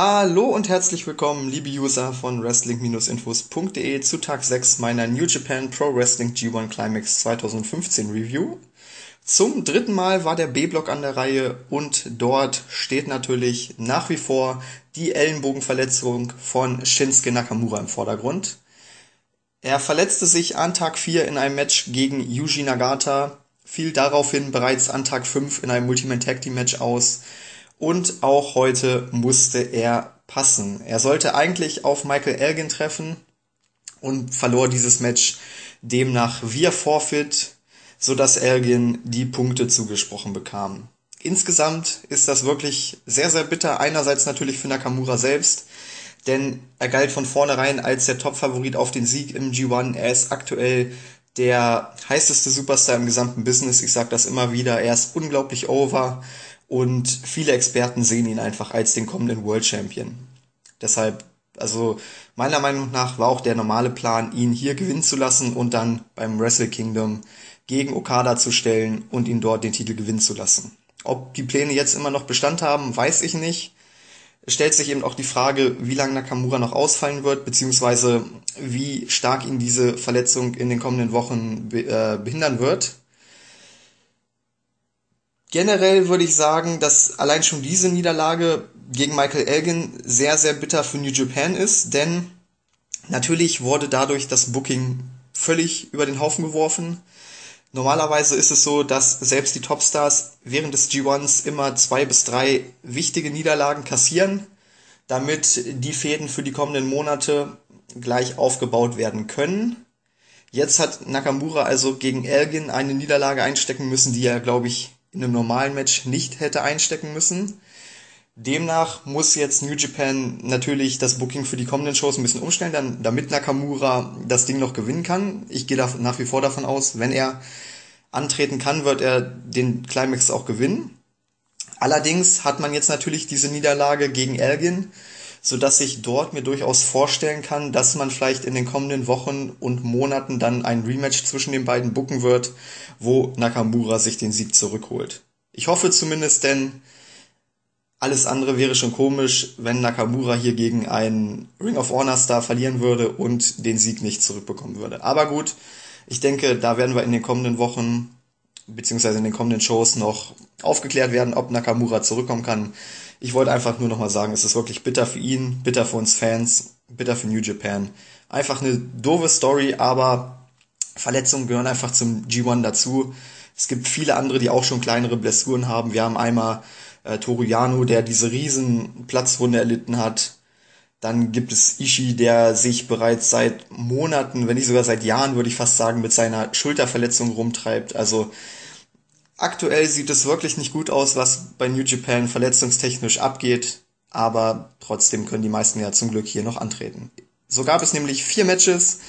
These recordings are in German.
Hallo und herzlich willkommen, liebe User von Wrestling-Infos.de zu Tag 6 meiner New Japan Pro Wrestling G1 Climax 2015 Review. Zum dritten Mal war der B-Block an der Reihe und dort steht natürlich nach wie vor die Ellenbogenverletzung von Shinsuke Nakamura im Vordergrund. Er verletzte sich an Tag 4 in einem Match gegen Yuji Nagata, fiel daraufhin bereits an Tag 5 in einem Multiman Tag Team Match aus und auch heute musste er passen. Er sollte eigentlich auf Michael Elgin treffen und verlor dieses Match demnach via Forfeit so dass Elgin die Punkte zugesprochen bekam. Insgesamt ist das wirklich sehr, sehr bitter. Einerseits natürlich für Nakamura selbst, denn er galt von vornherein als der Top-Favorit auf den Sieg im G1. Er ist aktuell der heißeste Superstar im gesamten Business. Ich sage das immer wieder. Er ist unglaublich over und viele Experten sehen ihn einfach als den kommenden World Champion. Deshalb, also meiner Meinung nach war auch der normale Plan, ihn hier gewinnen zu lassen und dann beim Wrestle Kingdom gegen Okada zu stellen und ihn dort den Titel gewinnen zu lassen. Ob die Pläne jetzt immer noch Bestand haben, weiß ich nicht. Es stellt sich eben auch die Frage, wie lange Nakamura noch ausfallen wird, beziehungsweise wie stark ihn diese Verletzung in den kommenden Wochen äh, behindern wird. Generell würde ich sagen, dass allein schon diese Niederlage gegen Michael Elgin sehr, sehr bitter für New Japan ist, denn natürlich wurde dadurch das Booking völlig über den Haufen geworfen. Normalerweise ist es so, dass selbst die Topstars während des G1s immer zwei bis drei wichtige Niederlagen kassieren, damit die Fäden für die kommenden Monate gleich aufgebaut werden können. Jetzt hat Nakamura also gegen Elgin eine Niederlage einstecken müssen, die er, glaube ich, in einem normalen Match nicht hätte einstecken müssen. Demnach muss jetzt New Japan natürlich das Booking für die kommenden Shows ein bisschen umstellen, dann, damit Nakamura das Ding noch gewinnen kann. Ich gehe nach wie vor davon aus, wenn er antreten kann, wird er den Climax auch gewinnen. Allerdings hat man jetzt natürlich diese Niederlage gegen Elgin, so dass ich dort mir durchaus vorstellen kann, dass man vielleicht in den kommenden Wochen und Monaten dann ein Rematch zwischen den beiden booken wird, wo Nakamura sich den Sieg zurückholt. Ich hoffe zumindest, denn alles andere wäre schon komisch, wenn Nakamura hier gegen einen Ring of Honor Star verlieren würde und den Sieg nicht zurückbekommen würde. Aber gut, ich denke, da werden wir in den kommenden Wochen beziehungsweise in den kommenden Shows noch aufgeklärt werden, ob Nakamura zurückkommen kann. Ich wollte einfach nur nochmal sagen, es ist wirklich bitter für ihn, bitter für uns Fans, bitter für New Japan. Einfach eine doofe Story, aber Verletzungen gehören einfach zum G1 dazu. Es gibt viele andere, die auch schon kleinere Blessuren haben. Wir haben einmal äh, Toru Yano, der diese riesen Platzwunde erlitten hat. Dann gibt es Ishii, der sich bereits seit Monaten, wenn nicht sogar seit Jahren, würde ich fast sagen, mit seiner Schulterverletzung rumtreibt. Also aktuell sieht es wirklich nicht gut aus, was bei New Japan verletzungstechnisch abgeht. Aber trotzdem können die meisten ja zum Glück hier noch antreten. So gab es nämlich vier Matches,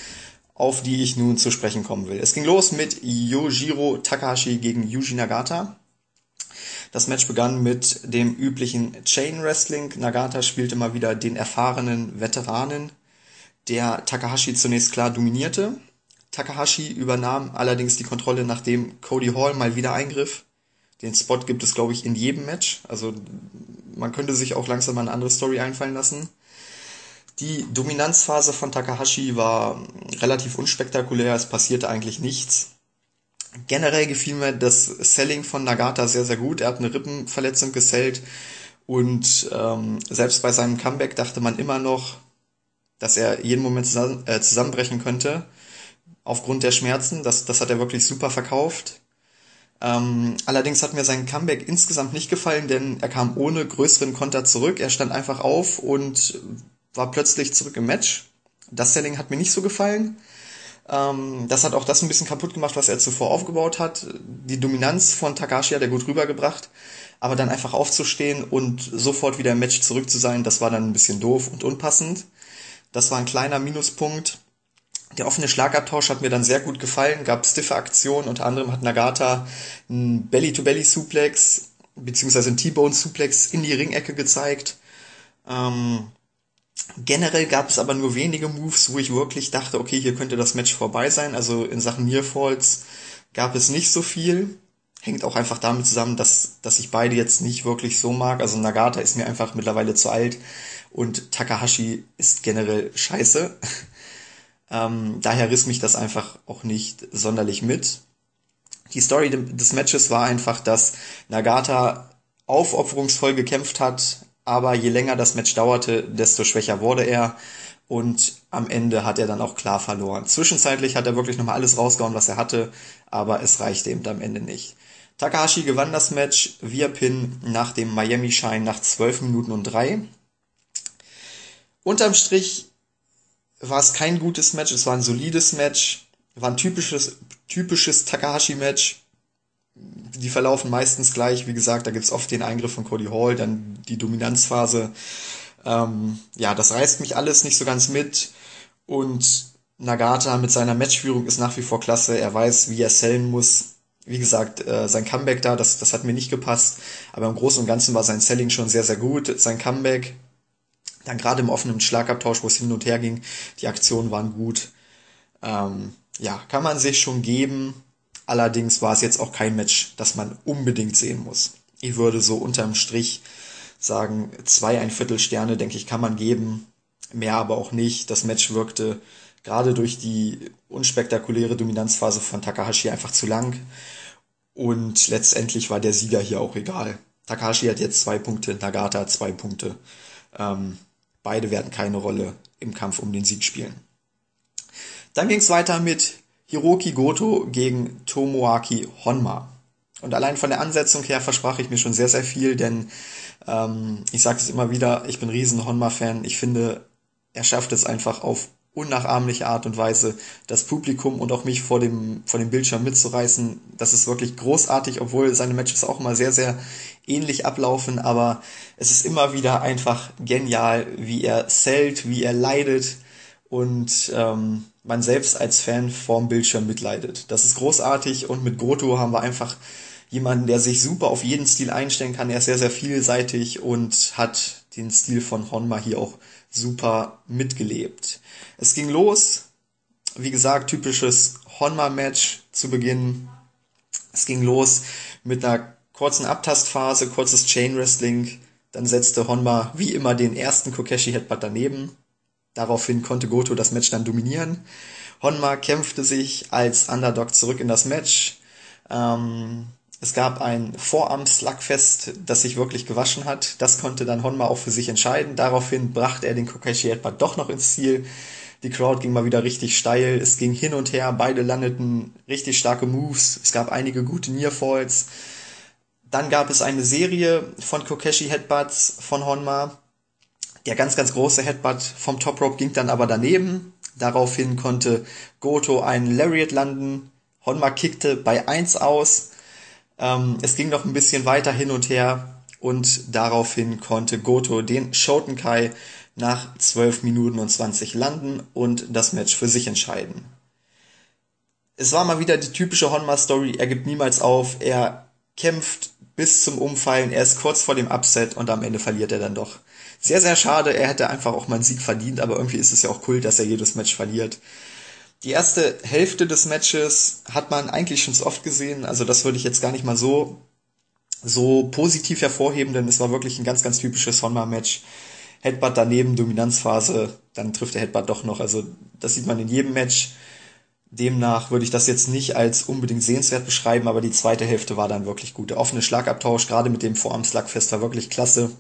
auf die ich nun zu sprechen kommen will. Es ging los mit Yojiro Takahashi gegen Yuji Nagata. Das Match begann mit dem üblichen Chain Wrestling. Nagata spielte mal wieder den erfahrenen Veteranen, der Takahashi zunächst klar dominierte. Takahashi übernahm allerdings die Kontrolle, nachdem Cody Hall mal wieder eingriff. Den Spot gibt es, glaube ich, in jedem Match. Also man könnte sich auch langsam mal eine andere Story einfallen lassen. Die Dominanzphase von Takahashi war relativ unspektakulär, es passierte eigentlich nichts. Generell gefiel mir das Selling von Nagata sehr, sehr gut. Er hat eine Rippenverletzung gesellt und ähm, selbst bei seinem Comeback dachte man immer noch, dass er jeden Moment zusammen, äh, zusammenbrechen könnte aufgrund der Schmerzen. Das, das hat er wirklich super verkauft. Ähm, allerdings hat mir sein Comeback insgesamt nicht gefallen, denn er kam ohne größeren Konter zurück. Er stand einfach auf und war plötzlich zurück im Match. Das Selling hat mir nicht so gefallen. Ähm, das hat auch das ein bisschen kaputt gemacht, was er zuvor aufgebaut hat. Die Dominanz von Takashi hat er gut rübergebracht, aber dann einfach aufzustehen und sofort wieder im Match zurück zu sein, das war dann ein bisschen doof und unpassend. Das war ein kleiner Minuspunkt. Der offene Schlagabtausch hat mir dann sehr gut gefallen, gab stiffe Aktionen, unter anderem hat Nagata einen Belly-to-Belly-Suplex beziehungsweise einen T-Bone-Suplex in die Ringecke gezeigt. Ähm, Generell gab es aber nur wenige Moves, wo ich wirklich dachte, okay, hier könnte das Match vorbei sein. Also in Sachen Nearfalls gab es nicht so viel. Hängt auch einfach damit zusammen, dass, dass ich beide jetzt nicht wirklich so mag. Also Nagata ist mir einfach mittlerweile zu alt und Takahashi ist generell scheiße. Ähm, daher riss mich das einfach auch nicht sonderlich mit. Die Story des Matches war einfach, dass Nagata aufopferungsvoll gekämpft hat, aber je länger das Match dauerte, desto schwächer wurde er und am Ende hat er dann auch klar verloren. Zwischenzeitlich hat er wirklich nochmal alles rausgehauen, was er hatte, aber es reichte eben am Ende nicht. Takahashi gewann das Match via Pin nach dem Miami Shine nach 12 Minuten und 3. Unterm Strich war es kein gutes Match, es war ein solides Match, war ein typisches, typisches Takahashi-Match. Die verlaufen meistens gleich, wie gesagt, da gibt's oft den Eingriff von Cody Hall, dann die Dominanzphase. Ähm, ja, das reißt mich alles nicht so ganz mit. Und Nagata mit seiner Matchführung ist nach wie vor klasse. Er weiß, wie er sellen muss wie gesagt, äh, sein Comeback da, das, das hat mir nicht gepasst. Aber im Großen und Ganzen war sein Selling schon sehr, sehr gut. Sein Comeback, dann gerade im offenen Schlagabtausch, wo es hin und her ging, die Aktionen waren gut. Ähm, ja, kann man sich schon geben. Allerdings war es jetzt auch kein Match, das man unbedingt sehen muss. Ich würde so unterm Strich sagen, zwei ein Viertel Sterne, denke ich, kann man geben. Mehr aber auch nicht. Das Match wirkte gerade durch die unspektakuläre Dominanzphase von Takahashi einfach zu lang. Und letztendlich war der Sieger hier auch egal. Takashi hat jetzt zwei Punkte, Nagata hat zwei Punkte. Ähm, beide werden keine Rolle im Kampf um den Sieg spielen. Dann ging es weiter mit Hiroki Goto gegen Tomoaki Honma. Und allein von der Ansetzung her versprach ich mir schon sehr, sehr viel, denn ähm, ich sage es immer wieder, ich bin riesen Honma-Fan. Ich finde, er schafft es einfach auf unnachahmliche Art und Weise das Publikum und auch mich vor dem, vor dem Bildschirm mitzureißen. Das ist wirklich großartig, obwohl seine Matches auch mal sehr, sehr ähnlich ablaufen, aber es ist immer wieder einfach genial, wie er zählt, wie er leidet und ähm, man selbst als Fan vorm Bildschirm mitleidet. Das ist großartig und mit Goto haben wir einfach jemanden, der sich super auf jeden Stil einstellen kann. Er ist sehr, sehr vielseitig und hat den Stil von Honma hier auch super mitgelebt. Es ging los, wie gesagt, typisches Honma-Match zu Beginn. Es ging los mit einer kurzen Abtastphase, kurzes Chain Wrestling. Dann setzte Honma wie immer den ersten Kokeshi Headbutt daneben. Daraufhin konnte Goto das Match dann dominieren. Honma kämpfte sich als Underdog zurück in das Match. Ähm, es gab ein Vorarm-Slugfest, das sich wirklich gewaschen hat. Das konnte dann Honma auch für sich entscheiden. Daraufhin brachte er den Kokeshi Headbutt doch noch ins Ziel. Die Crowd ging mal wieder richtig steil. Es ging hin und her. Beide landeten richtig starke Moves. Es gab einige gute Nearfalls. Dann gab es eine Serie von Kokeshi Headbutts von Honma. Der ganz, ganz große Headbutt vom Top Rope ging dann aber daneben. Daraufhin konnte Goto einen Lariat landen. Honma kickte bei 1 aus. Ähm, es ging noch ein bisschen weiter hin und her und daraufhin konnte Goto den Shotenkai nach 12 Minuten und 20 landen und das Match für sich entscheiden. Es war mal wieder die typische Honma-Story, er gibt niemals auf, er kämpft bis zum Umfallen, er ist kurz vor dem Upset und am Ende verliert er dann doch. Sehr, sehr schade, er hätte einfach auch mal einen Sieg verdient, aber irgendwie ist es ja auch cool, dass er jedes Match verliert. Die erste Hälfte des Matches hat man eigentlich schon so oft gesehen, also das würde ich jetzt gar nicht mal so so positiv hervorheben, denn es war wirklich ein ganz, ganz typisches Honma-Match. Headbutt daneben, Dominanzphase, dann trifft der Headbutt doch noch. Also das sieht man in jedem Match. Demnach würde ich das jetzt nicht als unbedingt sehenswert beschreiben, aber die zweite Hälfte war dann wirklich gut. Der offene Schlagabtausch, gerade mit dem Vorarm-Slugfest, war wirklich klasse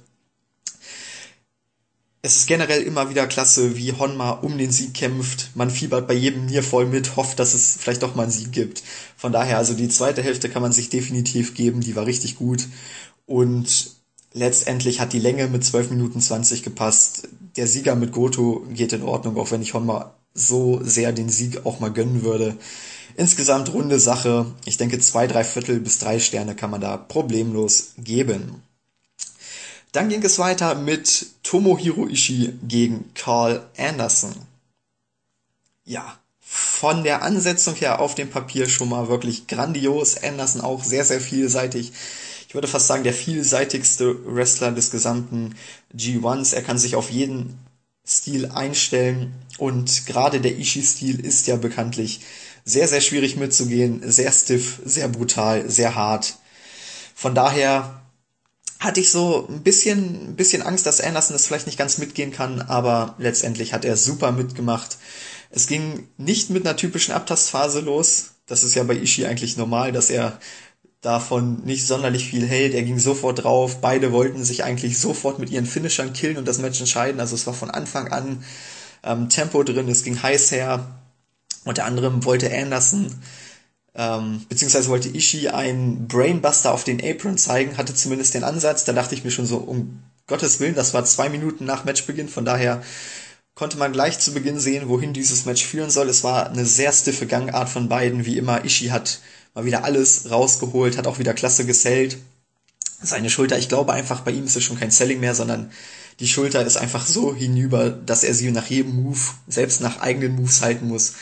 es ist generell immer wieder klasse, wie Honma um den Sieg kämpft. Man fiebert bei jedem Nier voll mit, hofft, dass es vielleicht doch mal einen Sieg gibt. Von daher, also die zweite Hälfte kann man sich definitiv geben, die war richtig gut. Und letztendlich hat die Länge mit 12 Minuten 20 gepasst. Der Sieger mit Goto geht in Ordnung, auch wenn ich Honma so sehr den Sieg auch mal gönnen würde. Insgesamt runde Sache. Ich denke, zwei, drei Viertel bis drei Sterne kann man da problemlos geben. Dann ging es weiter mit Tomohiro Ishii gegen Carl Anderson. Ja, von der Ansetzung her auf dem Papier schon mal wirklich grandios. Anderson auch sehr, sehr vielseitig. Ich würde fast sagen, der vielseitigste Wrestler des gesamten G1s. Er kann sich auf jeden Stil einstellen und gerade der Ishii-Stil ist ja bekanntlich sehr, sehr schwierig mitzugehen, sehr stiff, sehr brutal, sehr hart. Von daher hatte ich so ein bisschen, ein bisschen Angst, dass Anderson das vielleicht nicht ganz mitgehen kann, aber letztendlich hat er super mitgemacht. Es ging nicht mit einer typischen Abtastphase los. Das ist ja bei Ishii eigentlich normal, dass er davon nicht sonderlich viel hält. Er ging sofort drauf. Beide wollten sich eigentlich sofort mit ihren Finishern killen und das Match entscheiden. Also es war von Anfang an ähm, Tempo drin, es ging heiß her. Unter anderem wollte Anderson, ähm, beziehungsweise wollte Ishii einen Brainbuster auf den Apron zeigen, hatte zumindest den Ansatz. Da dachte ich mir schon so, um Gottes Willen, das war zwei Minuten nach Matchbeginn, von daher konnte man gleich zu Beginn sehen, wohin dieses Match führen soll. Es war eine sehr stiffe Gangart von beiden, wie immer. Ishii hat mal wieder alles rausgeholt, hat auch wieder klasse gesellt. Seine Schulter, ich glaube einfach, bei ihm ist es schon kein Selling mehr, sondern die Schulter ist einfach so hinüber, dass er sie nach jedem Move, selbst nach eigenen Moves halten muss.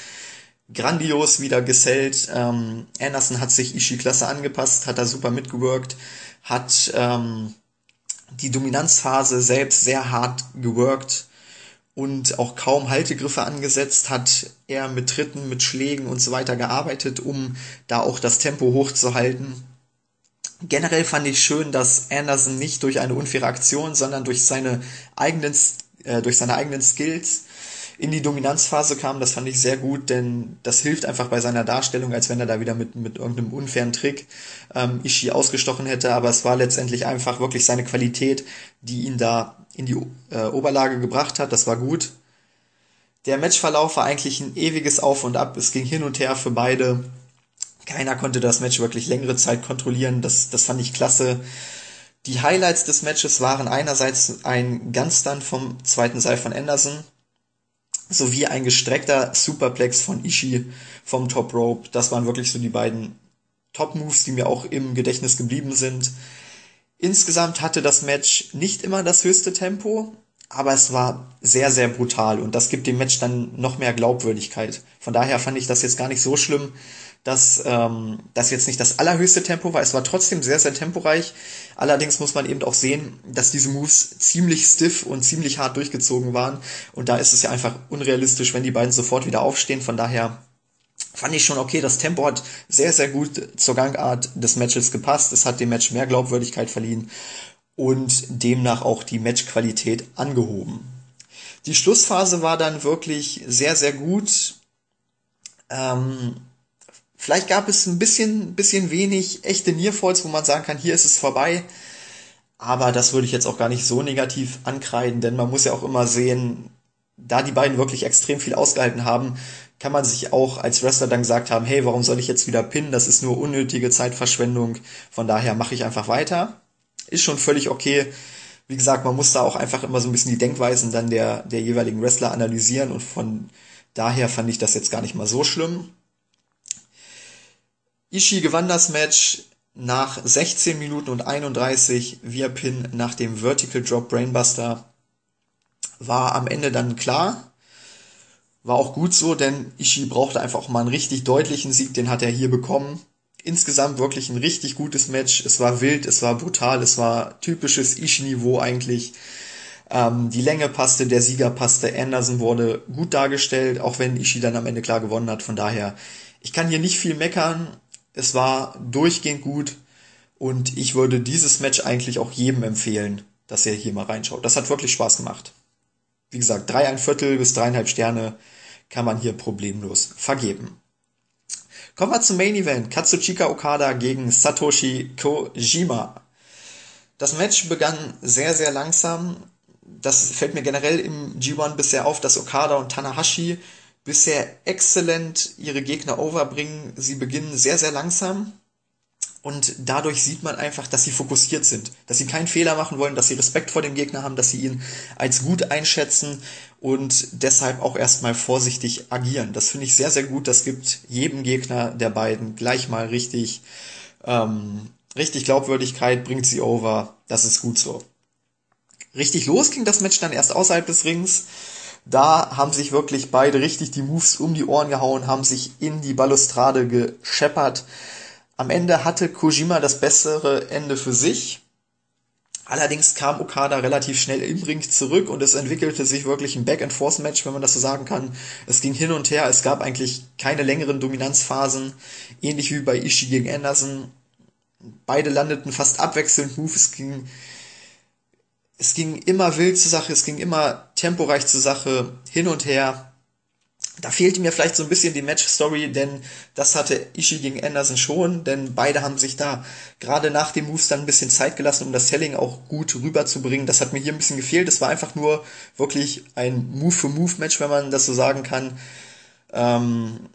Grandios wieder gesellt. Ähm, Anderson hat sich Ishii klasse angepasst, hat da super mitgewirkt, hat ähm, die Dominanzphase selbst sehr hart geworkt und auch kaum Haltegriffe angesetzt, hat er mit Tritten, mit Schlägen und so weiter gearbeitet, um da auch das Tempo hochzuhalten. Generell fand ich schön, dass Anderson nicht durch eine unfaire Aktion, sondern durch seine eigenen, äh, durch seine eigenen Skills in die Dominanzphase kam. Das fand ich sehr gut, denn das hilft einfach bei seiner Darstellung, als wenn er da wieder mit, mit irgendeinem unfairen Trick ähm, Ishii ausgestochen hätte. Aber es war letztendlich einfach wirklich seine Qualität, die ihn da in die äh, Oberlage gebracht hat. Das war gut. Der Matchverlauf war eigentlich ein ewiges Auf und Ab. Es ging hin und her für beide. Keiner konnte das Match wirklich längere Zeit kontrollieren. Das, das fand ich klasse. Die Highlights des Matches waren einerseits ein Gunstun vom zweiten Seil von Anderson sowie ein gestreckter Superplex von Ishii vom Top Rope. Das waren wirklich so die beiden Top Moves, die mir auch im Gedächtnis geblieben sind. Insgesamt hatte das Match nicht immer das höchste Tempo, aber es war sehr, sehr brutal und das gibt dem Match dann noch mehr Glaubwürdigkeit. Von daher fand ich das jetzt gar nicht so schlimm, dass ähm, das jetzt nicht das allerhöchste Tempo war. Es war trotzdem sehr, sehr temporeich. Allerdings muss man eben auch sehen, dass diese Moves ziemlich stiff und ziemlich hart durchgezogen waren. Und da ist es ja einfach unrealistisch, wenn die beiden sofort wieder aufstehen. Von daher fand ich schon okay. Das Tempo hat sehr, sehr gut zur Gangart des Matches gepasst. Es hat dem Match mehr Glaubwürdigkeit verliehen und demnach auch die Matchqualität angehoben. Die Schlussphase war dann wirklich sehr, sehr gut. Ähm, vielleicht gab es ein bisschen, bisschen wenig echte Nearfalls, wo man sagen kann, hier ist es vorbei. Aber das würde ich jetzt auch gar nicht so negativ ankreiden, denn man muss ja auch immer sehen, da die beiden wirklich extrem viel ausgehalten haben, kann man sich auch als Wrestler dann gesagt haben, hey, warum soll ich jetzt wieder pinnen? Das ist nur unnötige Zeitverschwendung. Von daher mache ich einfach weiter. Ist schon völlig okay. Wie gesagt, man muss da auch einfach immer so ein bisschen die Denkweisen dann der, der jeweiligen Wrestler analysieren und von daher fand ich das jetzt gar nicht mal so schlimm. Ishii gewann das Match nach 16 Minuten und 31 via Pin nach dem Vertical Drop Brainbuster. War am Ende dann klar, war auch gut so, denn Ishii brauchte einfach mal einen richtig deutlichen Sieg, den hat er hier bekommen. Insgesamt wirklich ein richtig gutes Match. Es war wild, es war brutal, es war typisches Ishii-Niveau eigentlich. Ähm, die Länge passte, der Sieger passte, Anderson wurde gut dargestellt, auch wenn Ishii dann am Ende klar gewonnen hat. Von daher, ich kann hier nicht viel meckern. Es war durchgehend gut und ich würde dieses Match eigentlich auch jedem empfehlen, dass er hier mal reinschaut. Das hat wirklich Spaß gemacht. Wie gesagt, drei ein Viertel bis dreieinhalb Sterne kann man hier problemlos vergeben. Kommen wir zum Main Event. Katsuchika Okada gegen Satoshi Kojima. Das Match begann sehr, sehr langsam. Das fällt mir generell im G1 bisher auf, dass Okada und Tanahashi bisher exzellent ihre Gegner overbringen. Sie beginnen sehr, sehr langsam und dadurch sieht man einfach, dass sie fokussiert sind, dass sie keinen Fehler machen wollen, dass sie Respekt vor dem Gegner haben, dass sie ihn als gut einschätzen und deshalb auch erstmal vorsichtig agieren. Das finde ich sehr, sehr gut. Das gibt jedem Gegner der beiden gleich mal richtig, ähm, richtig Glaubwürdigkeit, bringt sie over. Das ist gut so. Richtig los ging das Match dann erst außerhalb des Rings. Da haben sich wirklich beide richtig die Moves um die Ohren gehauen, haben sich in die Balustrade gescheppert. Am Ende hatte Kojima das bessere Ende für sich. Allerdings kam Okada relativ schnell im Ring zurück und es entwickelte sich wirklich ein Back-and-Forth-Match, wenn man das so sagen kann. Es ging hin und her, es gab eigentlich keine längeren Dominanzphasen, ähnlich wie bei Ishii gegen Anderson. Beide landeten fast abwechselnd Moves. Es ging, es ging immer wild zur Sache, es ging immer temporeich zur Sache, hin und her. Da fehlte mir vielleicht so ein bisschen die Match-Story, denn das hatte Ishii gegen Anderson schon, denn beide haben sich da gerade nach den Moves dann ein bisschen Zeit gelassen, um das Selling auch gut rüberzubringen. Das hat mir hier ein bisschen gefehlt. Es war einfach nur wirklich ein Move-for-Move-Match, wenn man das so sagen kann. Ähm,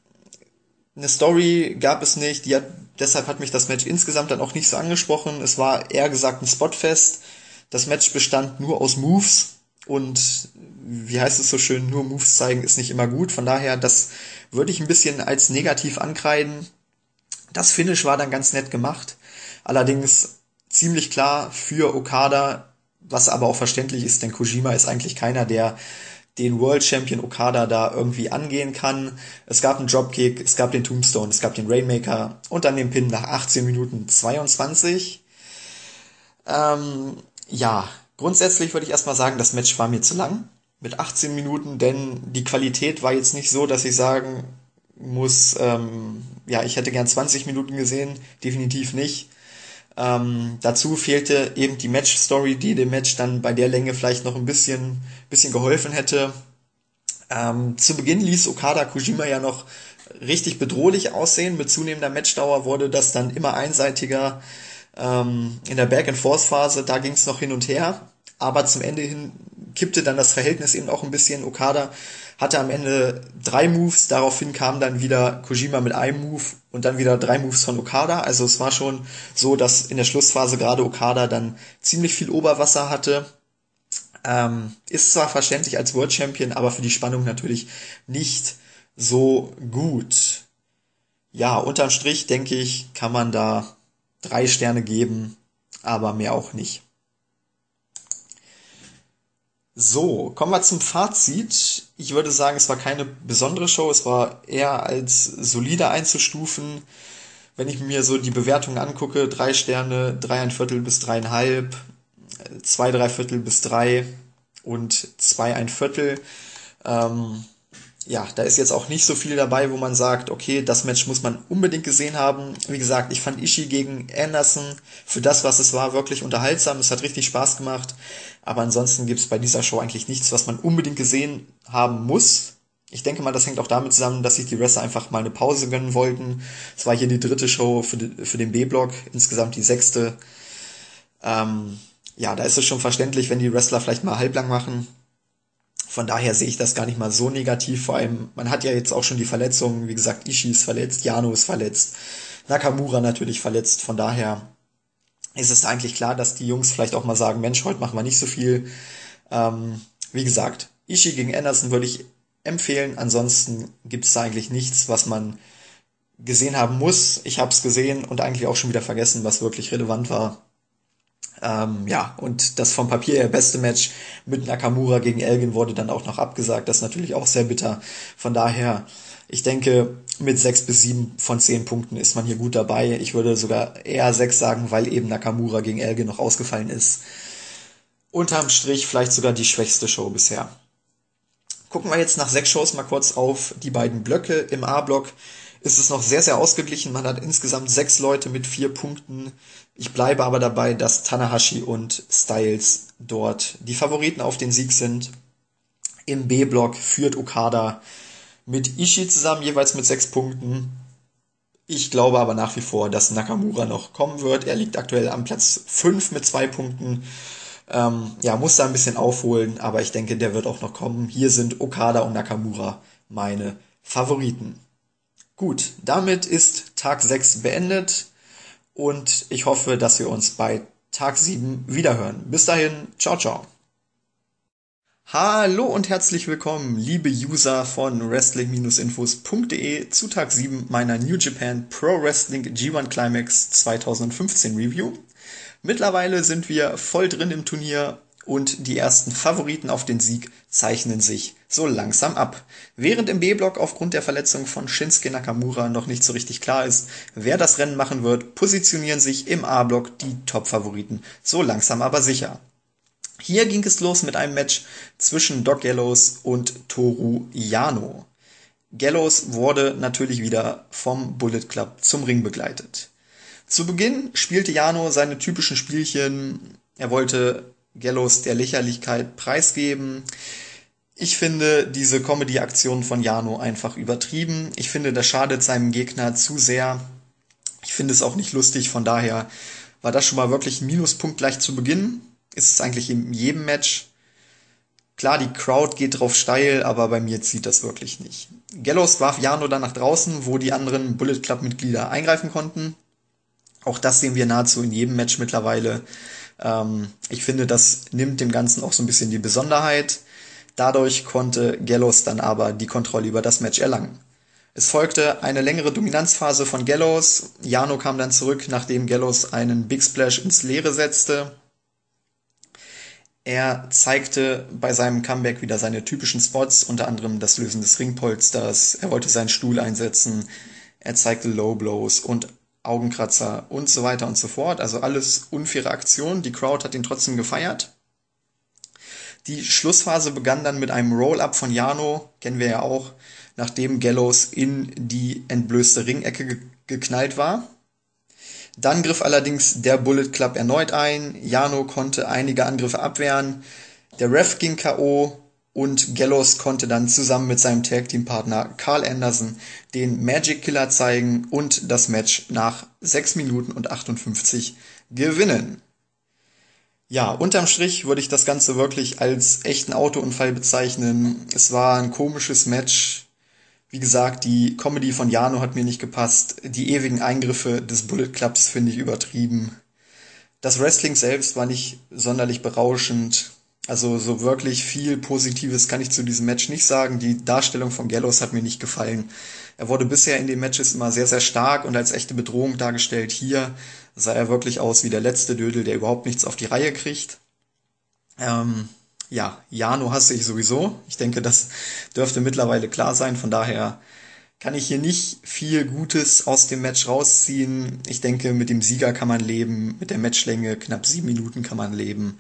eine Story gab es nicht, die hat, deshalb hat mich das Match insgesamt dann auch nicht so angesprochen. Es war eher gesagt ein Spotfest. Das Match bestand nur aus Moves und wie heißt es so schön, nur Moves zeigen ist nicht immer gut. Von daher, das würde ich ein bisschen als negativ ankreiden. Das Finish war dann ganz nett gemacht. Allerdings ziemlich klar für Okada, was aber auch verständlich ist, denn Kojima ist eigentlich keiner, der den World Champion Okada da irgendwie angehen kann. Es gab einen Dropkick, es gab den Tombstone, es gab den Rainmaker und dann den Pin nach 18 Minuten 22. Ähm, ja, grundsätzlich würde ich erstmal sagen, das Match war mir zu lang mit 18 Minuten, denn die Qualität war jetzt nicht so, dass ich sagen muss, ähm, ja, ich hätte gern 20 Minuten gesehen, definitiv nicht. Ähm, dazu fehlte eben die Match-Story, die dem Match dann bei der Länge vielleicht noch ein bisschen, bisschen geholfen hätte. Ähm, zu Beginn ließ Okada Kojima ja noch richtig bedrohlich aussehen. Mit zunehmender Matchdauer wurde das dann immer einseitiger. Ähm, in der Back-and-Forth-Phase, da ging es noch hin und her. Aber zum Ende hin kippte dann das Verhältnis eben auch ein bisschen. Okada hatte am Ende drei Moves, daraufhin kam dann wieder Kojima mit einem Move und dann wieder drei Moves von Okada. Also es war schon so, dass in der Schlussphase gerade Okada dann ziemlich viel Oberwasser hatte. Ähm, ist zwar verständlich als World Champion, aber für die Spannung natürlich nicht so gut. Ja, unterm Strich denke ich, kann man da drei Sterne geben, aber mehr auch nicht. So, kommen wir zum Fazit. Ich würde sagen, es war keine besondere Show, es war eher als solide einzustufen. Wenn ich mir so die Bewertungen angucke, drei Sterne, dreieinviertel bis dreieinhalb, zwei, dreiviertel bis drei und zwei, ein Viertel. Ähm, ja, da ist jetzt auch nicht so viel dabei, wo man sagt, okay, das Match muss man unbedingt gesehen haben. Wie gesagt, ich fand Ishii gegen Anderson für das, was es war, wirklich unterhaltsam. Es hat richtig Spaß gemacht. Aber ansonsten gibt's bei dieser Show eigentlich nichts, was man unbedingt gesehen haben muss. Ich denke mal, das hängt auch damit zusammen, dass sich die Wrestler einfach mal eine Pause gönnen wollten. Es war hier die dritte Show für, für den B-Block, insgesamt die sechste. Ähm, ja, da ist es schon verständlich, wenn die Wrestler vielleicht mal halblang machen von daher sehe ich das gar nicht mal so negativ. Vor allem, man hat ja jetzt auch schon die Verletzungen. Wie gesagt, Ishii ist verletzt, Yano ist verletzt, Nakamura natürlich verletzt. Von daher ist es eigentlich klar, dass die Jungs vielleicht auch mal sagen, Mensch, heute machen wir nicht so viel. Ähm, wie gesagt, Ishii gegen Anderson würde ich empfehlen. Ansonsten gibt es eigentlich nichts, was man gesehen haben muss. Ich habe es gesehen und eigentlich auch schon wieder vergessen, was wirklich relevant war. Ähm, ja, und das vom Papier her beste Match mit Nakamura gegen Elgin wurde dann auch noch abgesagt. Das ist natürlich auch sehr bitter. Von daher, ich denke, mit sechs bis sieben von zehn Punkten ist man hier gut dabei. Ich würde sogar eher sechs sagen, weil eben Nakamura gegen Elgin noch ausgefallen ist. Unterm Strich vielleicht sogar die schwächste Show bisher. Gucken wir jetzt nach sechs Shows mal kurz auf die beiden Blöcke. Im A-Block ist es noch sehr, sehr ausgeglichen. Man hat insgesamt sechs Leute mit vier Punkten. Ich bleibe aber dabei, dass Tanahashi und Styles dort die Favoriten auf den Sieg sind. Im B-Block führt Okada mit Ishii zusammen jeweils mit sechs Punkten. Ich glaube aber nach wie vor, dass Nakamura noch kommen wird. Er liegt aktuell am Platz fünf mit zwei Punkten. Ähm, ja, muss da ein bisschen aufholen, aber ich denke, der wird auch noch kommen. Hier sind Okada und Nakamura meine Favoriten. Gut, damit ist Tag 6 beendet und ich hoffe, dass wir uns bei Tag 7 wiederhören. Bis dahin, ciao, ciao. Hallo und herzlich willkommen, liebe User von Wrestling-Infos.de zu Tag 7 meiner New Japan Pro Wrestling G1 Climax 2015 Review. Mittlerweile sind wir voll drin im Turnier und die ersten Favoriten auf den Sieg zeichnen sich so langsam ab. Während im B-Block aufgrund der Verletzung von Shinsuke Nakamura noch nicht so richtig klar ist, wer das Rennen machen wird, positionieren sich im A-Block die Top-Favoriten so langsam aber sicher. Hier ging es los mit einem Match zwischen Doc Gallows und Toru Yano. Gallows wurde natürlich wieder vom Bullet Club zum Ring begleitet. Zu Beginn spielte Jano seine typischen Spielchen. Er wollte Gallows der Lächerlichkeit preisgeben. Ich finde diese Comedy-Aktion von Jano einfach übertrieben. Ich finde, das schadet seinem Gegner zu sehr. Ich finde es auch nicht lustig, von daher war das schon mal wirklich ein Minuspunkt gleich zu Beginn. Ist es eigentlich in jedem Match. Klar, die Crowd geht drauf steil, aber bei mir zieht das wirklich nicht. Gallows warf Jano dann nach draußen, wo die anderen Bullet Club Mitglieder eingreifen konnten. Auch das sehen wir nahezu in jedem Match mittlerweile. Ähm, ich finde, das nimmt dem Ganzen auch so ein bisschen die Besonderheit. Dadurch konnte Gallows dann aber die Kontrolle über das Match erlangen. Es folgte eine längere Dominanzphase von Gallows. Jano kam dann zurück, nachdem Gallows einen Big Splash ins Leere setzte. Er zeigte bei seinem Comeback wieder seine typischen Spots, unter anderem das Lösen des Ringpolsters. Er wollte seinen Stuhl einsetzen. Er zeigte Low Blows und Augenkratzer und so weiter und so fort. Also alles unfaire Aktionen. Die Crowd hat ihn trotzdem gefeiert. Die Schlussphase begann dann mit einem Roll-Up von Jano, kennen wir ja auch, nachdem Gallows in die entblößte Ringecke ge geknallt war. Dann griff allerdings der Bullet Club erneut ein. Jano konnte einige Angriffe abwehren. Der Ref ging K.O. und Gallows konnte dann zusammen mit seinem Tag Team Partner Carl Anderson den Magic Killer zeigen und das Match nach 6 Minuten und 58 gewinnen. Ja, unterm Strich würde ich das Ganze wirklich als echten Autounfall bezeichnen. Es war ein komisches Match. Wie gesagt, die Comedy von Jano hat mir nicht gepasst. Die ewigen Eingriffe des Bullet Clubs finde ich übertrieben. Das Wrestling selbst war nicht sonderlich berauschend. Also so wirklich viel Positives kann ich zu diesem Match nicht sagen. Die Darstellung von Gallows hat mir nicht gefallen. Er wurde bisher in den Matches immer sehr, sehr stark und als echte Bedrohung dargestellt. Hier sah er wirklich aus wie der letzte Dödel, der überhaupt nichts auf die Reihe kriegt. Ähm, ja, Jano hasse ich sowieso. Ich denke, das dürfte mittlerweile klar sein. Von daher kann ich hier nicht viel Gutes aus dem Match rausziehen. Ich denke, mit dem Sieger kann man leben, mit der Matchlänge knapp sieben Minuten kann man leben.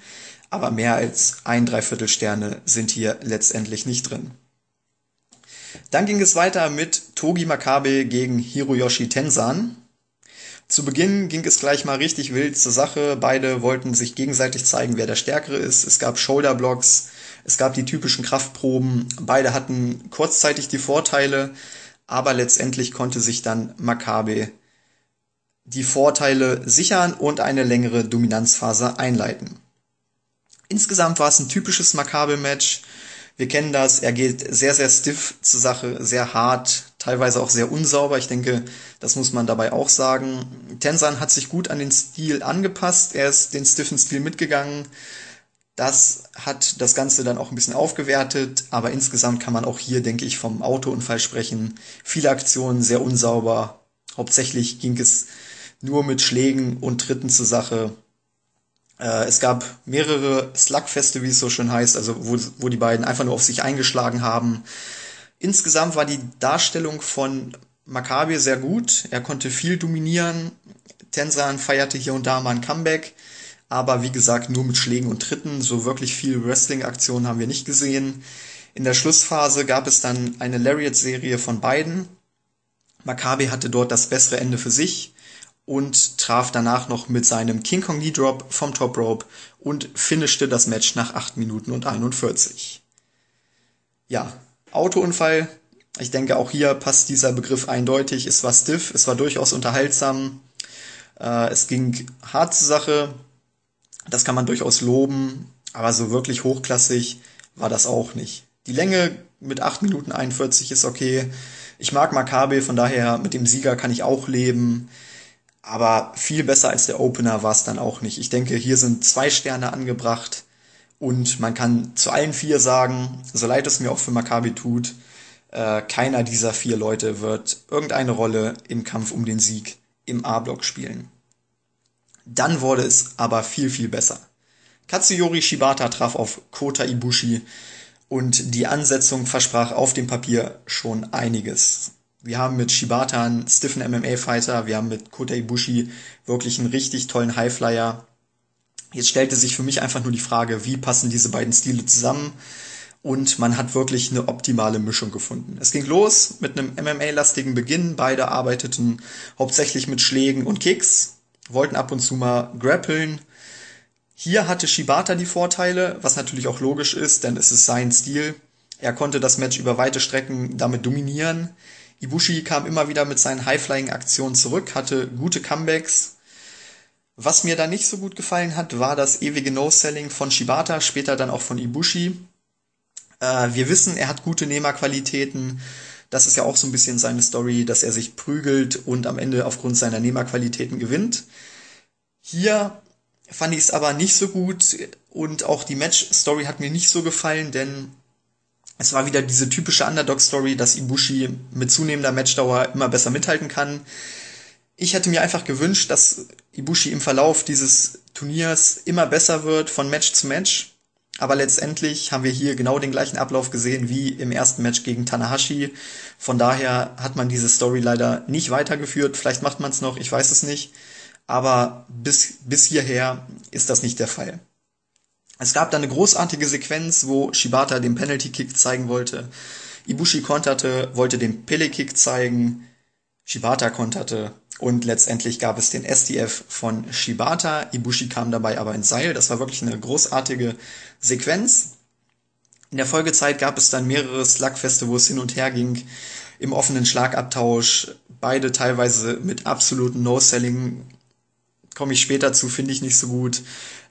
Aber mehr als ein Dreiviertel Sterne sind hier letztendlich nicht drin. Dann ging es weiter mit Togi Makabe gegen Hiroyoshi Tensan. Zu Beginn ging es gleich mal richtig wild zur Sache. Beide wollten sich gegenseitig zeigen, wer der Stärkere ist. Es gab Shoulderblocks, es gab die typischen Kraftproben. Beide hatten kurzzeitig die Vorteile, aber letztendlich konnte sich dann Makabe die Vorteile sichern und eine längere Dominanzphase einleiten. Insgesamt war es ein typisches Makabe-Match. Wir kennen das, er geht sehr, sehr stiff zur Sache, sehr hart, teilweise auch sehr unsauber. Ich denke, das muss man dabei auch sagen. Tensan hat sich gut an den Stil angepasst, er ist den stiffen Stil mitgegangen. Das hat das Ganze dann auch ein bisschen aufgewertet, aber insgesamt kann man auch hier, denke ich, vom Autounfall sprechen. Viele Aktionen sehr unsauber. Hauptsächlich ging es nur mit Schlägen und Tritten zur Sache. Äh, es gab mehrere Slugfeste, wie es so schön heißt, also wo, wo die beiden einfach nur auf sich eingeschlagen haben. Insgesamt war die Darstellung von Maccabi sehr gut. Er konnte viel dominieren. Tensan feierte hier und da mal ein Comeback. Aber wie gesagt, nur mit Schlägen und Tritten. So wirklich viel Wrestling-Aktionen haben wir nicht gesehen. In der Schlussphase gab es dann eine Lariat-Serie von beiden. Maccabi hatte dort das bessere Ende für sich und traf danach noch mit seinem King Kong Knee Drop vom Top Rope und finishte das Match nach 8 Minuten und 41. Ja, Autounfall. Ich denke, auch hier passt dieser Begriff eindeutig. Es war stiff, es war durchaus unterhaltsam. Äh, es ging hart zur Sache. Das kann man durchaus loben. Aber so wirklich hochklassig war das auch nicht. Die Länge mit 8 Minuten 41 ist okay. Ich mag Maccabi, von daher mit dem Sieger kann ich auch leben. Aber viel besser als der Opener war es dann auch nicht. Ich denke, hier sind zwei Sterne angebracht und man kann zu allen vier sagen, so leid es mir auch für Maccabi tut, äh, keiner dieser vier Leute wird irgendeine Rolle im Kampf um den Sieg im A-Block spielen. Dann wurde es aber viel, viel besser. Katsuyori Shibata traf auf Kota Ibushi und die Ansetzung versprach auf dem Papier schon einiges. Wir haben mit Shibata einen stiffen MMA-Fighter, wir haben mit Kota Ibushi wirklich einen richtig tollen Highflyer. Jetzt stellte sich für mich einfach nur die Frage, wie passen diese beiden Stile zusammen? Und man hat wirklich eine optimale Mischung gefunden. Es ging los mit einem MMA-lastigen Beginn. Beide arbeiteten hauptsächlich mit Schlägen und Kicks. wollten ab und zu mal grappeln. Hier hatte Shibata die Vorteile, was natürlich auch logisch ist, denn es ist sein Stil. Er konnte das Match über weite Strecken damit dominieren. Ibushi kam immer wieder mit seinen High-Flying-Aktionen zurück, hatte gute Comebacks. Was mir da nicht so gut gefallen hat, war das ewige No-Selling von Shibata, später dann auch von Ibushi. Äh, wir wissen, er hat gute Nehmerqualitäten. Das ist ja auch so ein bisschen seine Story, dass er sich prügelt und am Ende aufgrund seiner Nehmerqualitäten gewinnt. Hier fand ich es aber nicht so gut und auch die Match-Story hat mir nicht so gefallen, denn es war wieder diese typische Underdog-Story, dass Ibushi mit zunehmender Matchdauer immer besser mithalten kann. Ich hätte mir einfach gewünscht, dass Ibushi im Verlauf dieses Turniers immer besser wird von Match zu Match. Aber letztendlich haben wir hier genau den gleichen Ablauf gesehen wie im ersten Match gegen Tanahashi. Von daher hat man diese Story leider nicht weitergeführt. Vielleicht macht man es noch, ich weiß es nicht. Aber bis, bis hierher ist das nicht der Fall. Es gab dann eine großartige Sequenz, wo Shibata den Penalty Kick zeigen wollte. Ibushi konterte, wollte den Pele Kick zeigen. Shibata konterte und letztendlich gab es den STF von Shibata. Ibushi kam dabei aber ins Seil. Das war wirklich eine großartige Sequenz. In der Folgezeit gab es dann mehrere Slugfeste, wo es hin und her ging, im offenen Schlagabtausch, beide teilweise mit absoluten No-Selling. Komme ich später zu, finde ich nicht so gut.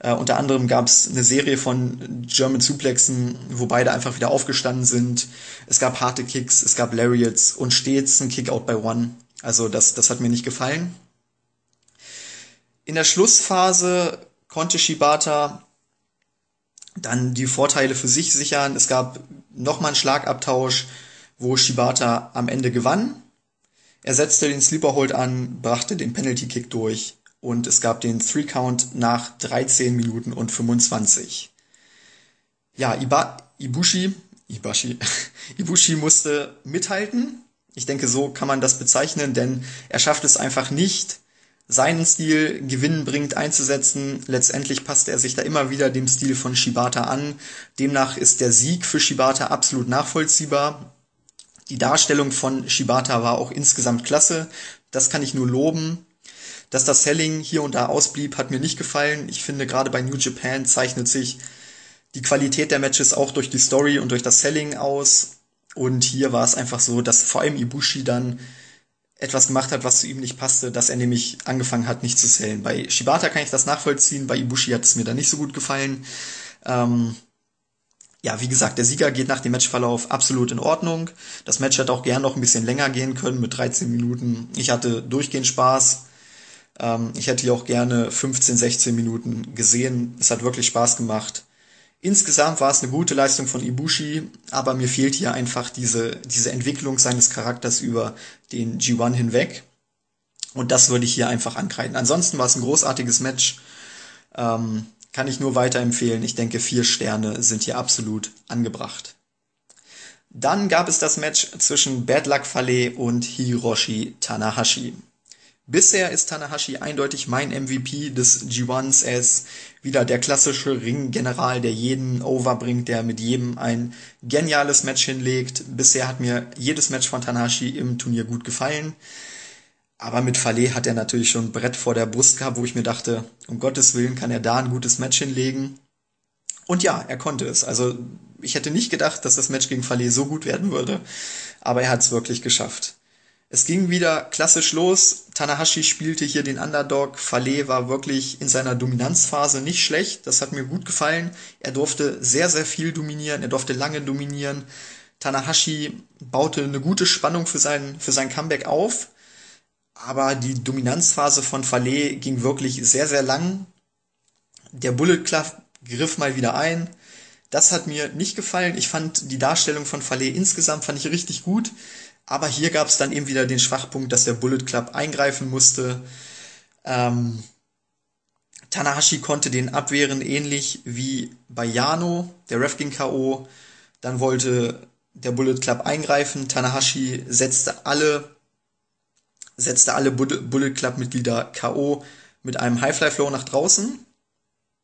Äh, unter anderem gab es eine Serie von German Suplexen, wo beide einfach wieder aufgestanden sind. Es gab harte Kicks, es gab Lariats und stets ein Kickout by One. Also das, das hat mir nicht gefallen. In der Schlussphase konnte Shibata dann die Vorteile für sich sichern. Es gab nochmal einen Schlagabtausch, wo Shibata am Ende gewann. Er setzte den Sleeper Hold an, brachte den Penalty Kick durch und es gab den Three Count nach 13 Minuten und 25. Ja, Iba, Ibushi, Ibashi, Ibushi musste mithalten ich denke, so kann man das bezeichnen, denn er schafft es einfach nicht, seinen Stil gewinnbringend einzusetzen. Letztendlich passt er sich da immer wieder dem Stil von Shibata an. Demnach ist der Sieg für Shibata absolut nachvollziehbar. Die Darstellung von Shibata war auch insgesamt klasse. Das kann ich nur loben. Dass das Selling hier und da ausblieb, hat mir nicht gefallen. Ich finde, gerade bei New Japan zeichnet sich die Qualität der Matches auch durch die Story und durch das Selling aus. Und hier war es einfach so, dass vor allem Ibushi dann etwas gemacht hat, was zu ihm nicht passte, dass er nämlich angefangen hat, nicht zu zählen. Bei Shibata kann ich das nachvollziehen, bei Ibushi hat es mir dann nicht so gut gefallen. Ähm, ja, wie gesagt, der Sieger geht nach dem Matchverlauf absolut in Ordnung. Das Match hätte auch gern noch ein bisschen länger gehen können mit 13 Minuten. Ich hatte durchgehend Spaß. Ähm, ich hätte hier auch gerne 15, 16 Minuten gesehen. Es hat wirklich Spaß gemacht. Insgesamt war es eine gute Leistung von Ibushi, aber mir fehlt hier einfach diese, diese Entwicklung seines Charakters über den G1 hinweg. Und das würde ich hier einfach ankreiden. Ansonsten war es ein großartiges Match. Ähm, kann ich nur weiterempfehlen. Ich denke, vier Sterne sind hier absolut angebracht. Dann gab es das Match zwischen Bad Luck Fale und Hiroshi Tanahashi. Bisher ist Tanahashi eindeutig mein MVP des G1s. Er ist wieder der klassische Ringgeneral, der jeden overbringt, der mit jedem ein geniales Match hinlegt. Bisher hat mir jedes Match von Tanahashi im Turnier gut gefallen. Aber mit Fale hat er natürlich schon ein Brett vor der Brust gehabt, wo ich mir dachte, um Gottes Willen kann er da ein gutes Match hinlegen. Und ja, er konnte es. Also ich hätte nicht gedacht, dass das Match gegen Fale so gut werden würde, aber er hat es wirklich geschafft. Es ging wieder klassisch los. Tanahashi spielte hier den Underdog. Fale war wirklich in seiner Dominanzphase nicht schlecht. Das hat mir gut gefallen. Er durfte sehr, sehr viel dominieren. Er durfte lange dominieren. Tanahashi baute eine gute Spannung für sein, für sein Comeback auf. Aber die Dominanzphase von Fale ging wirklich sehr, sehr lang. Der Bullet Club griff mal wieder ein. Das hat mir nicht gefallen. Ich fand die Darstellung von Fale insgesamt fand ich richtig gut. Aber hier gab es dann eben wieder den Schwachpunkt, dass der Bullet Club eingreifen musste. Ähm, Tanahashi konnte den abwehren, ähnlich wie bei Yano. Der Ref ging K.O. Dann wollte der Bullet Club eingreifen. Tanahashi setzte alle, setzte alle Bullet Club Mitglieder K.O. mit einem Highfly Flow nach draußen.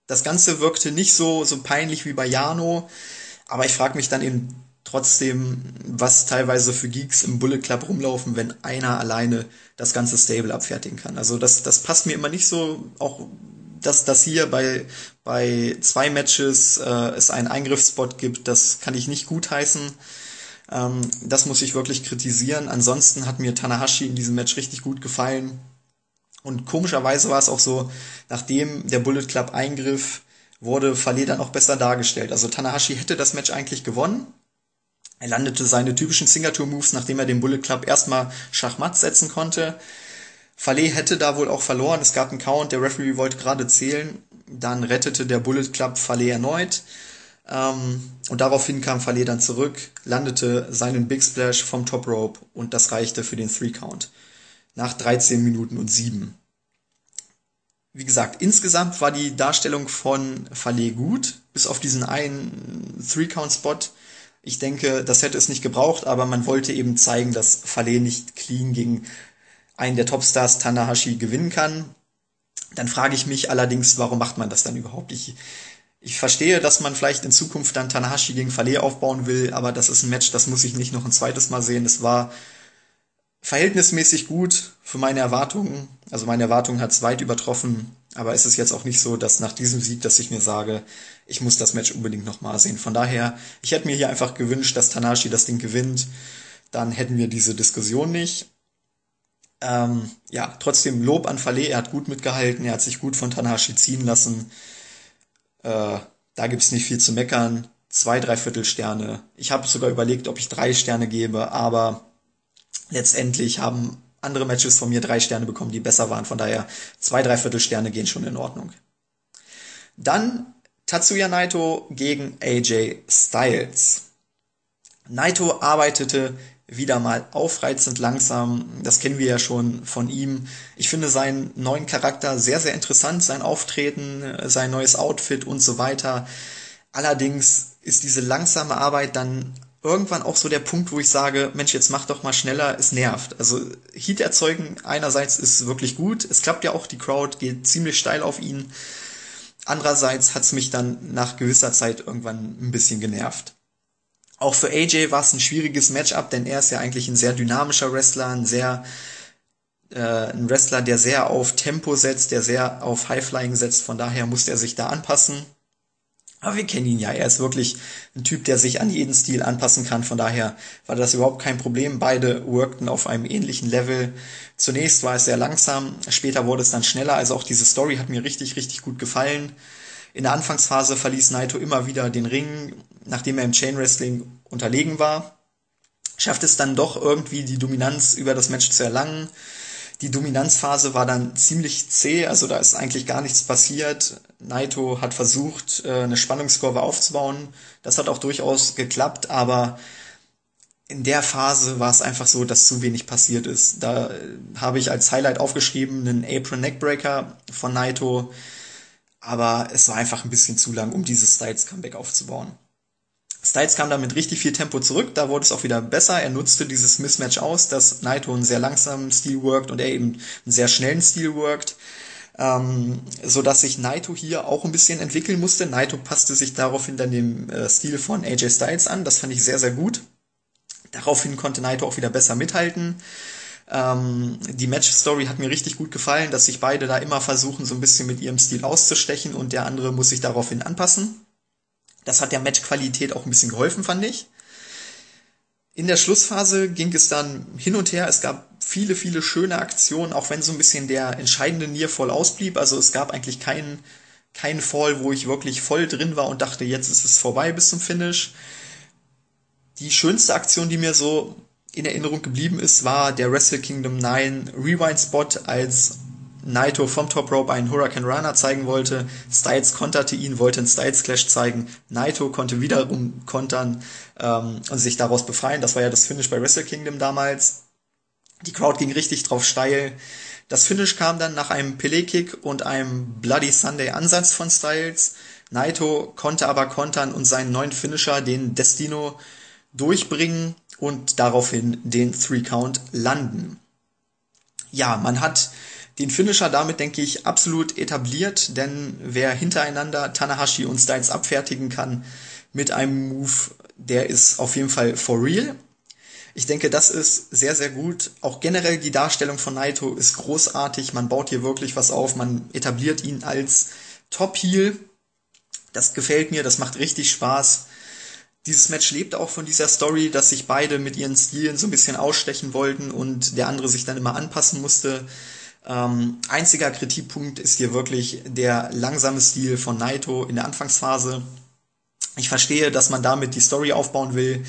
Das Ganze wirkte nicht so, so peinlich wie bei Yano. Aber ich frage mich dann eben trotzdem, was teilweise für Geeks im Bullet Club rumlaufen, wenn einer alleine das ganze Stable abfertigen kann. Also das, das passt mir immer nicht so, auch dass das hier bei, bei zwei Matches äh, es einen Eingriffsspot gibt, das kann ich nicht gutheißen. Ähm, das muss ich wirklich kritisieren. Ansonsten hat mir Tanahashi in diesem Match richtig gut gefallen. Und komischerweise war es auch so, nachdem der Bullet Club eingriff, wurde Fale dann auch besser dargestellt. Also Tanahashi hätte das Match eigentlich gewonnen. Er landete seine typischen Signature-Moves, nachdem er den Bullet Club erstmal Schachmatt setzen konnte. Fale hätte da wohl auch verloren. Es gab einen Count, der Referee wollte gerade zählen. Dann rettete der Bullet Club Fale erneut. Ähm, und daraufhin kam Fale dann zurück, landete seinen Big Splash vom Top Rope und das reichte für den Three Count. Nach 13 Minuten und 7. Wie gesagt, insgesamt war die Darstellung von Fale gut, bis auf diesen einen Three Count Spot. Ich denke, das hätte es nicht gebraucht, aber man wollte eben zeigen, dass Fale nicht clean gegen einen der Topstars Tanahashi gewinnen kann. Dann frage ich mich allerdings, warum macht man das dann überhaupt? Ich, ich verstehe, dass man vielleicht in Zukunft dann Tanahashi gegen Fale aufbauen will, aber das ist ein Match, das muss ich nicht noch ein zweites Mal sehen. Es war verhältnismäßig gut für meine Erwartungen. Also meine Erwartungen hat es weit übertroffen, aber es ist jetzt auch nicht so, dass nach diesem Sieg, dass ich mir sage, ich muss das Match unbedingt nochmal sehen. Von daher, ich hätte mir hier einfach gewünscht, dass Tanahashi das Ding gewinnt. Dann hätten wir diese Diskussion nicht. Ähm, ja, trotzdem Lob an Fale, er hat gut mitgehalten, er hat sich gut von Tanahashi ziehen lassen. Äh, da gibt's nicht viel zu meckern. Zwei, drei Viertelsterne. Ich habe sogar überlegt, ob ich drei Sterne gebe, aber letztendlich haben andere Matches von mir drei Sterne bekommen, die besser waren. Von daher zwei, drei Viertelsterne gehen schon in Ordnung. Dann Tatsuya Naito gegen AJ Styles. Naito arbeitete wieder mal aufreizend langsam. Das kennen wir ja schon von ihm. Ich finde seinen neuen Charakter sehr, sehr interessant, sein Auftreten, sein neues Outfit und so weiter. Allerdings ist diese langsame Arbeit dann irgendwann auch so der Punkt, wo ich sage, Mensch, jetzt mach doch mal schneller, es nervt. Also Heat erzeugen einerseits ist wirklich gut, es klappt ja auch, die Crowd geht ziemlich steil auf ihn. Andererseits hat's mich dann nach gewisser Zeit irgendwann ein bisschen genervt. Auch für AJ war es ein schwieriges Matchup, denn er ist ja eigentlich ein sehr dynamischer Wrestler, ein sehr äh, ein Wrestler, der sehr auf Tempo setzt, der sehr auf Highflying setzt. Von daher musste er sich da anpassen. Aber wir kennen ihn ja. Er ist wirklich ein Typ, der sich an jeden Stil anpassen kann. Von daher war das überhaupt kein Problem. Beide workten auf einem ähnlichen Level. Zunächst war es sehr langsam, später wurde es dann schneller. Also auch diese Story hat mir richtig, richtig gut gefallen. In der Anfangsphase verließ Naito immer wieder den Ring, nachdem er im Chain Wrestling unterlegen war. Schafft es dann doch irgendwie die Dominanz über das Match zu erlangen. Die Dominanzphase war dann ziemlich zäh, also da ist eigentlich gar nichts passiert. Naito hat versucht, äh, eine Spannungskurve aufzubauen. Das hat auch durchaus geklappt, aber in der Phase war es einfach so, dass zu wenig passiert ist. Da äh, habe ich als Highlight aufgeschrieben einen Apron Neckbreaker von Naito, aber es war einfach ein bisschen zu lang, um dieses Styles Comeback aufzubauen. Styles kam dann mit richtig viel Tempo zurück, da wurde es auch wieder besser. Er nutzte dieses Mismatch aus, dass Naito einen sehr langsamen Stil worked und er eben einen sehr schnellen Stil worked. Ähm, so dass sich Naito hier auch ein bisschen entwickeln musste. Naito passte sich daraufhin dann dem äh, Stil von AJ Styles an. Das fand ich sehr, sehr gut. Daraufhin konnte Naito auch wieder besser mithalten. Ähm, die Match-Story hat mir richtig gut gefallen, dass sich beide da immer versuchen, so ein bisschen mit ihrem Stil auszustechen und der andere muss sich daraufhin anpassen. Das hat der Matchqualität auch ein bisschen geholfen, fand ich. In der Schlussphase ging es dann hin und her. Es gab viele, viele schöne Aktionen, auch wenn so ein bisschen der entscheidende Nearfall ausblieb. Also es gab eigentlich keinen, keinen Fall, wo ich wirklich voll drin war und dachte, jetzt ist es vorbei bis zum Finish. Die schönste Aktion, die mir so in Erinnerung geblieben ist, war der Wrestle Kingdom 9 Rewind Spot, als Naito vom Top Rope einen Hurricane Runner zeigen wollte. Styles konterte ihn, wollte einen Styles Clash zeigen. Naito konnte wiederum kontern ähm, und sich daraus befreien. Das war ja das Finish bei Wrestle Kingdom damals. Die Crowd ging richtig drauf steil. Das Finish kam dann nach einem Pele-Kick und einem Bloody Sunday Ansatz von Styles. Naito konnte aber kontern und seinen neuen Finisher, den Destino, durchbringen und daraufhin den Three Count landen. Ja, man hat den Finisher damit, denke ich, absolut etabliert, denn wer hintereinander Tanahashi und Styles abfertigen kann, mit einem Move, der ist auf jeden Fall for real. Ich denke, das ist sehr, sehr gut. Auch generell die Darstellung von Naito ist großartig. Man baut hier wirklich was auf. Man etabliert ihn als Top-Heel. Das gefällt mir, das macht richtig Spaß. Dieses Match lebt auch von dieser Story, dass sich beide mit ihren Stilen so ein bisschen ausstechen wollten und der andere sich dann immer anpassen musste. Ähm, einziger Kritikpunkt ist hier wirklich der langsame Stil von Naito in der Anfangsphase. Ich verstehe, dass man damit die Story aufbauen will,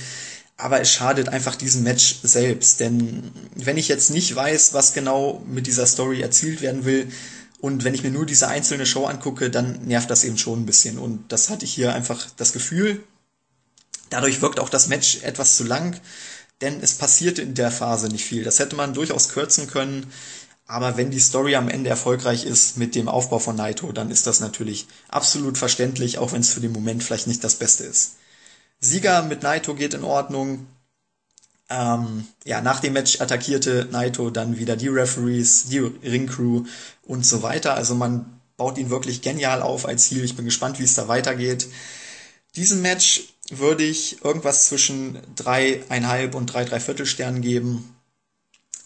aber es schadet einfach diesem Match selbst. Denn wenn ich jetzt nicht weiß, was genau mit dieser Story erzielt werden will, und wenn ich mir nur diese einzelne Show angucke, dann nervt das eben schon ein bisschen. Und das hatte ich hier einfach das Gefühl. Dadurch wirkt auch das Match etwas zu lang, denn es passierte in der Phase nicht viel. Das hätte man durchaus kürzen können. Aber wenn die Story am Ende erfolgreich ist mit dem Aufbau von Naito, dann ist das natürlich absolut verständlich, auch wenn es für den Moment vielleicht nicht das Beste ist. Sieger mit Naito geht in Ordnung. Ähm, ja, nach dem Match attackierte Naito dann wieder die Referees, die Ringcrew und so weiter. Also man baut ihn wirklich genial auf als Heal. Ich bin gespannt, wie es da weitergeht. Diesem Match würde ich irgendwas zwischen dreieinhalb und drei, drei Viertelsternen geben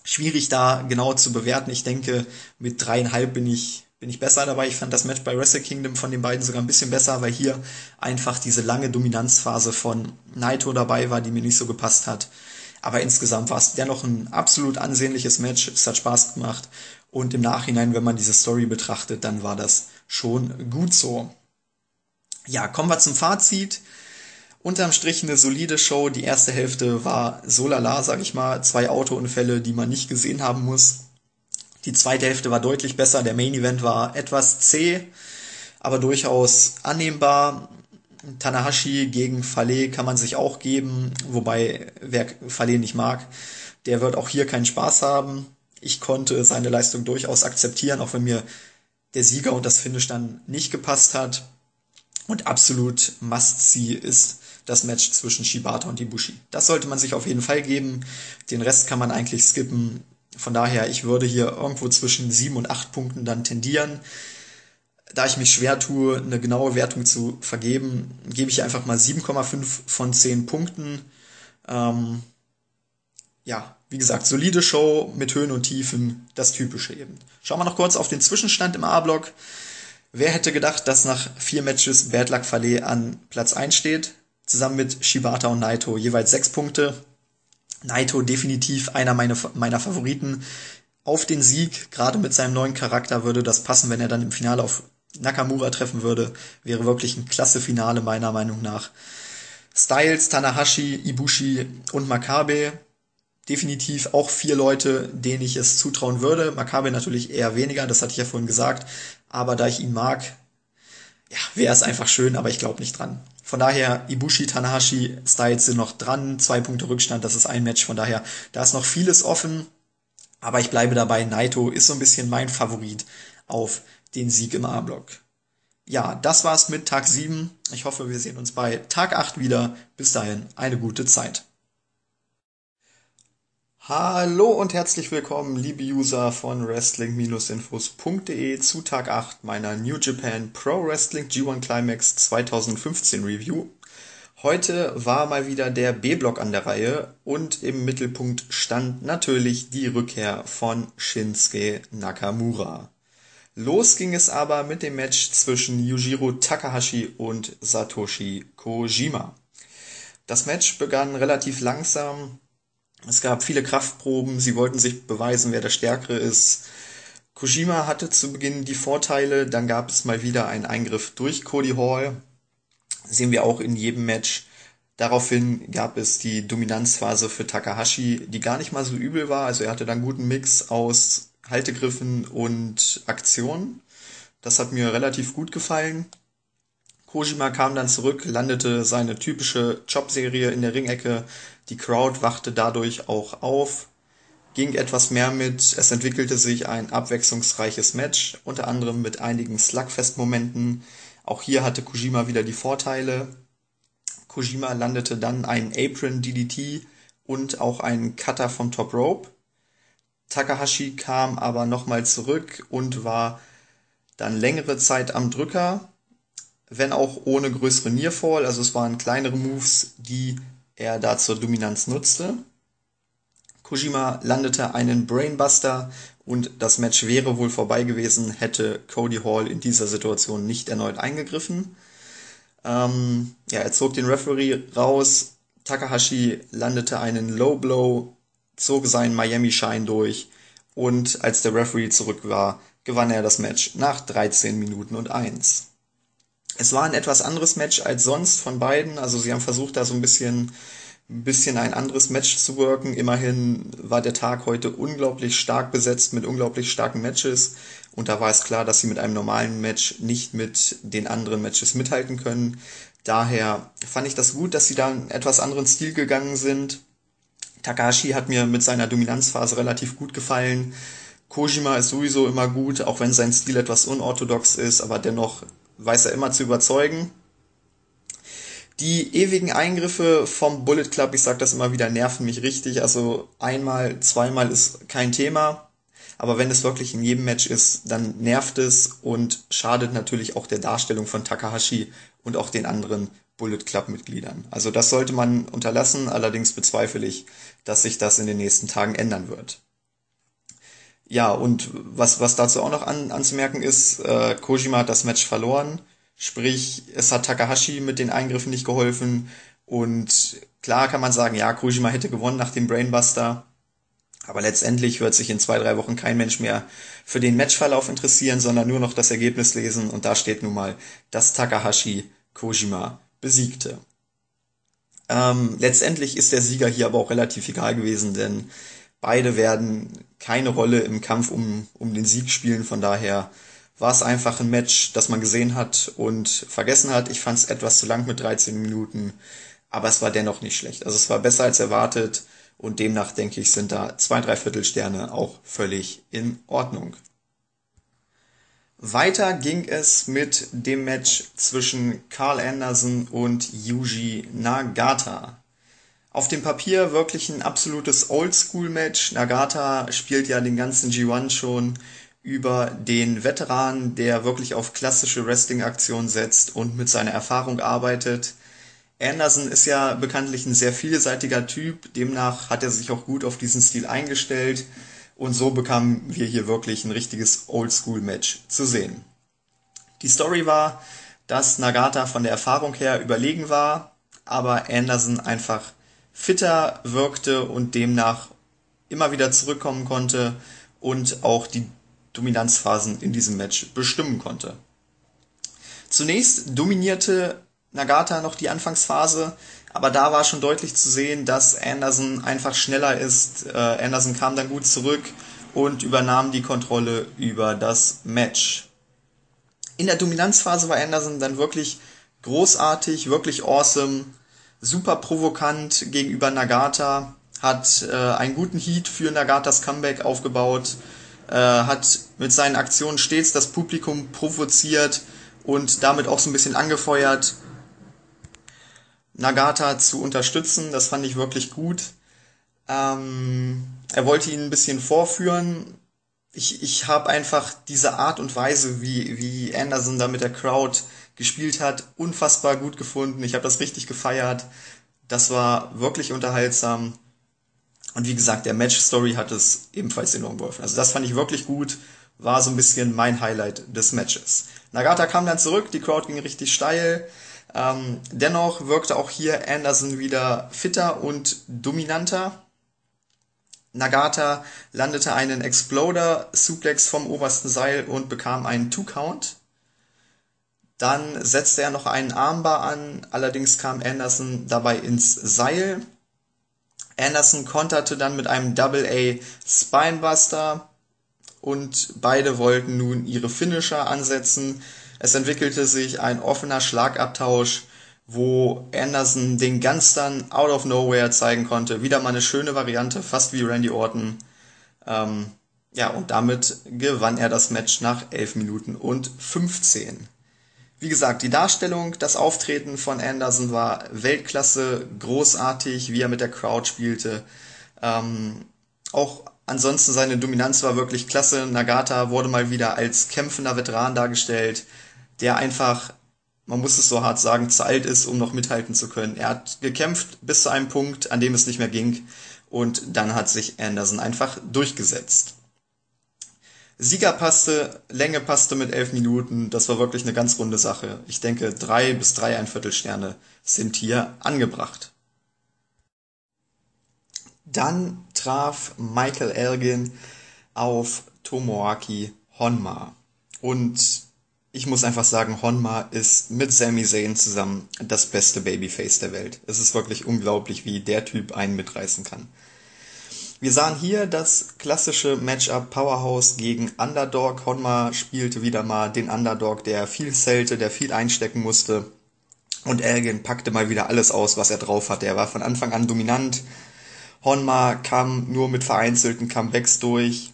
schwierig da genau zu bewerten. Ich denke, mit dreieinhalb bin ich, bin ich besser dabei. Ich fand das Match bei Wrestle Kingdom von den beiden sogar ein bisschen besser, weil hier einfach diese lange Dominanzphase von Naito dabei war, die mir nicht so gepasst hat. Aber insgesamt war es dennoch ein absolut ansehnliches Match. Es hat Spaß gemacht. Und im Nachhinein, wenn man diese Story betrachtet, dann war das schon gut so. Ja, kommen wir zum Fazit. Unterm Strich eine solide Show. Die erste Hälfte war so lala, sag ich mal. Zwei Autounfälle, die man nicht gesehen haben muss. Die zweite Hälfte war deutlich besser. Der Main Event war etwas zäh, aber durchaus annehmbar. Tanahashi gegen Fale kann man sich auch geben, wobei wer Fale nicht mag, der wird auch hier keinen Spaß haben. Ich konnte seine Leistung durchaus akzeptieren, auch wenn mir der Sieger und das Finish dann nicht gepasst hat. Und absolut Must-See ist das Match zwischen Shibata und Ibushi. Das sollte man sich auf jeden Fall geben. Den Rest kann man eigentlich skippen. Von daher, ich würde hier irgendwo zwischen sieben und acht Punkten dann tendieren. Da ich mich schwer tue, eine genaue Wertung zu vergeben, gebe ich einfach mal 7,5 von 10 Punkten. Ähm, ja, wie gesagt, solide Show mit Höhen und Tiefen, das typische eben. Schauen wir noch kurz auf den Zwischenstand im A-Block. Wer hätte gedacht, dass nach vier Matches Bad Luck Fale an Platz 1 steht? Zusammen mit Shibata und Naito jeweils sechs Punkte. Naito definitiv einer meiner, meiner Favoriten auf den Sieg. Gerade mit seinem neuen Charakter würde das passen, wenn er dann im Finale auf Nakamura treffen würde. Wäre wirklich ein klasse Finale meiner Meinung nach. Styles, Tanahashi, Ibushi und Makabe. Definitiv auch vier Leute, denen ich es zutrauen würde. Makabe natürlich eher weniger, das hatte ich ja vorhin gesagt. Aber da ich ihn mag, ja, wäre es einfach schön, aber ich glaube nicht dran. Von daher, Ibushi, Tanahashi, Styles sind noch dran. Zwei Punkte Rückstand, das ist ein Match. Von daher, da ist noch vieles offen. Aber ich bleibe dabei, Naito ist so ein bisschen mein Favorit auf den Sieg im A-Block. Ja, das war's mit Tag 7. Ich hoffe, wir sehen uns bei Tag 8 wieder. Bis dahin, eine gute Zeit. Hallo und herzlich willkommen, liebe User von Wrestling-Infos.de zu Tag 8 meiner New Japan Pro Wrestling G1 Climax 2015 Review. Heute war mal wieder der B-Block an der Reihe und im Mittelpunkt stand natürlich die Rückkehr von Shinsuke Nakamura. Los ging es aber mit dem Match zwischen Yujiro Takahashi und Satoshi Kojima. Das Match begann relativ langsam, es gab viele Kraftproben, sie wollten sich beweisen, wer der Stärkere ist. Kojima hatte zu Beginn die Vorteile, dann gab es mal wieder einen Eingriff durch Cody Hall. Sehen wir auch in jedem Match. Daraufhin gab es die Dominanzphase für Takahashi, die gar nicht mal so übel war. Also er hatte dann einen guten Mix aus Haltegriffen und Aktionen. Das hat mir relativ gut gefallen. Kojima kam dann zurück, landete seine typische Jobserie in der Ringecke. Die Crowd wachte dadurch auch auf, ging etwas mehr mit. Es entwickelte sich ein abwechslungsreiches Match, unter anderem mit einigen Slugfest-Momenten. Auch hier hatte Kojima wieder die Vorteile. Kojima landete dann einen Apron DDT und auch einen Cutter vom Top Rope. Takahashi kam aber nochmal zurück und war dann längere Zeit am Drücker wenn auch ohne größere Nearfall. Also es waren kleinere Moves, die er da zur Dominanz nutzte. Kojima landete einen Brainbuster und das Match wäre wohl vorbei gewesen, hätte Cody Hall in dieser Situation nicht erneut eingegriffen. Ähm, ja, er zog den Referee raus. Takahashi landete einen Low Blow, zog seinen Miami Shine durch und als der Referee zurück war, gewann er das Match nach 13 Minuten und 1. Es war ein etwas anderes Match als sonst von beiden, also sie haben versucht da so ein bisschen ein bisschen ein anderes Match zu worken. Immerhin war der Tag heute unglaublich stark besetzt mit unglaublich starken Matches. Und da war es klar, dass sie mit einem normalen Match nicht mit den anderen Matches mithalten können. Daher fand ich das gut, dass sie da einen etwas anderen Stil gegangen sind. Takashi hat mir mit seiner Dominanzphase relativ gut gefallen. Kojima ist sowieso immer gut, auch wenn sein Stil etwas unorthodox ist, aber dennoch weiß er immer zu überzeugen. Die ewigen Eingriffe vom Bullet Club, ich sag das immer wieder, nerven mich richtig. Also einmal, zweimal ist kein Thema. Aber wenn es wirklich in jedem Match ist, dann nervt es und schadet natürlich auch der Darstellung von Takahashi und auch den anderen Bullet Club Mitgliedern. Also das sollte man unterlassen, allerdings bezweifle ich, dass sich das in den nächsten Tagen ändern wird. Ja, und was, was dazu auch noch an, anzumerken ist, äh, Kojima hat das Match verloren Sprich, es hat Takahashi mit den Eingriffen nicht geholfen. Und klar kann man sagen, ja, Kojima hätte gewonnen nach dem Brainbuster. Aber letztendlich wird sich in zwei, drei Wochen kein Mensch mehr für den Matchverlauf interessieren, sondern nur noch das Ergebnis lesen. Und da steht nun mal, dass Takahashi Kojima besiegte. Ähm, letztendlich ist der Sieger hier aber auch relativ egal gewesen, denn beide werden keine Rolle im Kampf um, um den Sieg spielen. Von daher war es einfach ein Match, das man gesehen hat und vergessen hat. Ich fand es etwas zu lang mit 13 Minuten, aber es war dennoch nicht schlecht. Also es war besser als erwartet und demnach denke ich, sind da zwei, drei Viertelsterne auch völlig in Ordnung. Weiter ging es mit dem Match zwischen Carl Anderson und Yuji Nagata. Auf dem Papier wirklich ein absolutes Oldschool-Match. Nagata spielt ja den ganzen G1 schon über den Veteran, der wirklich auf klassische Wrestling-Aktionen setzt und mit seiner Erfahrung arbeitet. Anderson ist ja bekanntlich ein sehr vielseitiger Typ, demnach hat er sich auch gut auf diesen Stil eingestellt und so bekamen wir hier wirklich ein richtiges Oldschool-Match zu sehen. Die Story war, dass Nagata von der Erfahrung her überlegen war, aber Anderson einfach fitter wirkte und demnach immer wieder zurückkommen konnte und auch die Dominanzphasen in diesem Match bestimmen konnte. Zunächst dominierte Nagata noch die Anfangsphase, aber da war schon deutlich zu sehen, dass Anderson einfach schneller ist. Äh, Anderson kam dann gut zurück und übernahm die Kontrolle über das Match. In der Dominanzphase war Anderson dann wirklich großartig, wirklich awesome, super provokant gegenüber Nagata, hat äh, einen guten Heat für Nagatas Comeback aufgebaut äh, hat mit seinen Aktionen stets das Publikum provoziert und damit auch so ein bisschen angefeuert, Nagata zu unterstützen. Das fand ich wirklich gut. Ähm, er wollte ihn ein bisschen vorführen. Ich, ich habe einfach diese Art und Weise, wie, wie Anderson da mit der Crowd gespielt hat, unfassbar gut gefunden. Ich habe das richtig gefeiert. Das war wirklich unterhaltsam. Und wie gesagt, der Match-Story hat es ebenfalls enorm geholfen. Also das fand ich wirklich gut, war so ein bisschen mein Highlight des Matches. Nagata kam dann zurück, die Crowd ging richtig steil. Ähm, dennoch wirkte auch hier Anderson wieder fitter und dominanter. Nagata landete einen Exploder-Suplex vom obersten Seil und bekam einen Two-Count. Dann setzte er noch einen Armbar an, allerdings kam Anderson dabei ins Seil Anderson konterte dann mit einem Double A Spinebuster und beide wollten nun ihre Finisher ansetzen. Es entwickelte sich ein offener Schlagabtausch, wo Anderson den Gunstern out of nowhere zeigen konnte. Wieder mal eine schöne Variante, fast wie Randy Orton. Ähm, ja, und damit gewann er das Match nach 11 Minuten und 15. Wie gesagt, die Darstellung, das Auftreten von Anderson war Weltklasse, großartig, wie er mit der Crowd spielte. Ähm, auch ansonsten seine Dominanz war wirklich klasse. Nagata wurde mal wieder als kämpfender Veteran dargestellt, der einfach man muss es so hart sagen, zu alt ist, um noch mithalten zu können. Er hat gekämpft bis zu einem Punkt, an dem es nicht mehr ging. Und dann hat sich Anderson einfach durchgesetzt. Sieger passte, Länge passte mit elf Minuten. Das war wirklich eine ganz runde Sache. Ich denke, drei bis drei ein Viertelsterne sind hier angebracht. Dann traf Michael Elgin auf Tomoaki Honma. Und ich muss einfach sagen, Honma ist mit Sami Zayn zusammen das beste Babyface der Welt. Es ist wirklich unglaublich, wie der Typ einen mitreißen kann. Wir sahen hier das klassische Matchup Powerhouse gegen Underdog. Honma spielte wieder mal den Underdog, der viel zählte, der viel einstecken musste. Und Elgin packte mal wieder alles aus, was er drauf hatte. Er war von Anfang an dominant. Honma kam nur mit vereinzelten Comebacks durch,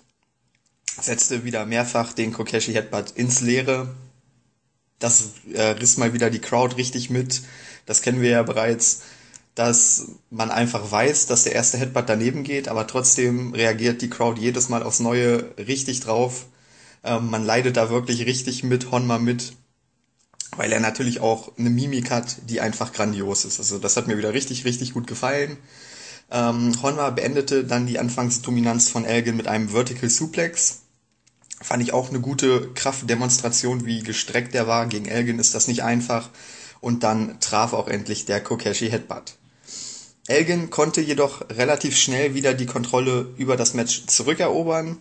setzte wieder mehrfach den Kokeshi Headbutt ins Leere. Das äh, riss mal wieder die Crowd richtig mit. Das kennen wir ja bereits dass man einfach weiß, dass der erste Headbutt daneben geht, aber trotzdem reagiert die Crowd jedes Mal aufs Neue richtig drauf. Ähm, man leidet da wirklich richtig mit Honma mit, weil er natürlich auch eine Mimik hat, die einfach grandios ist. Also das hat mir wieder richtig, richtig gut gefallen. Ähm, Honma beendete dann die Anfangsdominanz von Elgin mit einem Vertical Suplex. Fand ich auch eine gute Kraftdemonstration, wie gestreckt er war. Gegen Elgin ist das nicht einfach. Und dann traf auch endlich der Kokeshi Headbutt. Elgin konnte jedoch relativ schnell wieder die Kontrolle über das Match zurückerobern.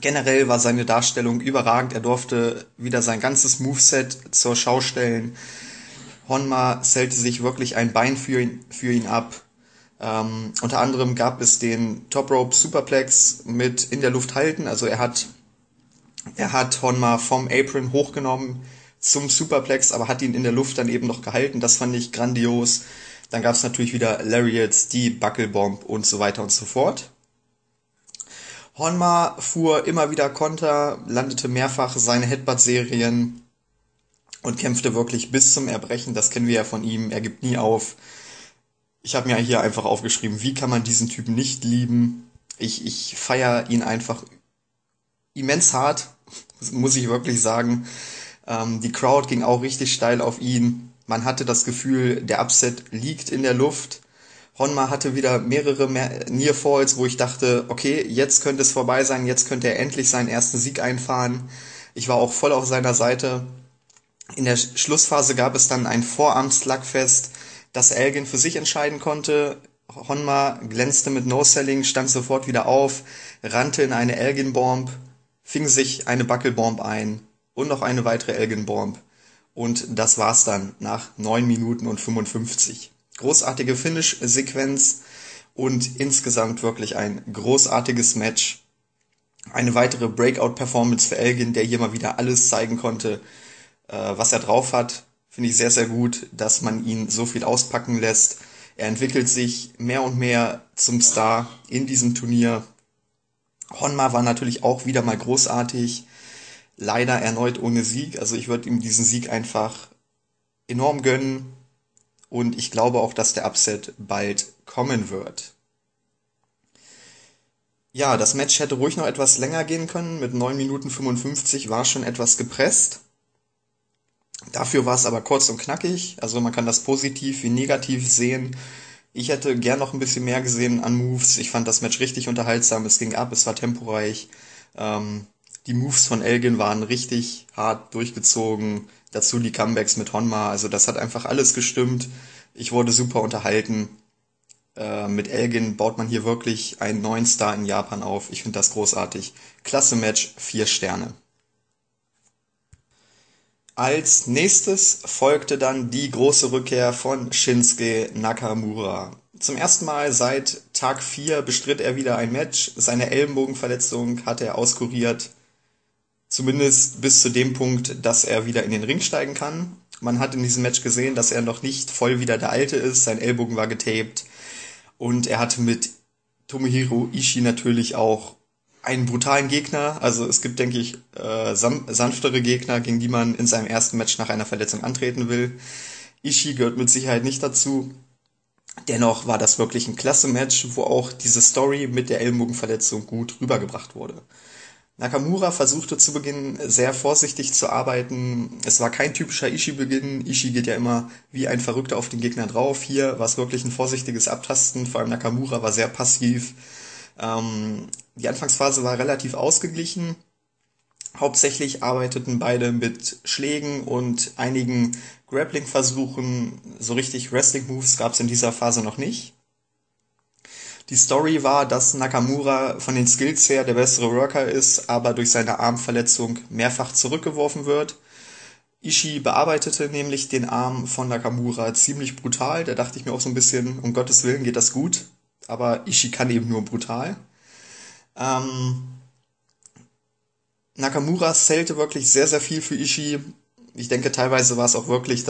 Generell war seine Darstellung überragend. Er durfte wieder sein ganzes Moveset zur Schau stellen. Honma zählte sich wirklich ein Bein für ihn, für ihn ab. Ähm, unter anderem gab es den Top Rope Superplex mit in der Luft halten. Also er hat, er hat Honma vom Apron hochgenommen zum Superplex, aber hat ihn in der Luft dann eben noch gehalten. Das fand ich grandios. Dann gab es natürlich wieder Lariats, die Buckelbomb und so weiter und so fort. Honma fuhr immer wieder Konter, landete mehrfach seine Headbutt-Serien und kämpfte wirklich bis zum Erbrechen. Das kennen wir ja von ihm. Er gibt nie auf. Ich habe mir hier einfach aufgeschrieben, wie kann man diesen Typen nicht lieben. Ich, ich feiere ihn einfach immens hart, muss ich wirklich sagen. Ähm, die Crowd ging auch richtig steil auf ihn. Man hatte das Gefühl, der Upset liegt in der Luft. Honma hatte wieder mehrere Near Falls, wo ich dachte, okay, jetzt könnte es vorbei sein, jetzt könnte er endlich seinen ersten Sieg einfahren. Ich war auch voll auf seiner Seite. In der Schlussphase gab es dann ein Vorarm-Slugfest, das Elgin für sich entscheiden konnte. Honma glänzte mit No-Selling, stand sofort wieder auf, rannte in eine Elgin-Bomb, fing sich eine Buckelbomb ein und noch eine weitere Elgin-Bomb. Und das war's dann nach 9 Minuten und 55. Großartige Finish-Sequenz und insgesamt wirklich ein großartiges Match. Eine weitere Breakout-Performance für Elgin, der hier mal wieder alles zeigen konnte, äh, was er drauf hat. Finde ich sehr, sehr gut, dass man ihn so viel auspacken lässt. Er entwickelt sich mehr und mehr zum Star in diesem Turnier. Honma war natürlich auch wieder mal großartig leider erneut ohne Sieg. Also ich würde ihm diesen Sieg einfach enorm gönnen. Und ich glaube auch, dass der Upset bald kommen wird. Ja, das Match hätte ruhig noch etwas länger gehen können. Mit 9 Minuten 55 war schon etwas gepresst. Dafür war es aber kurz und knackig. Also man kann das positiv wie negativ sehen. Ich hätte gern noch ein bisschen mehr gesehen an Moves. Ich fand das Match richtig unterhaltsam. Es ging ab, es war temporeich. Ähm, die Moves von Elgin waren richtig hart durchgezogen. Dazu die Comebacks mit Honma. Also das hat einfach alles gestimmt. Ich wurde super unterhalten. Äh, mit Elgin baut man hier wirklich einen neuen Star in Japan auf. Ich finde das großartig. Klasse Match, vier Sterne. Als nächstes folgte dann die große Rückkehr von Shinsuke Nakamura. Zum ersten Mal seit Tag 4 bestritt er wieder ein Match. Seine Ellenbogenverletzung hat er auskuriert. Zumindest bis zu dem Punkt, dass er wieder in den Ring steigen kann. Man hat in diesem Match gesehen, dass er noch nicht voll wieder der Alte ist. Sein Ellbogen war getaped. Und er hatte mit Tomohiro Ishii natürlich auch einen brutalen Gegner. Also es gibt, denke ich, äh, sanftere Gegner, gegen die man in seinem ersten Match nach einer Verletzung antreten will. Ishii gehört mit Sicherheit nicht dazu. Dennoch war das wirklich ein klasse Match, wo auch diese Story mit der Ellbogenverletzung gut rübergebracht wurde. Nakamura versuchte zu Beginn sehr vorsichtig zu arbeiten. Es war kein typischer Ishii-Beginn. Ishii geht ja immer wie ein Verrückter auf den Gegner drauf. Hier war es wirklich ein vorsichtiges Abtasten. Vor allem Nakamura war sehr passiv. Ähm, die Anfangsphase war relativ ausgeglichen. Hauptsächlich arbeiteten beide mit Schlägen und einigen Grappling-Versuchen. So richtig Wrestling-Moves gab es in dieser Phase noch nicht. Die Story war, dass Nakamura von den Skills her der bessere Worker ist, aber durch seine Armverletzung mehrfach zurückgeworfen wird. Ishii bearbeitete nämlich den Arm von Nakamura ziemlich brutal. Da dachte ich mir auch so ein bisschen, um Gottes Willen geht das gut. Aber Ishii kann eben nur brutal. Ähm, Nakamura zählte wirklich sehr, sehr viel für Ishii. Ich denke, teilweise war es auch wirklich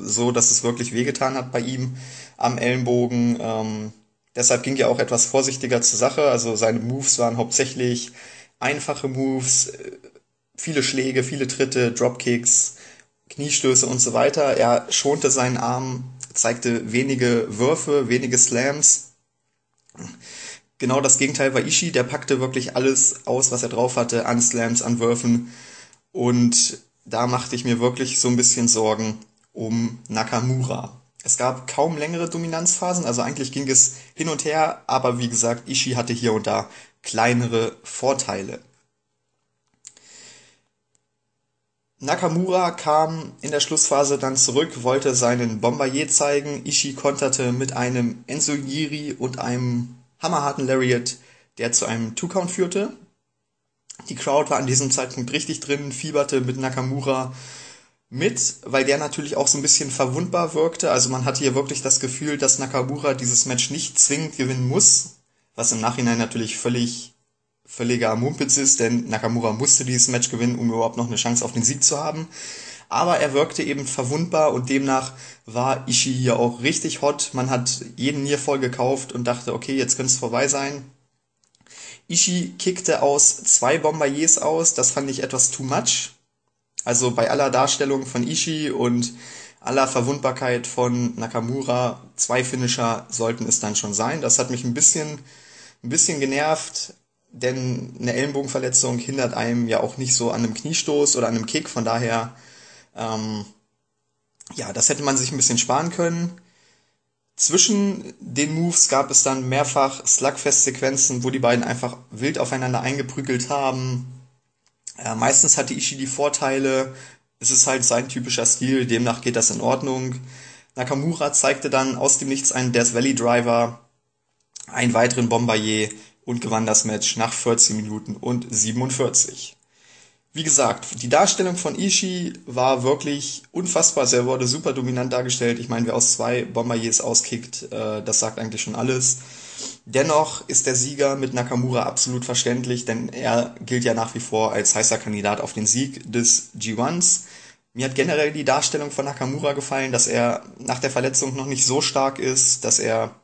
so, dass es wirklich wehgetan hat bei ihm am Ellenbogen. Ähm, Deshalb ging er auch etwas vorsichtiger zur Sache. Also seine Moves waren hauptsächlich einfache Moves, äh, viele Schläge, viele Tritte, Dropkicks, Kniestöße und so weiter. Er schonte seinen Arm, zeigte wenige Würfe, wenige Slams. Genau das Gegenteil war Ishii, der packte wirklich alles aus, was er drauf hatte, an Slams, an Würfen. Und da machte ich mir wirklich so ein bisschen Sorgen um Nakamura. Es gab kaum längere Dominanzphasen, also eigentlich ging es hin und her, aber wie gesagt, Ishii hatte hier und da kleinere Vorteile. Nakamura kam in der Schlussphase dann zurück, wollte seinen Bombardier zeigen. Ishii konterte mit einem Enzogiri und einem hammerharten Lariat, der zu einem Two-Count führte. Die Crowd war an diesem Zeitpunkt richtig drin, fieberte mit Nakamura mit, weil der natürlich auch so ein bisschen verwundbar wirkte. Also man hatte hier wirklich das Gefühl, dass Nakamura dieses Match nicht zwingend gewinnen muss, was im Nachhinein natürlich völlig völliger Mumpitz ist, denn Nakamura musste dieses Match gewinnen, um überhaupt noch eine Chance auf den Sieg zu haben. Aber er wirkte eben verwundbar und demnach war Ishii hier auch richtig hot. Man hat jeden Nier voll gekauft und dachte, okay, jetzt könnte es vorbei sein. Ishii kickte aus zwei Bombardiers aus, das fand ich etwas too much. Also bei aller Darstellung von Ishii und aller Verwundbarkeit von Nakamura, zwei Finisher sollten es dann schon sein. Das hat mich ein bisschen, ein bisschen genervt, denn eine Ellenbogenverletzung hindert einem ja auch nicht so an einem Kniestoß oder an einem Kick. Von daher, ähm, ja, das hätte man sich ein bisschen sparen können. Zwischen den Moves gab es dann mehrfach Slugfest-Sequenzen, wo die beiden einfach wild aufeinander eingeprügelt haben. Äh, meistens hatte Ishii die Vorteile, es ist halt sein typischer Stil, demnach geht das in Ordnung. Nakamura zeigte dann aus dem Nichts einen Death Valley Driver, einen weiteren Bombardier und gewann das Match nach 14 Minuten und 47. Wie gesagt, die Darstellung von Ishii war wirklich unfassbar. Er wurde super dominant dargestellt. Ich meine, wer aus zwei Bombardiers auskickt, äh, das sagt eigentlich schon alles. Dennoch ist der Sieger mit Nakamura absolut verständlich, denn er gilt ja nach wie vor als heißer Kandidat auf den Sieg des G1s. Mir hat generell die Darstellung von Nakamura gefallen, dass er nach der Verletzung noch nicht so stark ist, dass er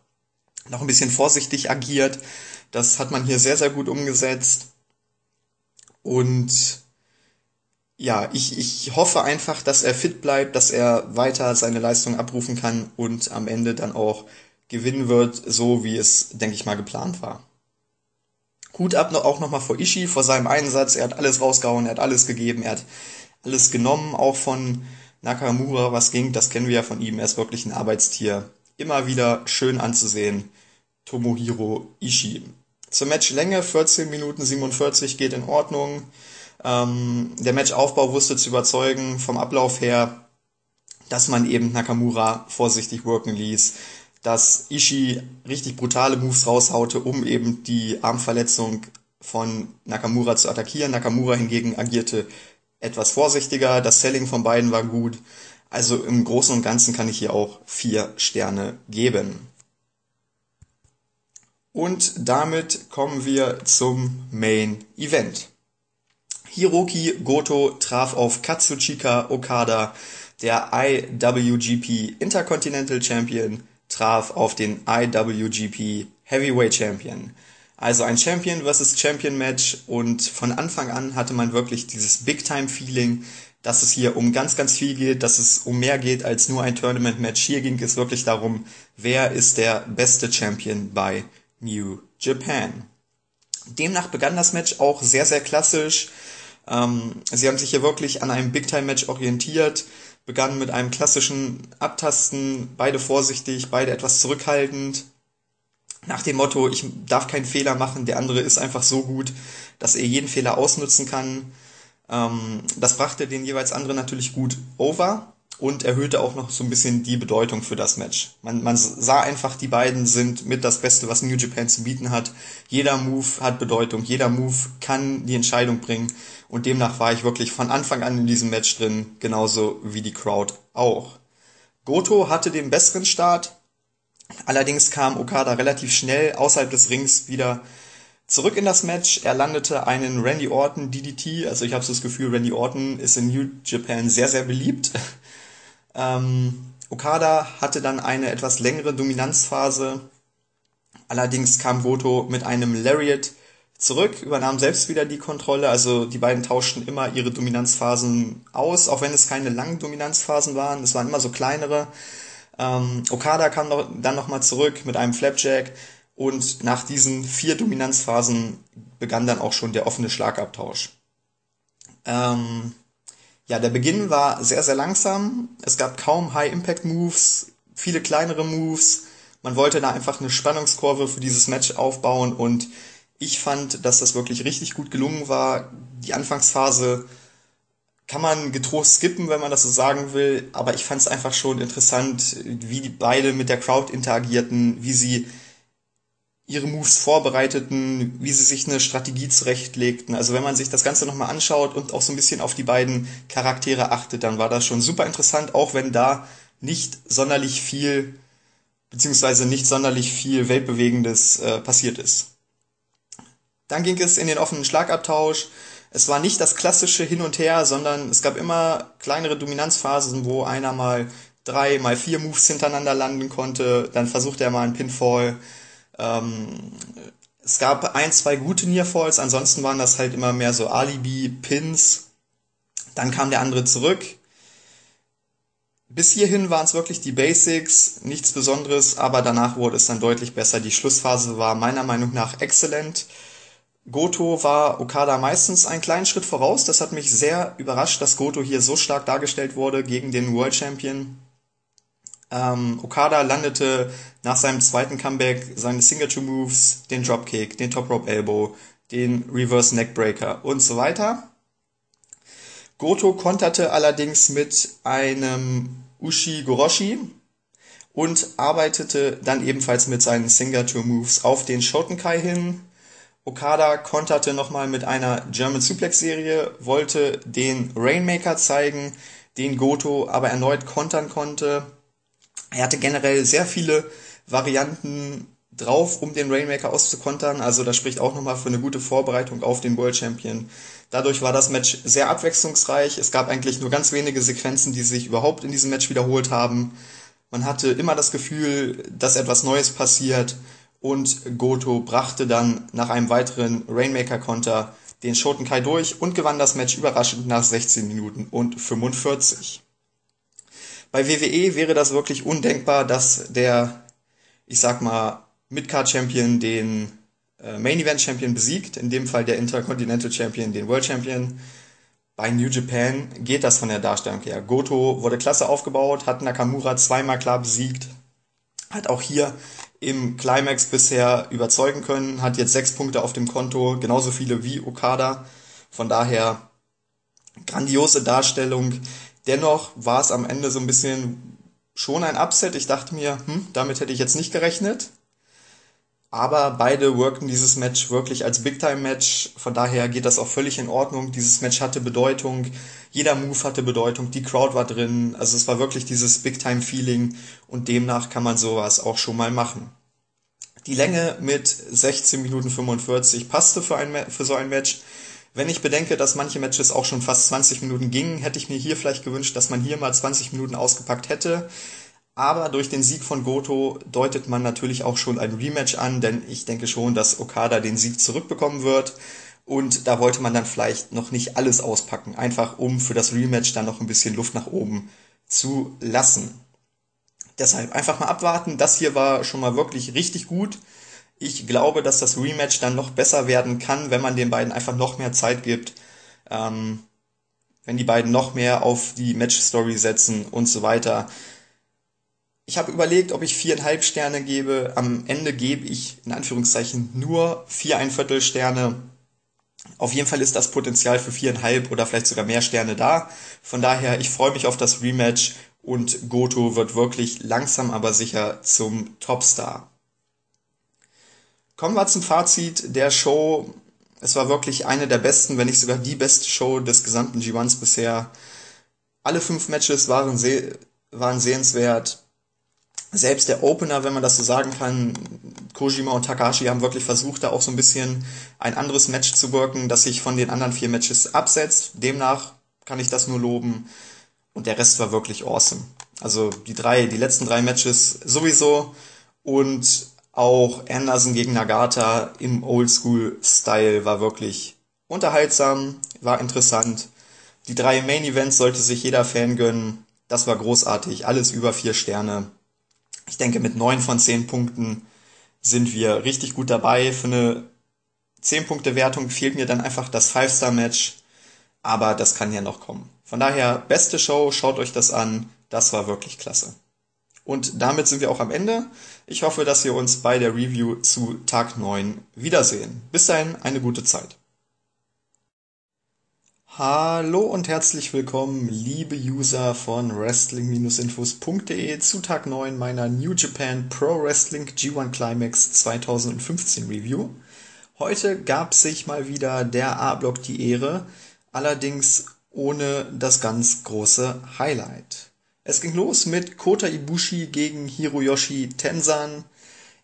noch ein bisschen vorsichtig agiert. Das hat man hier sehr, sehr gut umgesetzt. Und ja, ich, ich hoffe einfach, dass er fit bleibt, dass er weiter seine Leistung abrufen kann und am Ende dann auch gewinnen wird, so wie es, denke ich mal, geplant war. Hut ab auch nochmal vor Ishii, vor seinem Einsatz. Er hat alles rausgehauen, er hat alles gegeben, er hat alles genommen, auch von Nakamura, was ging, das kennen wir ja von ihm. Er ist wirklich ein Arbeitstier. Immer wieder schön anzusehen. Tomohiro Ishii. Zur Matchlänge 14 Minuten 47 geht in Ordnung. Ähm, der Matchaufbau wusste zu überzeugen vom Ablauf her, dass man eben Nakamura vorsichtig worken ließ, dass Ishii richtig brutale Moves raushaute, um eben die Armverletzung von Nakamura zu attackieren. Nakamura hingegen agierte etwas vorsichtiger, das Selling von beiden war gut. Also im Großen und Ganzen kann ich hier auch vier Sterne geben. Und damit kommen wir zum Main Event. Hiroki Goto traf auf Katsuchika Okada, der IWGP Intercontinental Champion, traf auf den IWGP Heavyweight Champion. Also ein Champion versus Champion Match und von Anfang an hatte man wirklich dieses Big Time Feeling, dass es hier um ganz, ganz viel geht, dass es um mehr geht als nur ein Tournament Match. Hier ging es wirklich darum, wer ist der beste Champion bei New Japan. Demnach begann das Match auch sehr, sehr klassisch. Ähm, sie haben sich hier wirklich an einem Big-Time-Match orientiert, begannen mit einem klassischen Abtasten, beide vorsichtig, beide etwas zurückhaltend. Nach dem Motto, ich darf keinen Fehler machen, der andere ist einfach so gut, dass er jeden Fehler ausnutzen kann. Ähm, das brachte den jeweils anderen natürlich gut over und erhöhte auch noch so ein bisschen die Bedeutung für das Match. Man, man sah einfach, die beiden sind mit das Beste, was New Japan zu bieten hat. Jeder Move hat Bedeutung, jeder Move kann die Entscheidung bringen und demnach war ich wirklich von Anfang an in diesem Match drin, genauso wie die Crowd auch. Goto hatte den besseren Start, allerdings kam Okada relativ schnell außerhalb des Rings wieder zurück in das Match. Er landete einen Randy Orton DDT, also ich habe so das Gefühl, Randy Orton ist in New Japan sehr, sehr beliebt. Ähm, Okada hatte dann eine etwas längere Dominanzphase. Allerdings kam Goto mit einem Lariat zurück, übernahm selbst wieder die Kontrolle. Also die beiden tauschten immer ihre Dominanzphasen aus, auch wenn es keine langen Dominanzphasen waren. Es waren immer so kleinere. Ähm, Okada kam noch, dann nochmal zurück mit einem Flapjack. Und nach diesen vier Dominanzphasen begann dann auch schon der offene Schlagabtausch. Ähm, ja, der Beginn war sehr, sehr langsam. Es gab kaum High-Impact-Moves, viele kleinere Moves. Man wollte da einfach eine Spannungskurve für dieses Match aufbauen und ich fand, dass das wirklich richtig gut gelungen war. Die Anfangsphase kann man getrost skippen, wenn man das so sagen will, aber ich fand es einfach schon interessant, wie die beide mit der Crowd interagierten, wie sie ihre Moves vorbereiteten, wie sie sich eine Strategie zurechtlegten. Also wenn man sich das Ganze nochmal anschaut und auch so ein bisschen auf die beiden Charaktere achtet, dann war das schon super interessant, auch wenn da nicht sonderlich viel, beziehungsweise nicht sonderlich viel Weltbewegendes äh, passiert ist. Dann ging es in den offenen Schlagabtausch. Es war nicht das klassische Hin und Her, sondern es gab immer kleinere Dominanzphasen, wo einer mal drei, mal vier Moves hintereinander landen konnte. Dann versuchte er mal einen Pinfall ähm, es gab ein, zwei gute Nearfalls, ansonsten waren das halt immer mehr so Alibi-Pins. Dann kam der andere zurück. Bis hierhin waren es wirklich die Basics, nichts Besonderes, aber danach wurde es dann deutlich besser. Die Schlussphase war meiner Meinung nach exzellent. Goto war Okada meistens einen kleinen Schritt voraus. Das hat mich sehr überrascht, dass Goto hier so stark dargestellt wurde gegen den World Champion. Ähm, Okada landete nach seinem zweiten Comeback seine Signature Moves, den Dropkick, den Top Rope Elbow, den Reverse Neckbreaker und so weiter. Goto konterte allerdings mit einem Ushi Goroshi und arbeitete dann ebenfalls mit seinen Signature Moves auf den Shotenkai hin. Okada konterte nochmal mit einer German Suplex Serie, wollte den Rainmaker zeigen, den Goto aber erneut kontern konnte er hatte generell sehr viele Varianten drauf, um den Rainmaker auszukontern. Also das spricht auch nochmal für eine gute Vorbereitung auf den World Champion. Dadurch war das Match sehr abwechslungsreich. Es gab eigentlich nur ganz wenige Sequenzen, die sich überhaupt in diesem Match wiederholt haben. Man hatte immer das Gefühl, dass etwas Neues passiert und Goto brachte dann nach einem weiteren Rainmaker-Konter den Shotenkai durch und gewann das Match überraschend nach 16 Minuten und 45. Bei WWE wäre das wirklich undenkbar, dass der, ich sag mal, Midcard Champion den äh, Main Event Champion besiegt, in dem Fall der Intercontinental Champion den World Champion. Bei New Japan geht das von der Darstellung her. Goto wurde klasse aufgebaut, hat Nakamura zweimal klar besiegt, hat auch hier im Climax bisher überzeugen können, hat jetzt sechs Punkte auf dem Konto, genauso viele wie Okada. Von daher grandiose Darstellung. Dennoch war es am Ende so ein bisschen schon ein Upset. Ich dachte mir, hm, damit hätte ich jetzt nicht gerechnet. Aber beide worken dieses Match wirklich als Big-Time-Match. Von daher geht das auch völlig in Ordnung. Dieses Match hatte Bedeutung. Jeder Move hatte Bedeutung. Die Crowd war drin. Also es war wirklich dieses Big-Time-Feeling. Und demnach kann man sowas auch schon mal machen. Die Länge mit 16 Minuten 45 passte für, ein, für so ein Match. Wenn ich bedenke, dass manche Matches auch schon fast 20 Minuten gingen, hätte ich mir hier vielleicht gewünscht, dass man hier mal 20 Minuten ausgepackt hätte. Aber durch den Sieg von Goto deutet man natürlich auch schon ein Rematch an, denn ich denke schon, dass Okada den Sieg zurückbekommen wird. Und da wollte man dann vielleicht noch nicht alles auspacken, einfach um für das Rematch dann noch ein bisschen Luft nach oben zu lassen. Deshalb einfach mal abwarten. Das hier war schon mal wirklich richtig gut. Ich glaube, dass das Rematch dann noch besser werden kann, wenn man den beiden einfach noch mehr Zeit gibt. Ähm, wenn die beiden noch mehr auf die Match-Story setzen und so weiter. Ich habe überlegt, ob ich viereinhalb Sterne gebe. Am Ende gebe ich in Anführungszeichen nur vier ein Viertel Sterne. Auf jeden Fall ist das Potenzial für viereinhalb oder vielleicht sogar mehr Sterne da. Von daher, ich freue mich auf das Rematch und Goto wird wirklich langsam aber sicher zum Topstar. Kommen wir zum Fazit der Show. Es war wirklich eine der besten, wenn nicht sogar die beste Show des gesamten G1s bisher. Alle fünf Matches waren, seh waren sehenswert. Selbst der Opener, wenn man das so sagen kann, Kojima und Takashi haben wirklich versucht, da auch so ein bisschen ein anderes Match zu wirken, das sich von den anderen vier Matches absetzt. Demnach kann ich das nur loben. Und der Rest war wirklich awesome. Also die drei, die letzten drei Matches sowieso. Und auch Anderson gegen Nagata im Oldschool-Style war wirklich unterhaltsam, war interessant. Die drei Main Events sollte sich jeder Fan gönnen. Das war großartig, alles über vier Sterne. Ich denke, mit neun von zehn Punkten sind wir richtig gut dabei. Für eine 10-Punkte-Wertung fehlt mir dann einfach das Five-Star-Match, aber das kann ja noch kommen. Von daher, beste Show, schaut euch das an, das war wirklich klasse. Und damit sind wir auch am Ende. Ich hoffe, dass wir uns bei der Review zu Tag 9 wiedersehen. Bis dahin, eine gute Zeit. Hallo und herzlich willkommen, liebe User von Wrestling-Infos.de zu Tag 9 meiner New Japan Pro Wrestling G1 Climax 2015 Review. Heute gab sich mal wieder der A-Block die Ehre, allerdings ohne das ganz große Highlight. Es ging los mit Kota Ibushi gegen Hiroyoshi Tensan.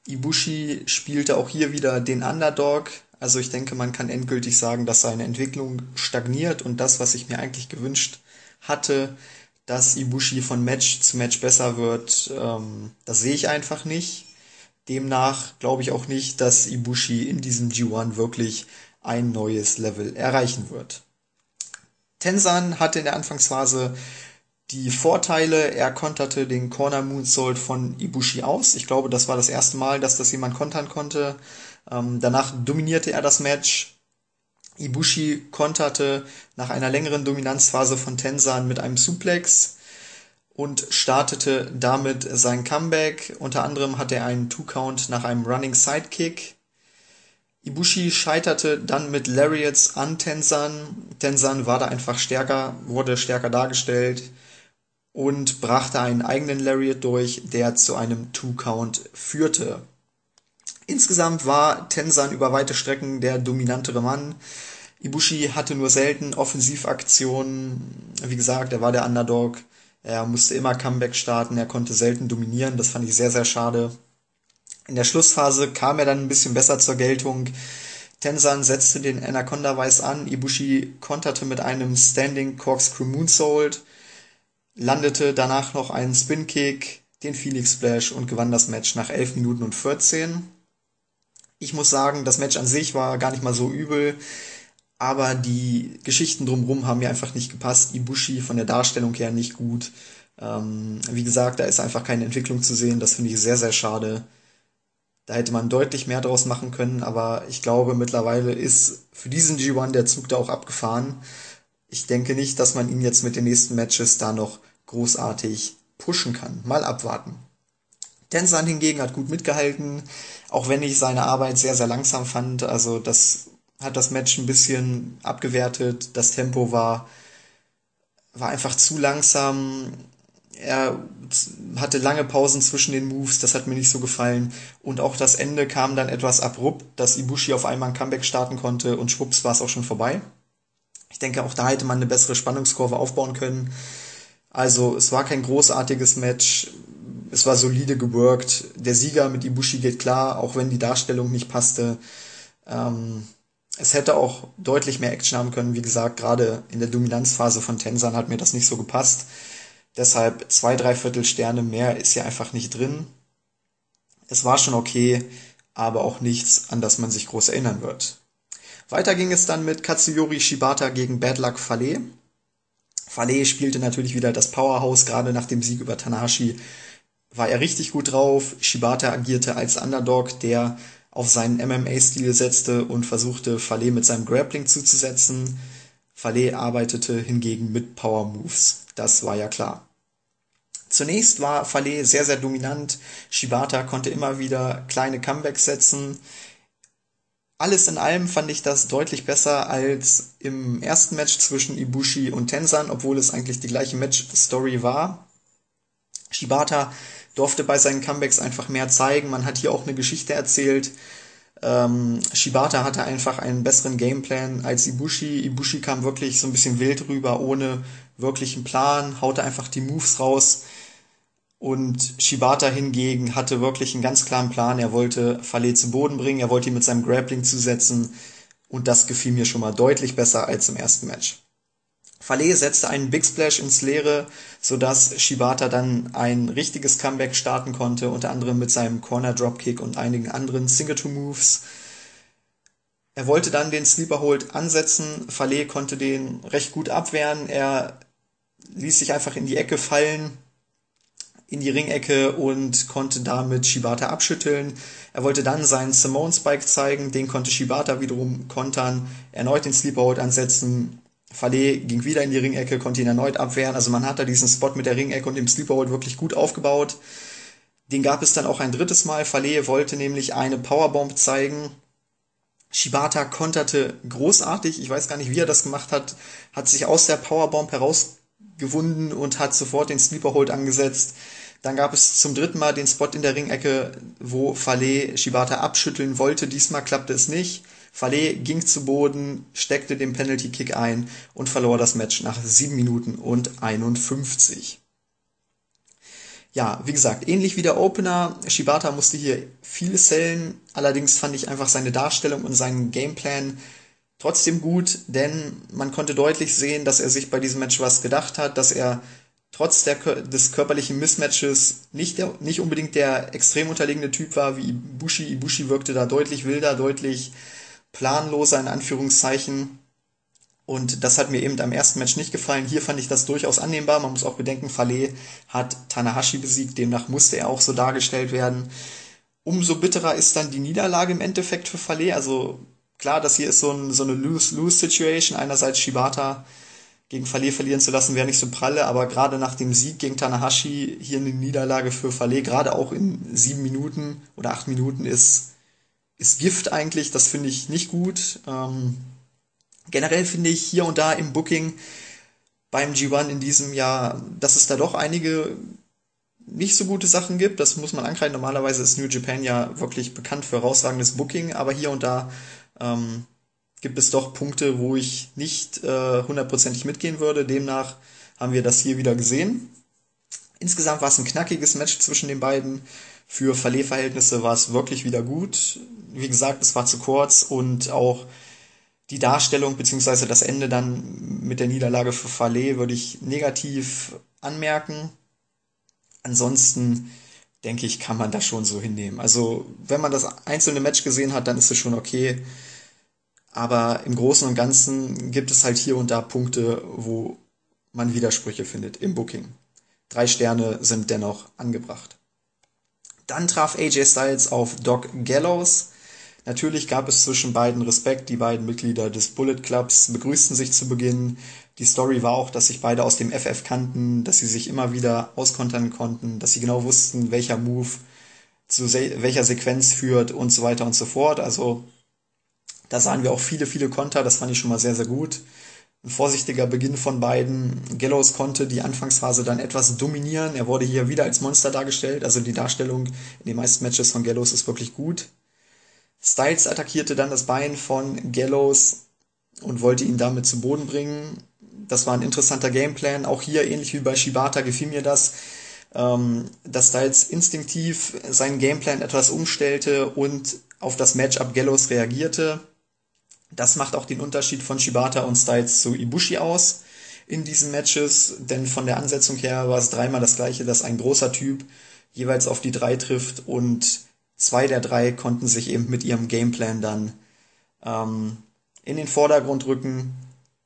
Ibushi spielte auch hier wieder den Underdog. Also ich denke, man kann endgültig sagen, dass seine Entwicklung stagniert und das, was ich mir eigentlich gewünscht hatte, dass Ibushi von Match zu Match besser wird, ähm, das sehe ich einfach nicht. Demnach glaube ich auch nicht, dass Ibushi in diesem G1 wirklich ein neues Level erreichen wird. Tensan hatte in der Anfangsphase die Vorteile, er konterte den Corner Moonsault von Ibushi aus. Ich glaube, das war das erste Mal, dass das jemand kontern konnte. Ähm, danach dominierte er das Match. Ibushi konterte nach einer längeren Dominanzphase von Tensan mit einem Suplex und startete damit sein Comeback. Unter anderem hatte er einen Two-Count nach einem Running Sidekick. Ibushi scheiterte dann mit Lariats an Tensan. Tensan war da einfach stärker, wurde stärker dargestellt und brachte einen eigenen Lariat durch, der zu einem Two-Count führte. Insgesamt war Tensan über weite Strecken der dominantere Mann. Ibushi hatte nur selten Offensivaktionen. Wie gesagt, er war der Underdog. Er musste immer Comeback starten. Er konnte selten dominieren. Das fand ich sehr, sehr schade. In der Schlussphase kam er dann ein bisschen besser zur Geltung. Tensan setzte den Anaconda Weiß an. Ibushi konterte mit einem Standing Corkscrew Moonsault landete danach noch einen Spin-Kick, den Felix Splash und gewann das Match nach 11 Minuten und 14. Ich muss sagen, das Match an sich war gar nicht mal so übel, aber die Geschichten drumherum haben mir einfach nicht gepasst. Ibushi von der Darstellung her nicht gut. Ähm, wie gesagt, da ist einfach keine Entwicklung zu sehen. Das finde ich sehr, sehr schade. Da hätte man deutlich mehr draus machen können, aber ich glaube, mittlerweile ist für diesen G1 der Zug da auch abgefahren. Ich denke nicht, dass man ihn jetzt mit den nächsten Matches da noch großartig pushen kann. Mal abwarten. Tenzan hingegen hat gut mitgehalten, auch wenn ich seine Arbeit sehr, sehr langsam fand. Also das hat das Match ein bisschen abgewertet. Das Tempo war, war einfach zu langsam. Er hatte lange Pausen zwischen den Moves, das hat mir nicht so gefallen. Und auch das Ende kam dann etwas abrupt, dass Ibushi auf einmal ein Comeback starten konnte und schwupps war es auch schon vorbei. Ich denke, auch da hätte man eine bessere Spannungskurve aufbauen können. Also es war kein großartiges Match. Es war solide geworkt. Der Sieger mit Ibushi geht klar, auch wenn die Darstellung nicht passte. Ähm, es hätte auch deutlich mehr Action haben können. Wie gesagt, gerade in der Dominanzphase von Tensan hat mir das nicht so gepasst. Deshalb zwei, drei Viertel Sterne mehr ist ja einfach nicht drin. Es war schon okay, aber auch nichts, an das man sich groß erinnern wird. Weiter ging es dann mit Katsuyori Shibata gegen Bad Luck Fale. Fale spielte natürlich wieder das Powerhouse, gerade nach dem Sieg über Tanahashi war er richtig gut drauf. Shibata agierte als Underdog, der auf seinen MMA-Stil setzte und versuchte, Fale mit seinem Grappling zuzusetzen. Fale arbeitete hingegen mit Power Moves. Das war ja klar. Zunächst war Fale sehr, sehr dominant. Shibata konnte immer wieder kleine Comebacks setzen. Alles in allem fand ich das deutlich besser als im ersten Match zwischen Ibushi und Tensan, obwohl es eigentlich die gleiche Match-Story war. Shibata durfte bei seinen Comebacks einfach mehr zeigen. Man hat hier auch eine Geschichte erzählt. Ähm, Shibata hatte einfach einen besseren Gameplan als Ibushi. Ibushi kam wirklich so ein bisschen wild rüber, ohne wirklichen Plan, haute einfach die Moves raus. Und Shibata hingegen hatte wirklich einen ganz klaren Plan. Er wollte Fale zu Boden bringen, er wollte ihn mit seinem Grappling zusetzen. Und das gefiel mir schon mal deutlich besser als im ersten Match. Fale setzte einen Big Splash ins Leere, sodass Shibata dann ein richtiges Comeback starten konnte, unter anderem mit seinem Corner Dropkick und einigen anderen Signature Moves. Er wollte dann den Sleeper Hold ansetzen. Fale konnte den recht gut abwehren. Er ließ sich einfach in die Ecke fallen, in die Ringecke und konnte damit Shibata abschütteln. Er wollte dann seinen Simone Spike zeigen, den konnte Shibata wiederum kontern, erneut den Sleeper Hold ansetzen. Fale ging wieder in die Ringecke, konnte ihn erneut abwehren. Also man hat da diesen Spot mit der Ringecke und dem Sleeper Hold wirklich gut aufgebaut. Den gab es dann auch ein drittes Mal. Fale wollte nämlich eine Powerbomb zeigen. Shibata konterte großartig. Ich weiß gar nicht, wie er das gemacht hat. Hat sich aus der Powerbomb herausgewunden und hat sofort den Sleeper Hold angesetzt. Dann gab es zum dritten Mal den Spot in der Ringecke, wo Fale Shibata abschütteln wollte. Diesmal klappte es nicht. Fale ging zu Boden, steckte den Penalty Kick ein und verlor das Match nach 7 Minuten und 51. Ja, wie gesagt, ähnlich wie der Opener, Shibata musste hier viel sellen, allerdings fand ich einfach seine Darstellung und seinen Gameplan trotzdem gut, denn man konnte deutlich sehen, dass er sich bei diesem Match was gedacht hat, dass er trotz der, des körperlichen Mismatches nicht, der, nicht unbedingt der extrem unterlegene Typ war wie Ibushi. Ibushi wirkte da deutlich wilder, deutlich planloser in Anführungszeichen. Und das hat mir eben am ersten Match nicht gefallen. Hier fand ich das durchaus annehmbar. Man muss auch bedenken, Fale hat Tanahashi besiegt, demnach musste er auch so dargestellt werden. Umso bitterer ist dann die Niederlage im Endeffekt für Fale. Also klar, das hier ist so, ein, so eine Lose-Lose-Situation. Einerseits Shibata gegen Fale verlieren zu lassen, wäre nicht so pralle, aber gerade nach dem Sieg gegen Tanahashi hier eine Niederlage für Fale, gerade auch in sieben Minuten oder acht Minuten ist, ist Gift eigentlich. Das finde ich nicht gut. Ähm, generell finde ich hier und da im Booking beim G1 in diesem Jahr, dass es da doch einige nicht so gute Sachen gibt. Das muss man ankreiden. Normalerweise ist New Japan ja wirklich bekannt für herausragendes Booking, aber hier und da ähm, gibt es doch Punkte, wo ich nicht äh, hundertprozentig mitgehen würde. Demnach haben wir das hier wieder gesehen. Insgesamt war es ein knackiges Match zwischen den beiden. Für Verlehverhältnisse war es wirklich wieder gut. Wie gesagt, es war zu kurz und auch die Darstellung beziehungsweise das Ende dann mit der Niederlage für Fallet würde ich negativ anmerken. Ansonsten denke ich, kann man das schon so hinnehmen. Also, wenn man das einzelne Match gesehen hat, dann ist es schon okay. Aber im Großen und Ganzen gibt es halt hier und da Punkte, wo man Widersprüche findet im Booking. Drei Sterne sind dennoch angebracht. Dann traf AJ Styles auf Doc Gallows. Natürlich gab es zwischen beiden Respekt. Die beiden Mitglieder des Bullet Clubs begrüßten sich zu Beginn. Die Story war auch, dass sich beide aus dem FF kannten, dass sie sich immer wieder auskontern konnten, dass sie genau wussten, welcher Move zu welcher Sequenz führt und so weiter und so fort. Also da sahen wir auch viele, viele Konter. Das fand ich schon mal sehr, sehr gut. Ein vorsichtiger Beginn von beiden. Gallows konnte die Anfangsphase dann etwas dominieren. Er wurde hier wieder als Monster dargestellt. Also die Darstellung in den meisten Matches von Gallows ist wirklich gut. Styles attackierte dann das Bein von Gallows und wollte ihn damit zu Boden bringen. Das war ein interessanter Gameplan. Auch hier, ähnlich wie bei Shibata, gefiel mir das, ähm, dass Styles instinktiv seinen Gameplan etwas umstellte und auf das Matchup Gallows reagierte. Das macht auch den Unterschied von Shibata und Styles zu Ibushi aus in diesen Matches, denn von der Ansetzung her war es dreimal das gleiche, dass ein großer Typ jeweils auf die drei trifft und zwei der drei konnten sich eben mit ihrem Gameplan dann ähm, in den Vordergrund rücken.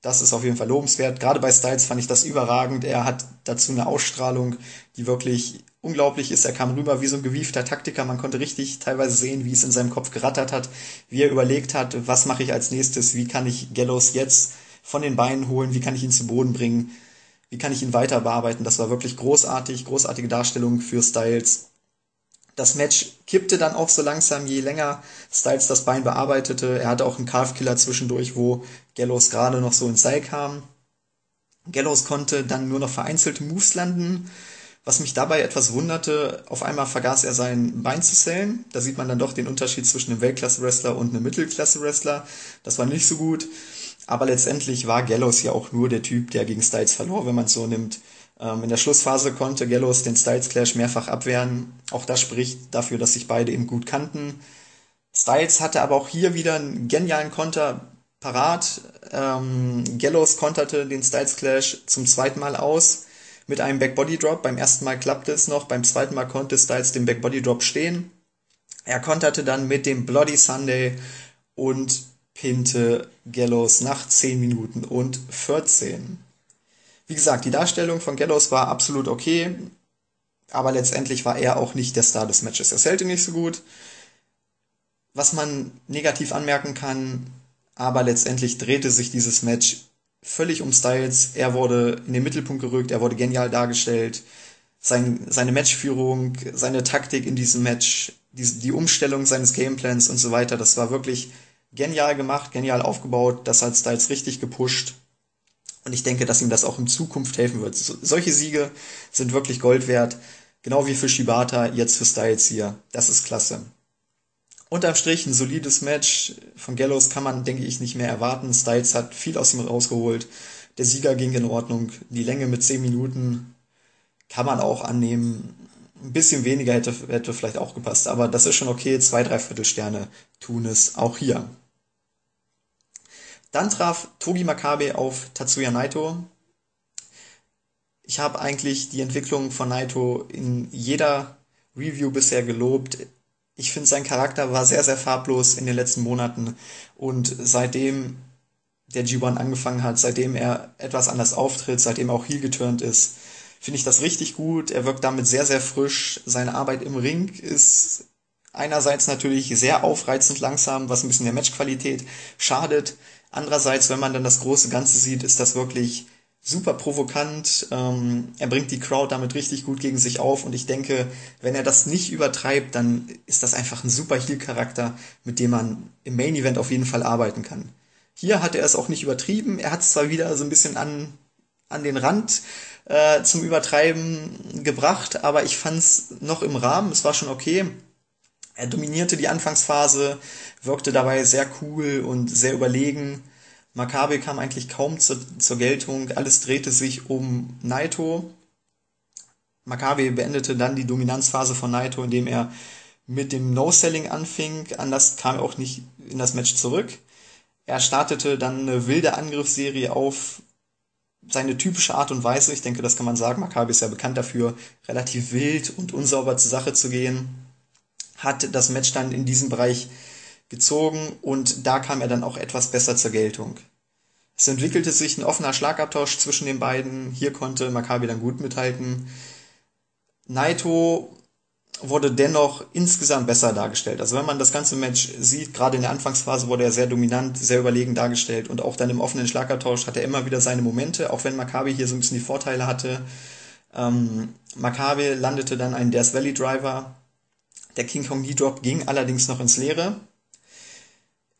Das ist auf jeden Fall lobenswert. Gerade bei Styles fand ich das überragend. Er hat dazu eine Ausstrahlung, die wirklich unglaublich ist. Er kam rüber wie so ein gewiefter Taktiker. Man konnte richtig teilweise sehen, wie es in seinem Kopf gerattert hat, wie er überlegt hat, was mache ich als nächstes, wie kann ich Gallows jetzt von den Beinen holen, wie kann ich ihn zu Boden bringen, wie kann ich ihn weiter bearbeiten. Das war wirklich großartig, großartige Darstellung für Styles. Das Match kippte dann auch so langsam, je länger Styles das Bein bearbeitete. Er hatte auch einen Calf-Killer zwischendurch, wo Gallows gerade noch so ins Seil kam. Gallows konnte dann nur noch vereinzelte Moves landen, was mich dabei etwas wunderte, auf einmal vergaß er sein Bein zu zählen. Da sieht man dann doch den Unterschied zwischen einem Weltklasse-Wrestler und einem Mittelklasse-Wrestler. Das war nicht so gut. Aber letztendlich war Gallows ja auch nur der Typ, der gegen Styles verlor, wenn man es so nimmt. Ähm, in der Schlussphase konnte Gallows den Styles Clash mehrfach abwehren. Auch das spricht dafür, dass sich beide eben gut kannten. Styles hatte aber auch hier wieder einen genialen Konter parat. Ähm, Gallows konterte den Styles Clash zum zweiten Mal aus mit einem Backbody Drop. Beim ersten Mal klappte es noch, beim zweiten Mal konnte Styles den Backbody Drop stehen. Er konterte dann mit dem Bloody Sunday und pinte Gallows nach 10 Minuten und 14. Wie gesagt, die Darstellung von Gallows war absolut okay, aber letztendlich war er auch nicht der Star des Matches. Er sellte nicht so gut. Was man negativ anmerken kann, aber letztendlich drehte sich dieses Match völlig um Styles. Er wurde in den Mittelpunkt gerückt, er wurde genial dargestellt. Sein, seine Matchführung, seine Taktik in diesem Match, die, die Umstellung seines Gameplans und so weiter, das war wirklich genial gemacht, genial aufgebaut. Das hat Styles richtig gepusht. Und ich denke, dass ihm das auch in Zukunft helfen wird. So, solche Siege sind wirklich Gold wert. Genau wie für Shibata, jetzt für Styles hier. Das ist klasse. Unterm Strich ein solides Match. Von Gallows kann man, denke ich, nicht mehr erwarten. Styles hat viel aus ihm rausgeholt. Der Sieger ging in Ordnung. Die Länge mit 10 Minuten kann man auch annehmen. Ein bisschen weniger hätte, hätte vielleicht auch gepasst, aber das ist schon okay. Zwei, drei Viertelsterne tun es auch hier. Dann traf Togi Makabe auf Tatsuya Naito. Ich habe eigentlich die Entwicklung von Naito in jeder Review bisher gelobt ich finde, sein Charakter war sehr, sehr farblos in den letzten Monaten. Und seitdem der G1 angefangen hat, seitdem er etwas anders auftritt, seitdem er auch heel geturnt ist, finde ich das richtig gut. Er wirkt damit sehr, sehr frisch. Seine Arbeit im Ring ist einerseits natürlich sehr aufreizend langsam, was ein bisschen der Matchqualität schadet. Andererseits, wenn man dann das große Ganze sieht, ist das wirklich super provokant. Ähm, er bringt die Crowd damit richtig gut gegen sich auf und ich denke, wenn er das nicht übertreibt, dann ist das einfach ein super Heel-Charakter, mit dem man im Main Event auf jeden Fall arbeiten kann. Hier hat er es auch nicht übertrieben. Er hat es zwar wieder so ein bisschen an, an den Rand äh, zum Übertreiben gebracht, aber ich fand es noch im Rahmen. Es war schon okay. Er dominierte die Anfangsphase, wirkte dabei sehr cool und sehr überlegen Maccabi kam eigentlich kaum zur, zur Geltung. Alles drehte sich um Naito. Maccabi beendete dann die Dominanzphase von Naito, indem er mit dem No-Selling anfing. Anders kam er auch nicht in das Match zurück. Er startete dann eine wilde Angriffsserie auf seine typische Art und Weise. Ich denke, das kann man sagen. Maccabi ist ja bekannt dafür, relativ wild und unsauber zur Sache zu gehen. Hat das Match dann in diesem Bereich gezogen und da kam er dann auch etwas besser zur Geltung. Es entwickelte sich ein offener Schlagabtausch zwischen den beiden. Hier konnte Maccabi dann gut mithalten. Naito wurde dennoch insgesamt besser dargestellt. Also wenn man das ganze Match sieht, gerade in der Anfangsphase wurde er sehr dominant, sehr überlegen dargestellt und auch dann im offenen Schlagabtausch hat er immer wieder seine Momente, auch wenn Maccabi hier so ein bisschen die Vorteile hatte. Ähm, Maccabi landete dann einen Death Valley Driver. Der King Kong Knee Drop ging allerdings noch ins Leere.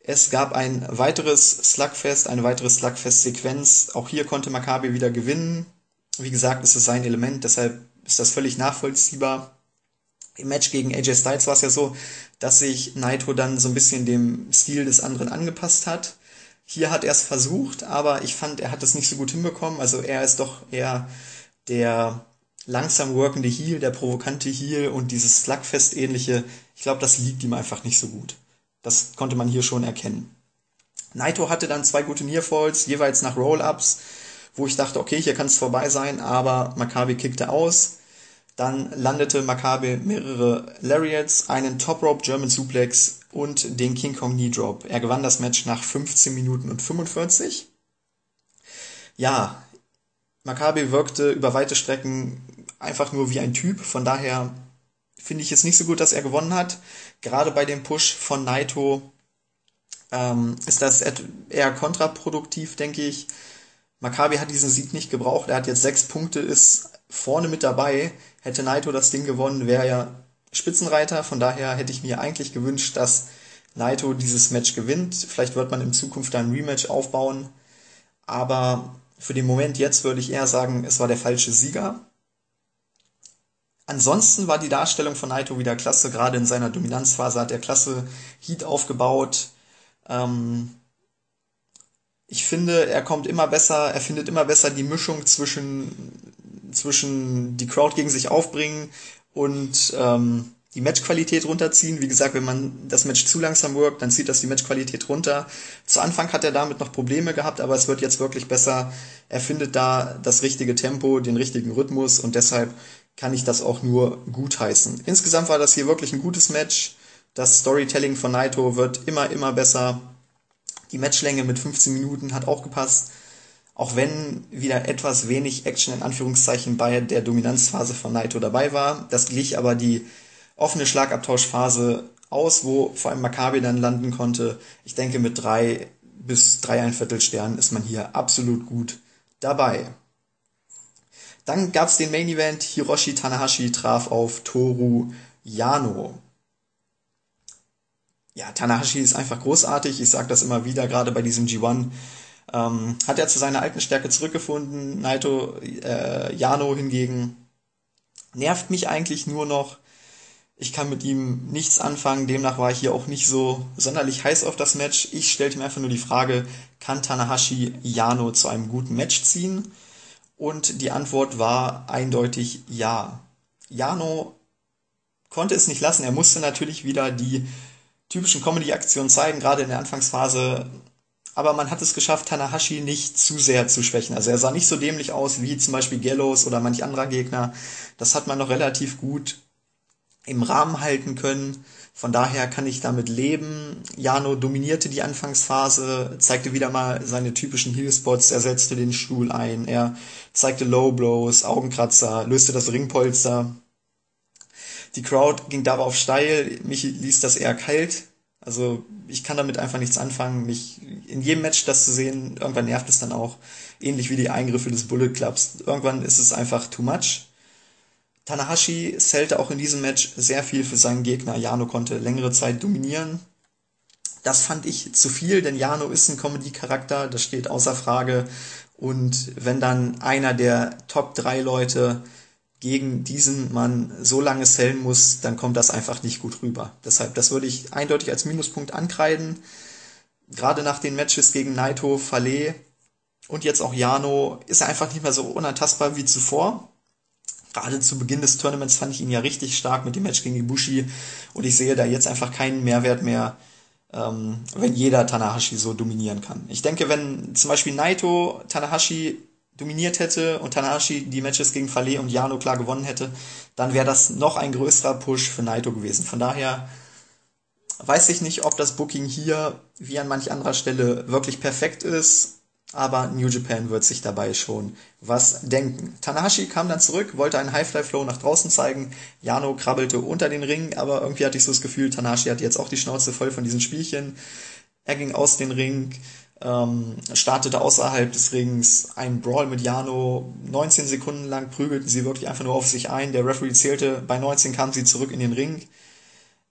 Es gab ein weiteres Slugfest, eine weitere Slugfest-Sequenz. Auch hier konnte Maccabi wieder gewinnen. Wie gesagt, es ist sein Element, deshalb ist das völlig nachvollziehbar. Im Match gegen AJ Styles war es ja so, dass sich Naito dann so ein bisschen dem Stil des anderen angepasst hat. Hier hat er es versucht, aber ich fand, er hat es nicht so gut hinbekommen. Also er ist doch eher der langsam workende Heel, der provokante Heel und dieses Slugfest-ähnliche. Ich glaube, das liegt ihm einfach nicht so gut. Das konnte man hier schon erkennen. Naito hatte dann zwei gute Nearfalls, jeweils nach Roll-Ups, wo ich dachte, okay, hier kann es vorbei sein, aber Maccabi kickte aus. Dann landete Maccabi mehrere Lariats, einen Top Rope German Suplex und den King Kong Knee Drop. Er gewann das Match nach 15 Minuten und 45. Ja, Maccabi wirkte über weite Strecken einfach nur wie ein Typ. Von daher finde ich es nicht so gut, dass er gewonnen hat. Gerade bei dem Push von Naito ähm, ist das eher kontraproduktiv, denke ich. Maccabi hat diesen Sieg nicht gebraucht. Er hat jetzt sechs Punkte, ist vorne mit dabei. Hätte Naito das Ding gewonnen, wäre er Spitzenreiter. Von daher hätte ich mir eigentlich gewünscht, dass Naito dieses Match gewinnt. Vielleicht wird man in Zukunft ein Rematch aufbauen. Aber für den Moment jetzt würde ich eher sagen, es war der falsche Sieger. Ansonsten war die Darstellung von Naito wieder klasse, gerade in seiner Dominanzphase hat er klasse Heat aufgebaut. Ähm, ich finde, er kommt immer besser, er findet immer besser die Mischung zwischen, zwischen die Crowd gegen sich aufbringen und ähm, die Matchqualität runterziehen. Wie gesagt, wenn man das Match zu langsam workt, dann zieht das die Matchqualität runter. Zu Anfang hat er damit noch Probleme gehabt, aber es wird jetzt wirklich besser. Er findet da das richtige Tempo, den richtigen Rhythmus und deshalb kann ich das auch nur gutheißen. Insgesamt war das hier wirklich ein gutes Match. Das Storytelling von Naito wird immer, immer besser. Die Matchlänge mit 15 Minuten hat auch gepasst. Auch wenn wieder etwas wenig Action in Anführungszeichen bei der Dominanzphase von Naito dabei war. Das glich aber die offene Schlagabtauschphase aus, wo vor allem Maccabi dann landen konnte. Ich denke, mit drei bis dreieinviertel Sternen ist man hier absolut gut dabei. Dann gab's den Main Event. Hiroshi Tanahashi traf auf Toru Yano. Ja, Tanahashi ist einfach großartig. Ich sage das immer wieder, gerade bei diesem G1. Ähm, hat er zu seiner alten Stärke zurückgefunden. Naito äh, Yano hingegen nervt mich eigentlich nur noch. Ich kann mit ihm nichts anfangen, demnach war ich hier auch nicht so sonderlich heiß auf das Match. Ich stellte mir einfach nur die Frage, kann Tanahashi Yano zu einem guten Match ziehen? Und die Antwort war eindeutig ja. Yano konnte es nicht lassen. Er musste natürlich wieder die typischen Comedy-Aktionen zeigen, gerade in der Anfangsphase. Aber man hat es geschafft, Tanahashi nicht zu sehr zu schwächen. Also er sah nicht so dämlich aus wie zum Beispiel Gallows oder manch anderer Gegner. Das hat man noch relativ gut im Rahmen halten können. Von daher kann ich damit leben. Jano dominierte die Anfangsphase, zeigte wieder mal seine typischen Heelspots, er setzte den Stuhl ein, er zeigte Low Blows, Augenkratzer, löste das Ringpolster. Die Crowd ging darauf steil, mich ließ das eher kalt. Also ich kann damit einfach nichts anfangen. Mich in jedem Match das zu sehen, irgendwann nervt es dann auch. Ähnlich wie die Eingriffe des Bullet Clubs. Irgendwann ist es einfach too much. Tanahashi zählte auch in diesem Match sehr viel für seinen Gegner. Jano konnte längere Zeit dominieren. Das fand ich zu viel, denn Jano ist ein Comedy-Charakter, das steht außer Frage. Und wenn dann einer der Top 3 Leute gegen diesen Mann so lange sellen muss, dann kommt das einfach nicht gut rüber. Deshalb, das würde ich eindeutig als Minuspunkt ankreiden. Gerade nach den Matches gegen Naito, Fale und jetzt auch Jano ist er einfach nicht mehr so unantastbar wie zuvor gerade zu Beginn des Tournaments fand ich ihn ja richtig stark mit dem Match gegen Ibushi und ich sehe da jetzt einfach keinen Mehrwert mehr, ähm, wenn jeder Tanahashi so dominieren kann. Ich denke, wenn zum Beispiel Naito Tanahashi dominiert hätte und Tanahashi die Matches gegen Fale und Yano klar gewonnen hätte, dann wäre das noch ein größerer Push für Naito gewesen. Von daher weiß ich nicht, ob das Booking hier wie an manch anderer Stelle wirklich perfekt ist aber New Japan wird sich dabei schon was denken. Tanahashi kam dann zurück, wollte einen High-Fly-Flow nach draußen zeigen. Jano krabbelte unter den Ring, aber irgendwie hatte ich so das Gefühl, Tanahashi hat jetzt auch die Schnauze voll von diesen Spielchen. Er ging aus dem Ring, ähm, startete außerhalb des Rings ein Brawl mit Jano. 19 Sekunden lang prügelten sie wirklich einfach nur auf sich ein. Der Referee zählte, bei 19 kamen sie zurück in den Ring.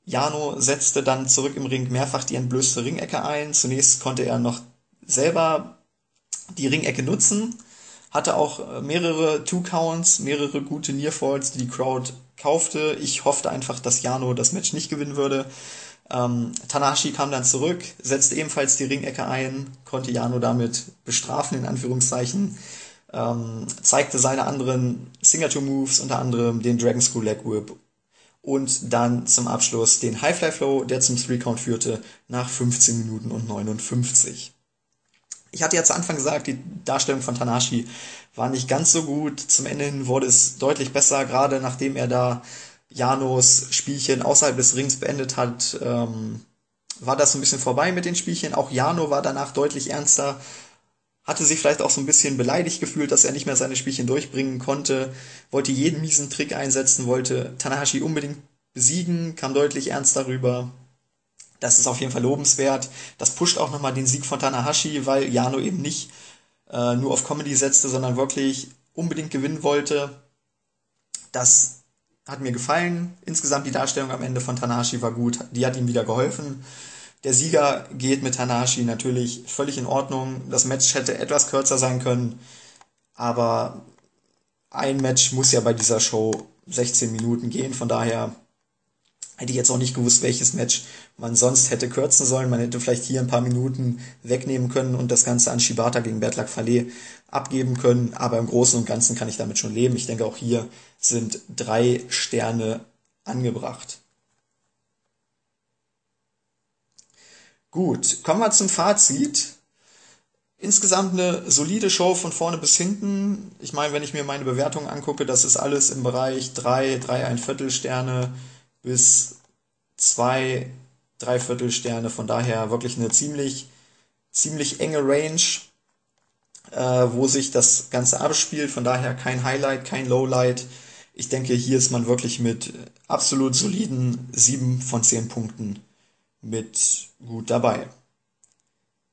Jano setzte dann zurück im Ring mehrfach die entblößte Ringecke ein. Zunächst konnte er noch selber die Ringecke nutzen. Hatte auch äh, mehrere Two-Counts, mehrere gute Nearfalls, die die Crowd kaufte. Ich hoffte einfach, dass Jano das Match nicht gewinnen würde. Ähm, Tanahashi kam dann zurück, setzte ebenfalls die Ringecke ein, konnte Jano damit bestrafen, in Anführungszeichen. Ähm, zeigte seine anderen Signature Moves, unter anderem den Dragon Screw Leg Whip und dann zum Abschluss den High Fly Flow, der zum Three Count führte, nach 15 Minuten und 59. Ich hatte ja zu Anfang gesagt, die Darstellung von Tanashi war nicht ganz so gut. Zum Ende hin wurde es deutlich besser, gerade nachdem er da Janos Spielchen außerhalb des Rings beendet hat, ähm, war das so ein bisschen vorbei mit den Spielchen. Auch Jano war danach deutlich ernster. hatte sich vielleicht auch so ein bisschen beleidigt gefühlt, dass er nicht mehr seine Spielchen durchbringen konnte, wollte jeden miesen Trick einsetzen, wollte Tanahashi unbedingt besiegen, kam deutlich ernst darüber. Das ist auf jeden Fall lobenswert. Das pusht auch nochmal den Sieg von Tanahashi, weil Jano eben nicht äh, nur auf Comedy setzte, sondern wirklich unbedingt gewinnen wollte. Das hat mir gefallen. Insgesamt die Darstellung am Ende von Tanahashi war gut. Die hat ihm wieder geholfen. Der Sieger geht mit Tanahashi natürlich völlig in Ordnung. Das Match hätte etwas kürzer sein können, aber ein Match muss ja bei dieser Show 16 Minuten gehen. Von daher hätte ich jetzt auch nicht gewusst, welches Match man sonst hätte kürzen sollen. Man hätte vielleicht hier ein paar Minuten wegnehmen können und das Ganze an Shibata gegen Bertlak Fale abgeben können. Aber im Großen und Ganzen kann ich damit schon leben. Ich denke, auch hier sind drei Sterne angebracht. Gut, kommen wir zum Fazit. Insgesamt eine solide Show von vorne bis hinten. Ich meine, wenn ich mir meine Bewertungen angucke, das ist alles im Bereich drei, drei ein Viertel Sterne bis zwei, dreiviertel Sterne. Von daher wirklich eine ziemlich, ziemlich enge Range, äh, wo sich das Ganze abspielt. Von daher kein Highlight, kein Lowlight. Ich denke, hier ist man wirklich mit absolut soliden sieben von zehn Punkten mit gut dabei.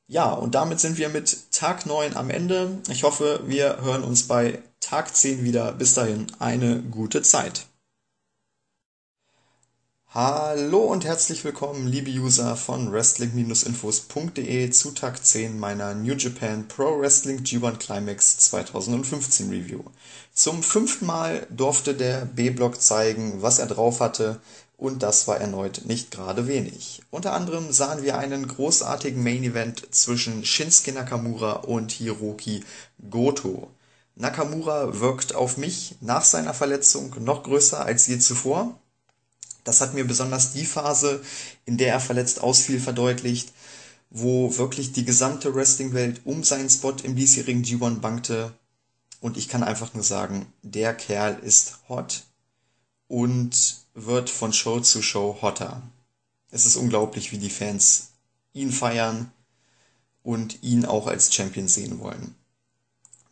Ja, und damit sind wir mit Tag 9 am Ende. Ich hoffe, wir hören uns bei Tag 10 wieder. Bis dahin eine gute Zeit. Hallo und herzlich willkommen, liebe User von Wrestling-Infos.de zu Tag 10 meiner New Japan Pro Wrestling G1 Climax 2015 Review. Zum fünften Mal durfte der B-Block zeigen, was er drauf hatte und das war erneut nicht gerade wenig. Unter anderem sahen wir einen großartigen Main Event zwischen Shinsuke Nakamura und Hiroki Goto. Nakamura wirkt auf mich nach seiner Verletzung noch größer als je zuvor. Das hat mir besonders die Phase, in der er verletzt ausfiel, verdeutlicht, wo wirklich die gesamte Wrestling-Welt um seinen Spot im diesjährigen G1 bankte. Und ich kann einfach nur sagen, der Kerl ist hot und wird von Show zu Show hotter. Es ist unglaublich, wie die Fans ihn feiern und ihn auch als Champion sehen wollen.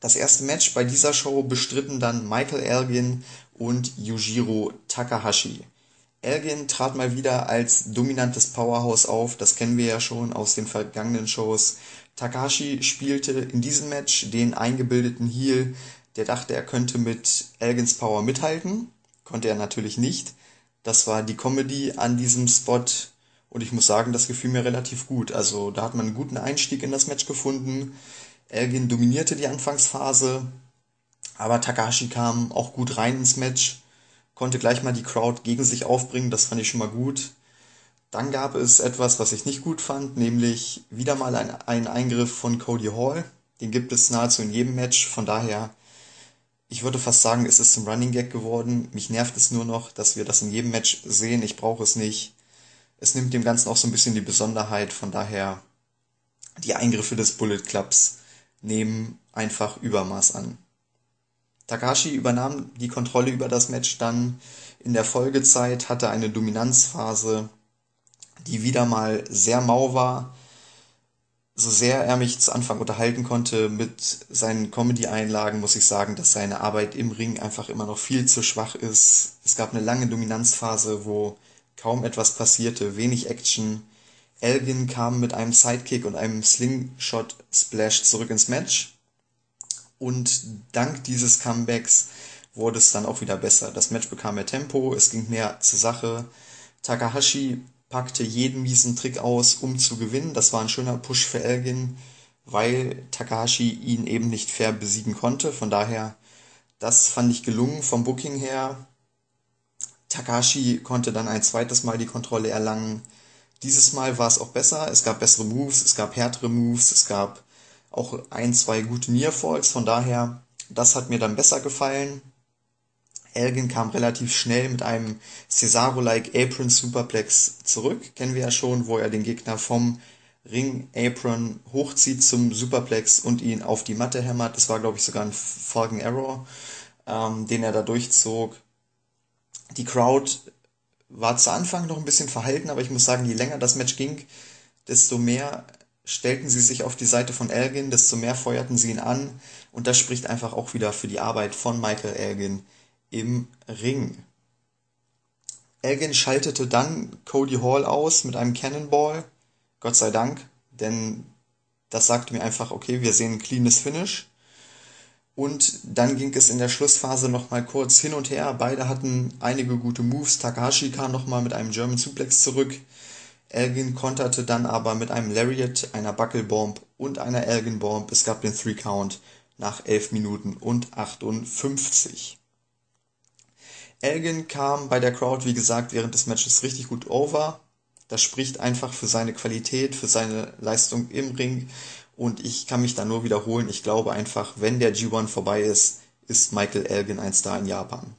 Das erste Match bei dieser Show bestritten dann Michael Elgin und Yujiro Takahashi. Elgin trat mal wieder als dominantes Powerhouse auf, das kennen wir ja schon aus den vergangenen Shows. Takahashi spielte in diesem Match den eingebildeten Heel, der dachte, er könnte mit Elgins Power mithalten, konnte er natürlich nicht. Das war die Comedy an diesem Spot und ich muss sagen, das gefiel mir relativ gut. Also da hat man einen guten Einstieg in das Match gefunden. Elgin dominierte die Anfangsphase, aber Takahashi kam auch gut rein ins Match, konnte gleich mal die Crowd gegen sich aufbringen, das fand ich schon mal gut. Dann gab es etwas, was ich nicht gut fand, nämlich wieder mal ein, ein Eingriff von Cody Hall. Den gibt es nahezu in jedem Match, von daher ich würde fast sagen, es ist zum Running Gag geworden. Mich nervt es nur noch, dass wir das in jedem Match sehen. Ich brauche es nicht. Es nimmt dem Ganzen auch so ein bisschen die Besonderheit. Von daher, die Eingriffe des Bullet Clubs nehmen einfach Übermaß an. Takashi übernahm die Kontrolle über das Match dann in der Folgezeit, hatte eine Dominanzphase, die wieder mal sehr mau war so sehr er mich zu Anfang unterhalten konnte mit seinen Comedy-Einlagen, muss ich sagen, dass seine Arbeit im Ring einfach immer noch viel zu schwach ist. Es gab eine lange Dominanzphase, wo kaum etwas passierte, wenig Action. Elgin kam mit einem Sidekick und einem Slingshot-Splash zurück ins Match. Und dank dieses Comebacks wurde es dann auch wieder besser. Das Match bekam mehr Tempo, es ging mehr zur Sache. Takahashi packte jeden miesen Trick aus, um zu gewinnen. Das war ein schöner Push für Elgin, weil Takahashi ihn eben nicht fair besiegen konnte. Von daher, das fand ich gelungen vom Booking her. Takahashi konnte dann ein zweites Mal die Kontrolle erlangen. Dieses Mal war es auch besser. Es gab bessere Moves, es gab härtere Moves, es gab auch ein, zwei gute Nearfalls. Von daher, das hat mir dann besser gefallen. Elgin kam relativ schnell mit einem Cesaro-like Apron Superplex zurück. Kennen wir ja schon, wo er den Gegner vom Ring Apron hochzieht zum Superplex und ihn auf die Matte hämmert. Das war, glaube ich, sogar ein Falcon Arrow, ähm, den er da durchzog. Die Crowd war zu Anfang noch ein bisschen verhalten, aber ich muss sagen, je länger das Match ging, desto mehr stellten sie sich auf die Seite von Elgin, desto mehr feuerten sie ihn an. Und das spricht einfach auch wieder für die Arbeit von Michael Elgin im Ring. Elgin schaltete dann Cody Hall aus mit einem Cannonball. Gott sei Dank, denn das sagte mir einfach, okay, wir sehen ein cleanes Finish. Und dann ging es in der Schlussphase nochmal kurz hin und her. Beide hatten einige gute Moves. Takahashi kam nochmal mit einem German Suplex zurück. Elgin konterte dann aber mit einem Lariat, einer Buckelbomb und einer Elgin Bomb. Es gab den Three Count nach 11 Minuten und 58. Elgin kam bei der Crowd, wie gesagt, während des Matches richtig gut over. Das spricht einfach für seine Qualität, für seine Leistung im Ring. Und ich kann mich da nur wiederholen. Ich glaube einfach, wenn der G1 vorbei ist, ist Michael Elgin ein Star in Japan.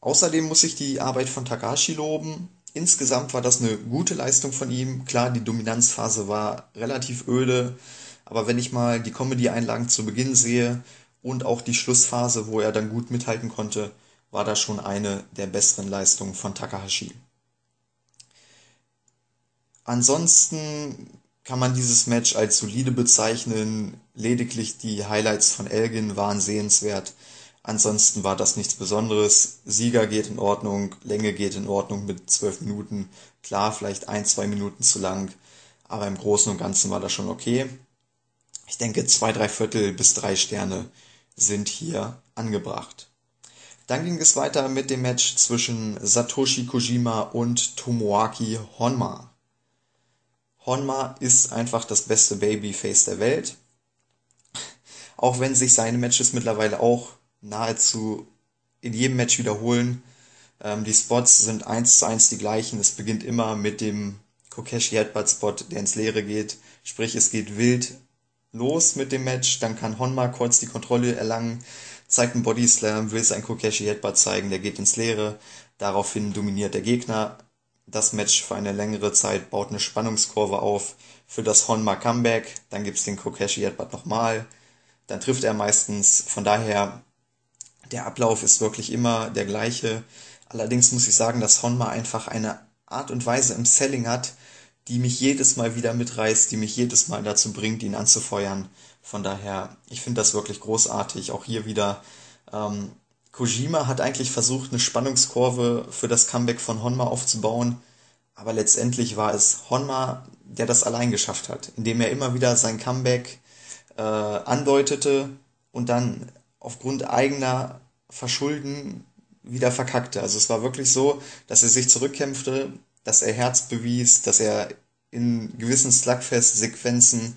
Außerdem muss ich die Arbeit von Takashi loben. Insgesamt war das eine gute Leistung von ihm. Klar, die Dominanzphase war relativ öde, aber wenn ich mal die Comedy-Einlagen zu Beginn sehe und auch die Schlussphase, wo er dann gut mithalten konnte, war das schon eine der besseren Leistungen von Takahashi. Ansonsten kann man dieses Match als solide bezeichnen. Lediglich die Highlights von Elgin waren sehenswert. Ansonsten war das nichts Besonderes. Sieger geht in Ordnung, Länge geht in Ordnung mit zwölf Minuten. Klar, vielleicht ein, zwei Minuten zu lang, aber im Großen und Ganzen war das schon okay. Ich denke, zwei, drei Viertel bis drei Sterne sind hier angebracht. Dann ging es weiter mit dem Match zwischen Satoshi Kojima und Tomoaki Honma. Honma ist einfach das beste Babyface der Welt. Auch wenn sich seine Matches mittlerweile auch nahezu in jedem Match wiederholen. Ähm, die Spots sind eins zu eins die gleichen. Es beginnt immer mit dem Kokeshi Headbutt Spot, der ins Leere geht. Sprich, es geht wild los mit dem Match. Dann kann Honma kurz die Kontrolle erlangen, zeigt einen Body Slam, will sein Kokeshi Headbutt zeigen, der geht ins Leere. Daraufhin dominiert der Gegner das Match für eine längere Zeit, baut eine Spannungskurve auf für das Honma Comeback. Dann gibt's den Kokeshi Headbutt nochmal. Dann trifft er meistens. Von daher der Ablauf ist wirklich immer der gleiche. Allerdings muss ich sagen, dass Honma einfach eine Art und Weise im Selling hat, die mich jedes Mal wieder mitreißt, die mich jedes Mal dazu bringt, ihn anzufeuern. Von daher, ich finde das wirklich großartig. Auch hier wieder, ähm, Kojima hat eigentlich versucht, eine Spannungskurve für das Comeback von Honma aufzubauen, aber letztendlich war es Honma, der das allein geschafft hat, indem er immer wieder sein Comeback äh, andeutete und dann aufgrund eigener Verschulden wieder verkackte. Also es war wirklich so, dass er sich zurückkämpfte, dass er Herz bewies, dass er in gewissen Slugfest-Sequenzen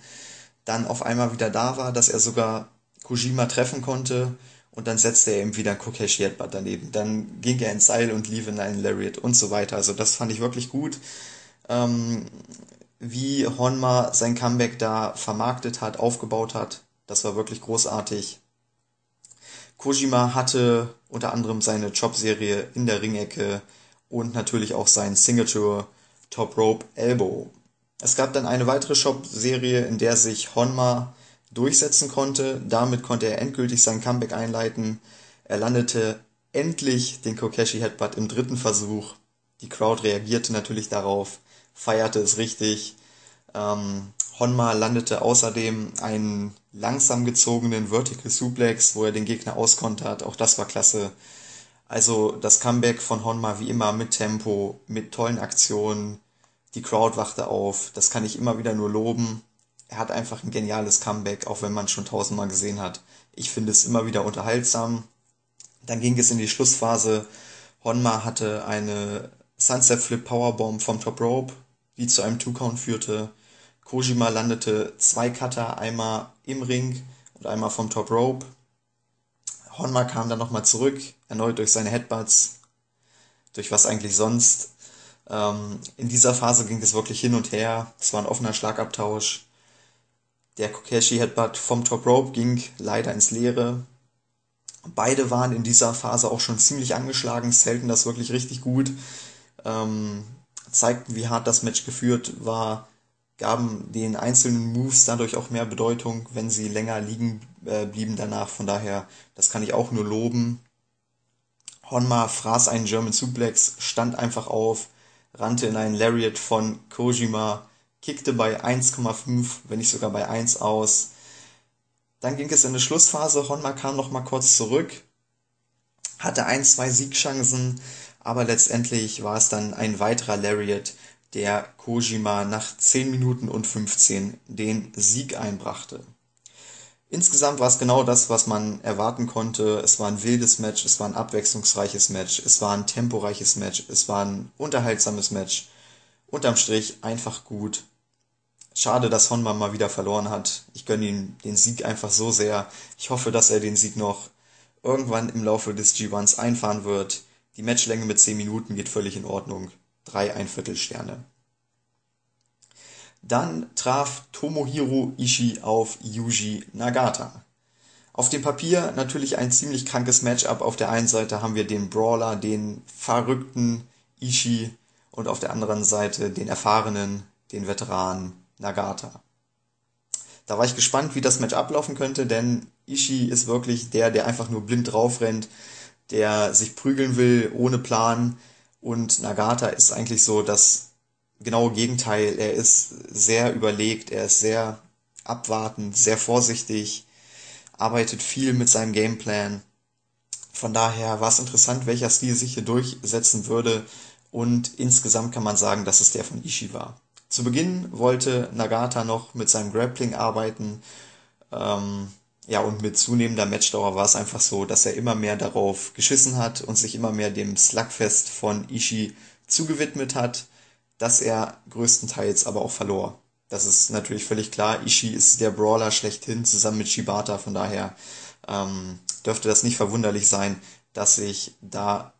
dann auf einmal wieder da war, dass er sogar Kojima treffen konnte und dann setzte er eben wieder Kokeshi Headbutt daneben. Dann ging er ins Seil und lief in einen Lariat und so weiter. Also das fand ich wirklich gut. Ähm, wie Honma sein Comeback da vermarktet hat, aufgebaut hat, das war wirklich großartig. Kojima hatte unter anderem seine Chop-Serie in der Ringecke und natürlich auch sein Signature Top Rope Elbow. Es gab dann eine weitere Chop-Serie, in der sich Honma durchsetzen konnte. Damit konnte er endgültig sein Comeback einleiten. Er landete endlich den Kokeshi Headbutt im dritten Versuch. Die Crowd reagierte natürlich darauf, feierte es richtig. Ähm, Honma landete außerdem einen langsam gezogenen Vertical Suplex, wo er den Gegner auskontert. Auch das war klasse. Also das Comeback von Honma wie immer mit Tempo, mit tollen Aktionen. Die Crowd wachte auf. Das kann ich immer wieder nur loben. Er hat einfach ein geniales Comeback, auch wenn man schon tausendmal gesehen hat. Ich finde es immer wieder unterhaltsam. Dann ging es in die Schlussphase. Honma hatte eine Sunset Flip Powerbomb vom Top Rope, die zu einem Two-Count führte. Kojima landete zwei Cutter, einmal im Ring und einmal vom Top Rope. Honma kam dann nochmal zurück, erneut durch seine Headbutts, durch was eigentlich sonst. Ähm, in dieser Phase ging es wirklich hin und her. Es war ein offener Schlagabtausch. Der Kokeshi Headbutt vom Top Rope ging leider ins Leere. Beide waren in dieser Phase auch schon ziemlich angeschlagen, selten das wirklich richtig gut. Ähm, zeigten, wie hart das Match geführt war gaben den einzelnen Moves dadurch auch mehr Bedeutung, wenn sie länger liegen äh, blieben danach. Von daher, das kann ich auch nur loben. Honma fraß einen German Suplex, stand einfach auf, rannte in einen Lariat von Kojima, kickte bei 1,5, wenn nicht sogar bei 1 aus. Dann ging es in die Schlussphase. Honma kam noch mal kurz zurück, hatte ein, zwei Siegchancen, aber letztendlich war es dann ein weiterer Lariat, der Kojima nach 10 Minuten und 15 den Sieg einbrachte. Insgesamt war es genau das, was man erwarten konnte. Es war ein wildes Match, es war ein abwechslungsreiches Match, es war ein temporeiches Match, es war ein unterhaltsames Match. Unterm Strich einfach gut. Schade, dass Honma mal wieder verloren hat. Ich gönne ihm den Sieg einfach so sehr. Ich hoffe, dass er den Sieg noch irgendwann im Laufe des G1s einfahren wird. Die Matchlänge mit 10 Minuten geht völlig in Ordnung. Drei Einviertelsterne. Dann traf Tomohiro Ishii auf Yuji Nagata. Auf dem Papier natürlich ein ziemlich krankes Matchup. Auf der einen Seite haben wir den Brawler, den verrückten Ishii und auf der anderen Seite den erfahrenen, den Veteran Nagata. Da war ich gespannt, wie das Match ablaufen könnte, denn Ishii ist wirklich der, der einfach nur blind drauf rennt, der sich prügeln will ohne Plan und Nagata ist eigentlich so das genaue Gegenteil. Er ist sehr überlegt, er ist sehr abwartend, sehr vorsichtig, arbeitet viel mit seinem Gameplan. Von daher war es interessant, welcher Stil sich hier durchsetzen würde. Und insgesamt kann man sagen, dass es der von Ishii war. Zu Beginn wollte Nagata noch mit seinem Grappling arbeiten. Ähm, ja, und mit zunehmender Matchdauer war es einfach so, dass er immer mehr darauf geschissen hat und sich immer mehr dem Slugfest von Ishii zugewidmet hat dass er größtenteils aber auch verlor. Das ist natürlich völlig klar. Ishii ist der Brawler schlechthin zusammen mit Shibata. Von daher ähm, dürfte das nicht verwunderlich sein, dass sich da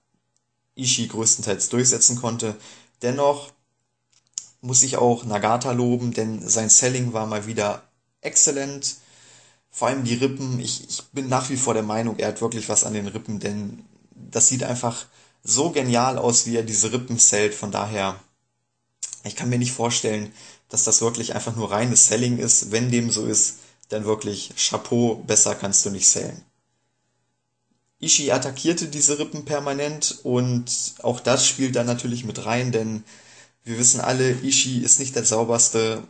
Ishii größtenteils durchsetzen konnte. Dennoch muss ich auch Nagata loben, denn sein Selling war mal wieder exzellent. Vor allem die Rippen. Ich, ich bin nach wie vor der Meinung, er hat wirklich was an den Rippen, denn das sieht einfach so genial aus, wie er diese Rippen zählt. Von daher ich kann mir nicht vorstellen, dass das wirklich einfach nur reines Selling ist. Wenn dem so ist, dann wirklich Chapeau, besser kannst du nicht sellen. Ishii attackierte diese Rippen permanent und auch das spielt da natürlich mit rein, denn wir wissen alle, Ishii ist nicht der sauberste.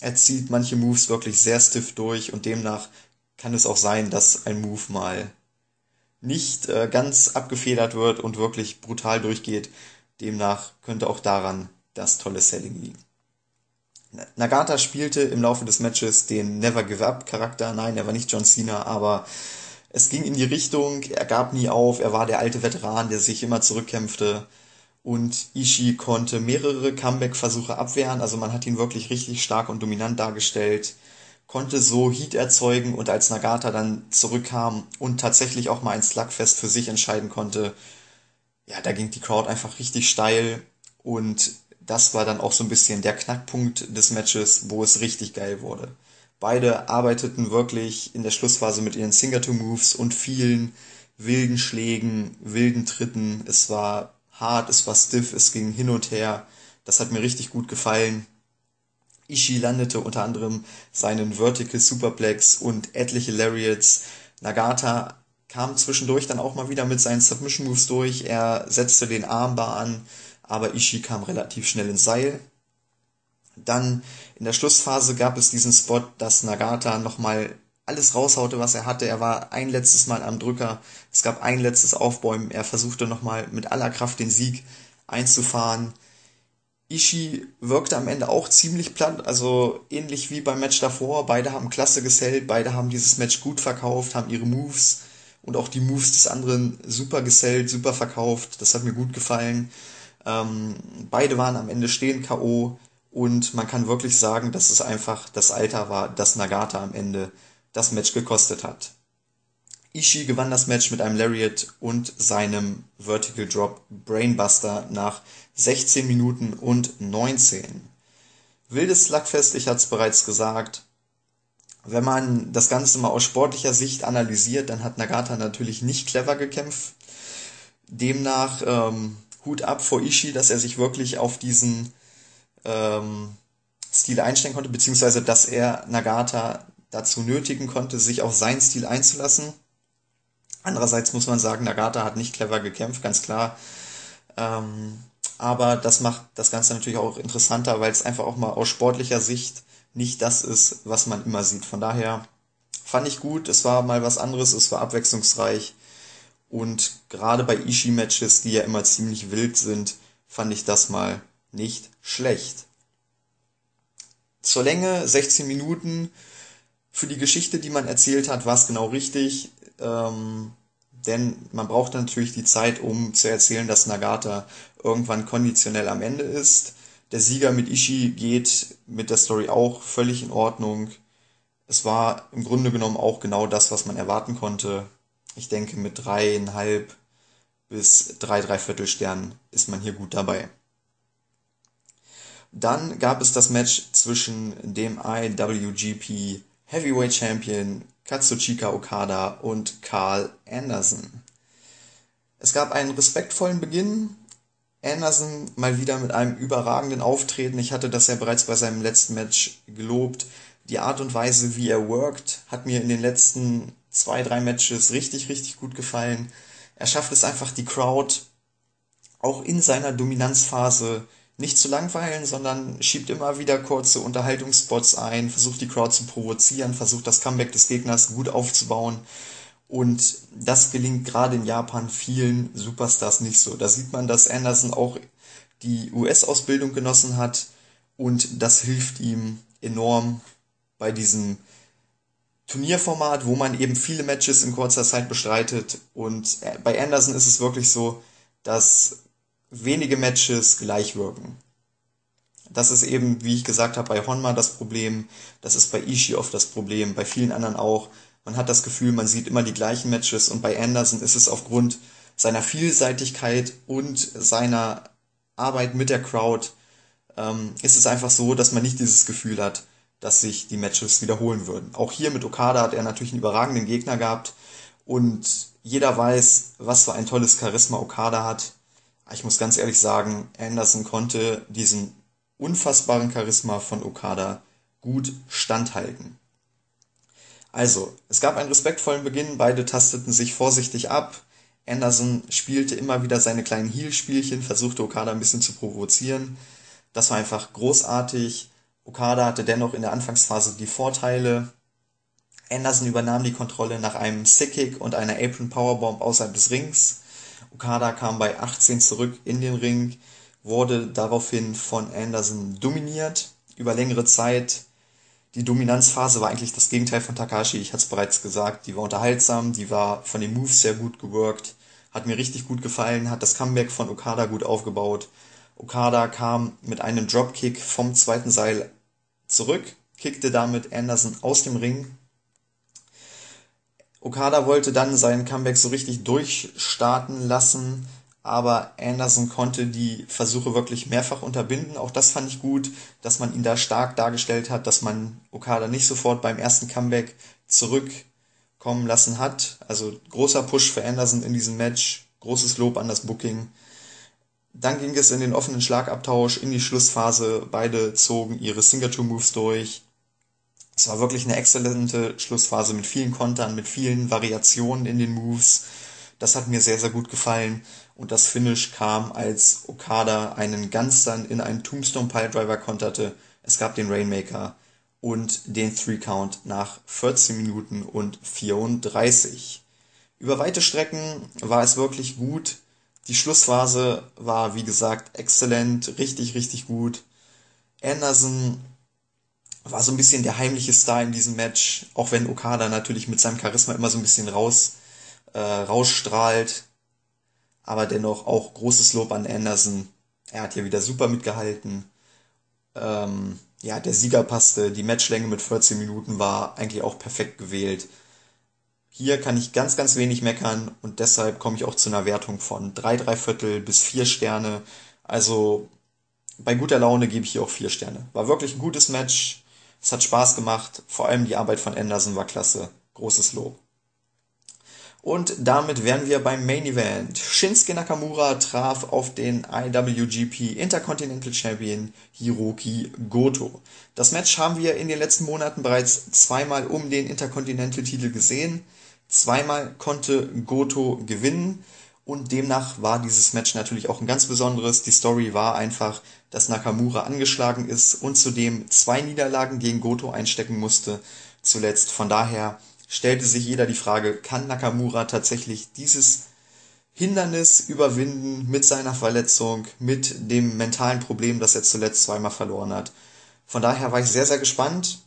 Er zieht manche Moves wirklich sehr stiff durch und demnach kann es auch sein, dass ein Move mal nicht äh, ganz abgefedert wird und wirklich brutal durchgeht. Demnach könnte auch daran das tolle Selling liegen. Nagata spielte im Laufe des Matches den Never Give Up Charakter. Nein, er war nicht John Cena, aber es ging in die Richtung, er gab nie auf, er war der alte Veteran, der sich immer zurückkämpfte. Und Ishii konnte mehrere Comeback-Versuche abwehren, also man hat ihn wirklich richtig stark und dominant dargestellt, konnte so Heat erzeugen und als Nagata dann zurückkam und tatsächlich auch mal ein Slugfest für sich entscheiden konnte, ja, da ging die Crowd einfach richtig steil und das war dann auch so ein bisschen der Knackpunkt des Matches, wo es richtig geil wurde. Beide arbeiteten wirklich in der Schlussphase mit ihren Signature Moves und vielen wilden Schlägen, wilden Tritten. Es war hart, es war stiff, es ging hin und her. Das hat mir richtig gut gefallen. Ishii landete unter anderem seinen Vertical Superplex und etliche Lariats. Nagata kam zwischendurch dann auch mal wieder mit seinen Submission Moves durch. Er setzte den Armbar an aber Ishii kam relativ schnell ins Seil. Dann in der Schlussphase gab es diesen Spot, dass Nagata nochmal alles raushaute, was er hatte. Er war ein letztes Mal am Drücker. Es gab ein letztes Aufbäumen. Er versuchte nochmal mit aller Kraft den Sieg einzufahren. Ishii wirkte am Ende auch ziemlich platt, also ähnlich wie beim Match davor. Beide haben klasse gesellt, beide haben dieses Match gut verkauft, haben ihre Moves und auch die Moves des anderen super gesellt, super verkauft. Das hat mir gut gefallen. Ähm, beide waren am Ende stehen K.O. und man kann wirklich sagen, dass es einfach das Alter war, das Nagata am Ende das Match gekostet hat. Ishii gewann das Match mit einem Lariat und seinem Vertical Drop Brainbuster nach 16 Minuten und 19. Wildes Slugfest, ich hatte es bereits gesagt. Wenn man das Ganze mal aus sportlicher Sicht analysiert, dann hat Nagata natürlich nicht clever gekämpft. Demnach ähm, Hut ab vor Ishii, dass er sich wirklich auf diesen ähm, Stil einstellen konnte, beziehungsweise dass er Nagata dazu nötigen konnte, sich auf seinen Stil einzulassen. Andererseits muss man sagen, Nagata hat nicht clever gekämpft, ganz klar. Ähm, aber das macht das Ganze natürlich auch interessanter, weil es einfach auch mal aus sportlicher Sicht nicht das ist, was man immer sieht. Von daher fand ich gut, es war mal was anderes, es war abwechslungsreich und gerade bei Ishii-Matches, die ja immer ziemlich wild sind, fand ich das mal nicht schlecht. Zur Länge 16 Minuten. Für die Geschichte, die man erzählt hat, war es genau richtig. Ähm, denn man braucht natürlich die Zeit, um zu erzählen, dass Nagata irgendwann konditionell am Ende ist. Der Sieger mit Ishii geht mit der Story auch völlig in Ordnung. Es war im Grunde genommen auch genau das, was man erwarten konnte. Ich denke, mit dreieinhalb bis drei, dreiviertel Sternen ist man hier gut dabei. Dann gab es das Match zwischen dem IWGP Heavyweight Champion Katsuchika Okada und Carl Anderson. Es gab einen respektvollen Beginn. Anderson mal wieder mit einem überragenden Auftreten. Ich hatte das ja bereits bei seinem letzten Match gelobt. Die Art und Weise, wie er worked, hat mir in den letzten zwei, drei Matches richtig, richtig gut gefallen. Er schafft es einfach, die Crowd auch in seiner Dominanzphase nicht zu langweilen, sondern schiebt immer wieder kurze Unterhaltungsspots ein, versucht die Crowd zu provozieren, versucht das Comeback des Gegners gut aufzubauen. Und das gelingt gerade in Japan vielen Superstars nicht so. Da sieht man, dass Anderson auch die US-Ausbildung genossen hat und das hilft ihm enorm bei diesem Turnierformat, wo man eben viele Matches in kurzer Zeit bestreitet. Und bei Anderson ist es wirklich so, dass wenige Matches gleich wirken. Das ist eben, wie ich gesagt habe, bei Honma das Problem, das ist bei Ishii oft das Problem, bei vielen anderen auch. Man hat das Gefühl, man sieht immer die gleichen Matches und bei Anderson ist es aufgrund seiner Vielseitigkeit und seiner Arbeit mit der Crowd, ähm, ist es einfach so, dass man nicht dieses Gefühl hat, dass sich die Matches wiederholen würden. Auch hier mit Okada hat er natürlich einen überragenden Gegner gehabt und jeder weiß, was für ein tolles Charisma Okada hat ich muss ganz ehrlich sagen, Anderson konnte diesen unfassbaren Charisma von Okada gut standhalten. Also, es gab einen respektvollen Beginn, beide tasteten sich vorsichtig ab. Anderson spielte immer wieder seine kleinen Heel-Spielchen, versuchte Okada ein bisschen zu provozieren. Das war einfach großartig. Okada hatte dennoch in der Anfangsphase die Vorteile. Anderson übernahm die Kontrolle nach einem Sick-Kick und einer Apron Powerbomb außerhalb des Rings. Okada kam bei 18 zurück in den Ring, wurde daraufhin von Anderson dominiert über längere Zeit. Die Dominanzphase war eigentlich das Gegenteil von Takashi, ich hatte es bereits gesagt. Die war unterhaltsam, die war von den Moves sehr gut geworkt, hat mir richtig gut gefallen, hat das Comeback von Okada gut aufgebaut. Okada kam mit einem Dropkick vom zweiten Seil zurück, kickte damit Anderson aus dem Ring, Okada wollte dann seinen Comeback so richtig durchstarten lassen, aber Anderson konnte die Versuche wirklich mehrfach unterbinden. Auch das fand ich gut, dass man ihn da stark dargestellt hat, dass man Okada nicht sofort beim ersten Comeback zurückkommen lassen hat. Also großer Push für Anderson in diesem Match, großes Lob an das Booking. Dann ging es in den offenen Schlagabtausch in die Schlussphase. Beide zogen ihre Signature Moves durch. Es war wirklich eine exzellente Schlussphase mit vielen Kontern, mit vielen Variationen in den Moves. Das hat mir sehr, sehr gut gefallen. Und das Finish kam, als Okada einen Gunstun in einen Tombstone Piledriver konterte. Es gab den Rainmaker und den Three Count nach 14 Minuten und 34. Über weite Strecken war es wirklich gut. Die Schlussphase war, wie gesagt, exzellent, richtig, richtig gut. Anderson war so ein bisschen der heimliche Star in diesem Match, auch wenn Okada natürlich mit seinem Charisma immer so ein bisschen raus, äh, rausstrahlt. Aber dennoch auch großes Lob an Anderson. Er hat hier wieder super mitgehalten. Ähm, ja, der Sieger passte, die Matchlänge mit 14 Minuten war eigentlich auch perfekt gewählt. Hier kann ich ganz, ganz wenig meckern und deshalb komme ich auch zu einer Wertung von drei, drei Viertel bis vier Sterne. Also bei guter Laune gebe ich hier auch vier Sterne. War wirklich ein gutes Match. Es hat Spaß gemacht, vor allem die Arbeit von Anderson war klasse. Großes Lob. Und damit wären wir beim Main Event. Shinsuke Nakamura traf auf den IWGP Intercontinental Champion Hiroki Goto. Das Match haben wir in den letzten Monaten bereits zweimal um den Intercontinental Titel gesehen. Zweimal konnte Goto gewinnen Und demnach war dieses Match natürlich auch ein ganz besonderes. Die Story war einfach, dass Nakamura angeschlagen ist und zudem zwei Niederlagen gegen Goto einstecken musste zuletzt. Von daher stellte sich jeder die Frage, kann Nakamura tatsächlich dieses Hindernis überwinden mit seiner Verletzung, mit dem mentalen Problem, das er zuletzt zweimal verloren hat. Von daher war ich sehr, sehr gespannt.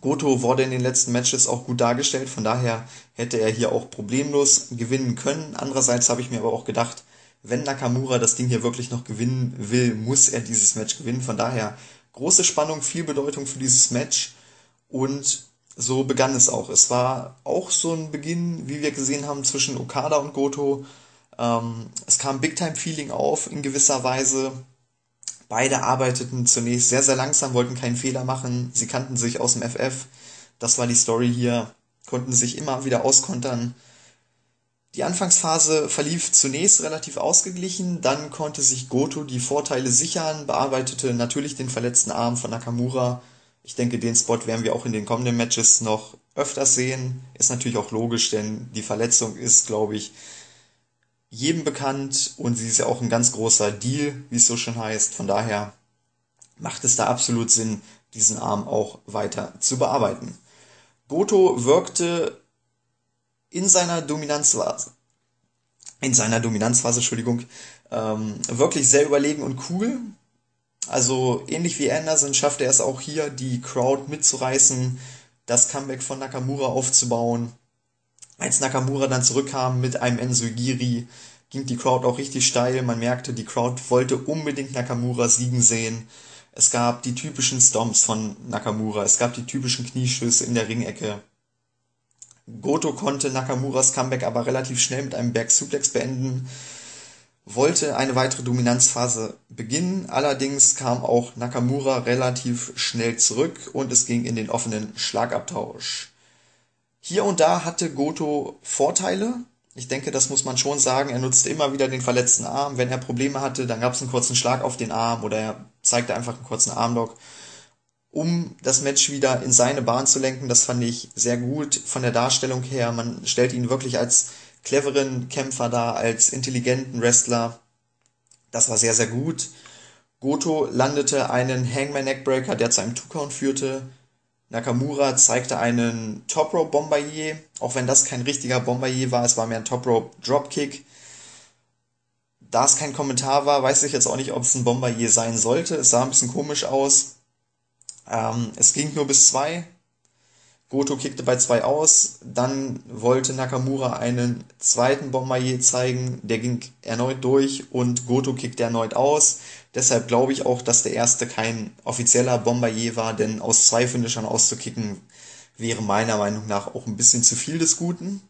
Goto wurde in den letzten Matches auch gut dargestellt, von daher hätte er hier auch problemlos gewinnen können. Andererseits habe ich mir aber auch gedacht, wenn Nakamura das Ding hier wirklich noch gewinnen will, muss er dieses Match gewinnen. Von daher große Spannung, viel Bedeutung für dieses Match und so begann es auch. Es war auch so ein Beginn, wie wir gesehen haben, zwischen Okada und Goto. Ähm, es kam Big-Time-Feeling auf in gewisser Weise. Beide arbeiteten zunächst sehr, sehr langsam, wollten keinen Fehler machen. Sie kannten sich aus dem FF. Das war die Story hier. Konnten sich immer wieder auskontern. Die Anfangsphase verlief zunächst relativ ausgeglichen, dann konnte sich Goto die Vorteile sichern, bearbeitete natürlich den verletzten Arm von Nakamura. Ich denke, den Spot werden wir auch in den kommenden Matches noch öfters sehen. Ist natürlich auch logisch, denn die Verletzung ist, glaube ich, jedem bekannt und sie ist ja auch ein ganz großer Deal, wie es so schon heißt. Von daher macht es da absolut Sinn, diesen Arm auch weiter zu bearbeiten. Goto wirkte in seiner Dominanzphase, in seiner Dominanzphase, Entschuldigung, ähm, wirklich sehr überlegen und cool. Also ähnlich wie Anderson schaffte er es auch hier, die Crowd mitzureißen, das Comeback von Nakamura aufzubauen. Als Nakamura dann zurückkam mit einem Enzugiri, ging die Crowd auch richtig steil. Man merkte, die Crowd wollte unbedingt Nakamura siegen sehen. Es gab die typischen Stomps von Nakamura, es gab die typischen Kniestöße in der Ringecke. Goto konnte Nakamuras Comeback aber relativ schnell mit einem Back Suplex beenden, wollte eine weitere Dominanzphase beginnen, allerdings kam auch Nakamura relativ schnell zurück und es ging in den offenen Schlagabtausch. Hier und da hatte Goto Vorteile. Ich denke, das muss man schon sagen. Er nutzte immer wieder den verletzten Arm. Wenn er Probleme hatte, dann gab es einen kurzen Schlag auf den Arm oder er zeigte einfach einen kurzen Armlock, um das Match wieder in seine Bahn zu lenken. Das fand ich sehr gut von der Darstellung her. Man stellt ihn wirklich als cleveren Kämpfer dar, als intelligenten Wrestler. Das war sehr, sehr gut. Goto landete einen Hangman Neckbreaker, der zu einem Two-Count führte. Nakamura zeigte einen Top Rope Bombardier, auch wenn das kein richtiger Bombardier war, es war mehr ein Top Rope Dropkick. Da es kein Kommentar war, weiß ich jetzt auch nicht, ob es ein Bombardier sein sollte. Es sah ein bisschen komisch aus. Ähm, es ging nur bis zwei. Goto kickte bei zwei aus. Dann wollte Nakamura einen zweiten Bombardier zeigen. Der ging erneut durch und Goto kickte erneut aus. Deshalb glaube ich auch, dass der erste kein offizieller Bombardier war, denn aus zwei Finishern auszukicken wäre meiner Meinung nach auch ein bisschen zu viel des Guten.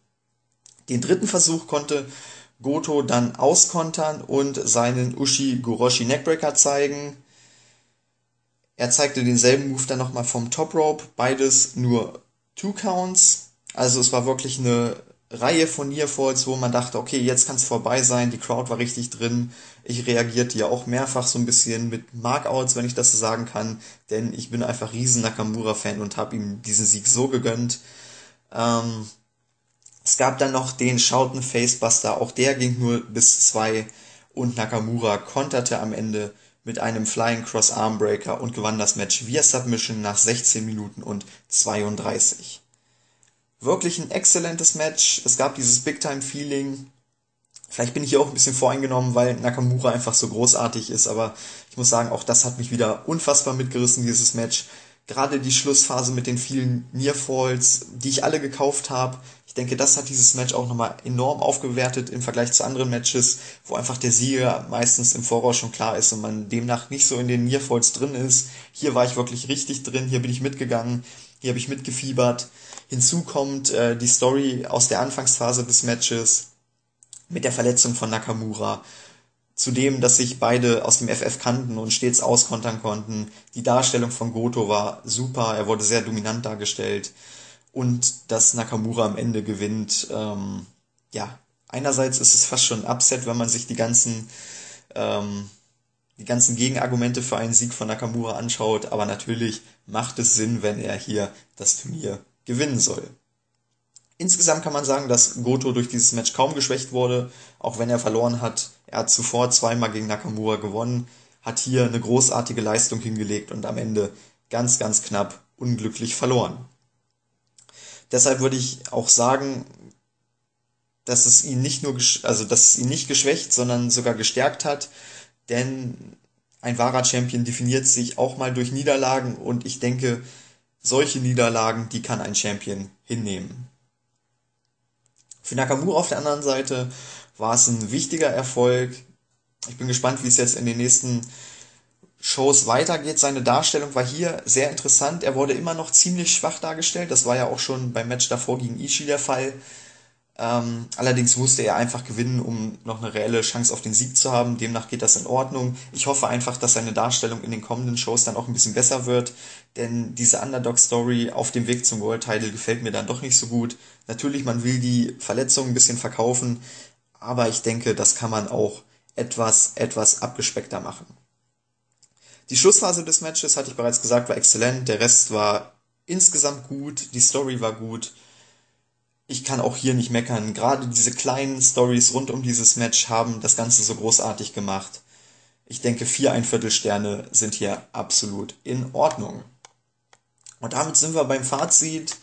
Den dritten Versuch konnte Goto dann auskontern und seinen Ushi Goroshi Neckbreaker zeigen. Er zeigte denselben Move dann nochmal vom Top Rope, beides nur Two Counts. Also es war wirklich eine Reihe von Nearfalls, wo man dachte, okay, jetzt kann es vorbei sein, die Crowd war richtig drin. Ich reagierte ja auch mehrfach so ein bisschen mit Markouts, wenn ich das so sagen kann, denn ich bin einfach riesen Nakamura-Fan und habe ihm diesen Sieg so gegönnt. Ähm, es gab dann noch den Shouten Facebuster, auch der ging nur bis zwei und Nakamura konterte am Ende mit einem Flying Cross Armbreaker und gewann das Match via Submission nach 16 Minuten und 32 wirklich ein exzellentes Match. Es gab dieses Big-Time-Feeling. Vielleicht bin ich hier auch ein bisschen voreingenommen, weil Nakamura einfach so großartig ist, aber ich muss sagen, auch das hat mich wieder unfassbar mitgerissen, dieses Match. Gerade die Schlussphase mit den vielen Nearfalls, die ich alle gekauft habe. Ich denke, das hat dieses Match auch nochmal enorm aufgewertet im Vergleich zu anderen Matches, wo einfach der Sieger meistens im Voraus schon klar ist und man demnach nicht so in den Nearfalls drin ist. Hier war ich wirklich richtig drin, hier bin ich mitgegangen, hier habe ich mitgefiebert. Hinzu kommt äh, die Story aus der Anfangsphase des Matches mit der Verletzung von Nakamura. Zudem, dass sich beide aus dem FF kannten und stets auskontern konnten. Die Darstellung von Goto war super, er wurde sehr dominant dargestellt. Und dass Nakamura am Ende gewinnt, ähm, ja, einerseits ist es fast schon ein Upset, wenn man sich die ganzen, ähm, die ganzen Gegenargumente für einen Sieg von Nakamura anschaut, aber natürlich macht es Sinn, wenn er hier das Turnier gewinnen soll. Insgesamt kann man sagen, dass Goto durch dieses Match kaum geschwächt wurde, auch wenn er verloren hat. Er hat zuvor zweimal gegen Nakamura gewonnen, hat hier eine großartige Leistung hingelegt und am Ende ganz, ganz knapp unglücklich verloren. Deshalb würde ich auch sagen, dass es ihn nicht nur, also dass es ihn nicht geschwächt, sondern sogar gestärkt hat, denn ein wahrer Champion definiert sich auch mal durch Niederlagen und ich denke, solche Niederlagen, die kann ein Champion hinnehmen. Für Nakamura auf der anderen Seite war es ein wichtiger Erfolg. Ich bin gespannt, wie es jetzt in den nächsten Shows weitergeht. Seine Darstellung war hier sehr interessant. Er wurde immer noch ziemlich schwach dargestellt. Das war ja auch schon beim Match davor gegen Ishii der Fall. Ähm, allerdings musste er einfach gewinnen, um noch eine reelle Chance auf den Sieg zu haben. Demnach geht das in Ordnung. Ich hoffe einfach, dass seine Darstellung in den kommenden Shows dann auch ein bisschen besser wird, denn diese Underdog-Story auf dem Weg zum World Title gefällt mir dann doch nicht so gut. Natürlich, man will die Verletzungen ein bisschen verkaufen, aber ich denke, das kann man auch etwas, etwas abgespeckter machen. Die Schlussphase des Matches, hatte ich bereits gesagt, war exzellent. Der Rest war insgesamt gut. Die Story war gut ich kann auch hier nicht meckern. Gerade diese kleinen Stories rund um dieses Match haben das Ganze so großartig gemacht. Ich denke, vier Einviertelsterne sind hier absolut in Ordnung. Und damit sind wir beim Fazit.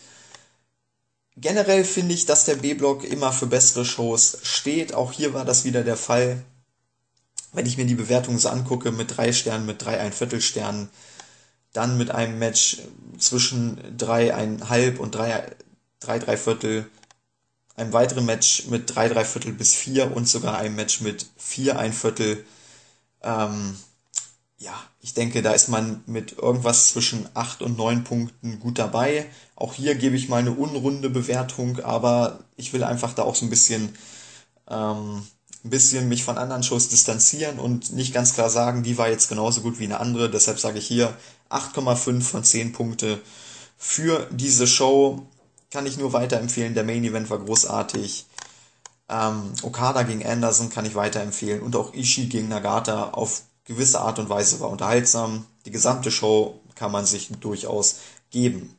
Generell finde ich, dass der B-Block immer für bessere Shows steht. Auch hier war das wieder der Fall. Wenn ich mir die Bewertung so angucke, mit drei Sternen, mit drei Einviertelsternen, dann mit einem Match zwischen dreieinhalb und drei, drei, drei Viertel, einem weiteren Match mit drei, drei Viertel bis vier und sogar einem Match mit vier, ein Viertel. Ähm, ja, ich denke, da ist man mit irgendwas zwischen acht und neun Punkten gut dabei. Auch hier gebe ich mal eine unrunde Bewertung, aber ich will einfach da auch so ein bisschen, ähm, ein bisschen mich von anderen Shows distanzieren und nicht ganz klar sagen, die war jetzt genauso gut wie eine andere. Deshalb sage ich hier 8,5 von 10 Punkte für diese Show kann ich nur weiterempfehlen. Der Main Event war großartig. Ähm, Okada gegen Anderson kann ich weiterempfehlen. Und auch Ishii gegen Nagata auf gewisse Art und Weise war unterhaltsam. Die gesamte Show kann man sich durchaus geben.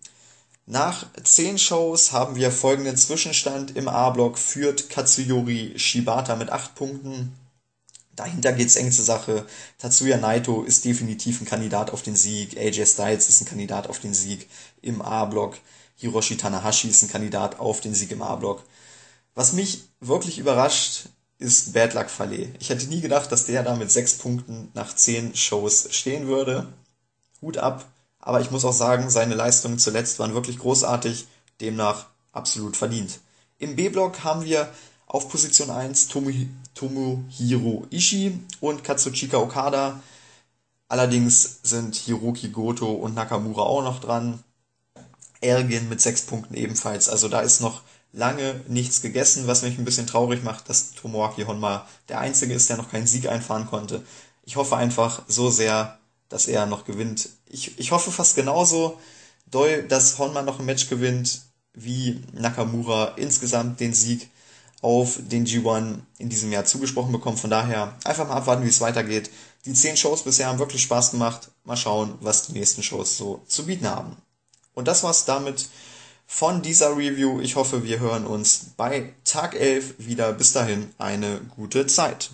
Nach zehn Shows haben wir folgenden Zwischenstand. Im A-Block führt Katsuyori Shibata mit acht Punkten. Dahinter geht's eng zur Sache. Tatsuya Naito ist definitiv ein Kandidat auf den Sieg. AJ Styles ist ein Kandidat auf den Sieg im A-Block. Hiroshi Tanahashi ist ein Kandidat auf den Sieg im A-Block. Was mich wirklich überrascht, ist Bad Luck Fale. Ich hätte nie gedacht, dass der da mit sechs Punkten nach zehn Shows stehen würde. Hut ab. Aber ich muss auch sagen, seine Leistungen zuletzt waren wirklich großartig, demnach absolut verdient. Im B-Block haben wir auf Position 1 Tomohiro Ishii und Katsuchika Okada. Allerdings sind Hiroki Goto und Nakamura auch noch dran. Elgin mit sechs Punkten ebenfalls. Also da ist noch lange nichts gegessen, was mich ein bisschen traurig macht, dass Tomoaki Honma der Einzige ist, der noch keinen Sieg einfahren konnte. Ich hoffe einfach so sehr, dass er noch gewinnt. Ich, ich hoffe fast genauso doll, dass Honma noch ein Match gewinnt, wie Nakamura insgesamt den Sieg auf den G1 in diesem Jahr zugesprochen bekommt. Von daher einfach mal abwarten, wie es weitergeht. Die zehn Shows bisher haben wirklich Spaß gemacht. Mal schauen, was die nächsten Shows so zu bieten haben. Und das war's damit von dieser Review. Ich hoffe, wir hören uns bei Tag 11 wieder. Bis dahin eine gute Zeit.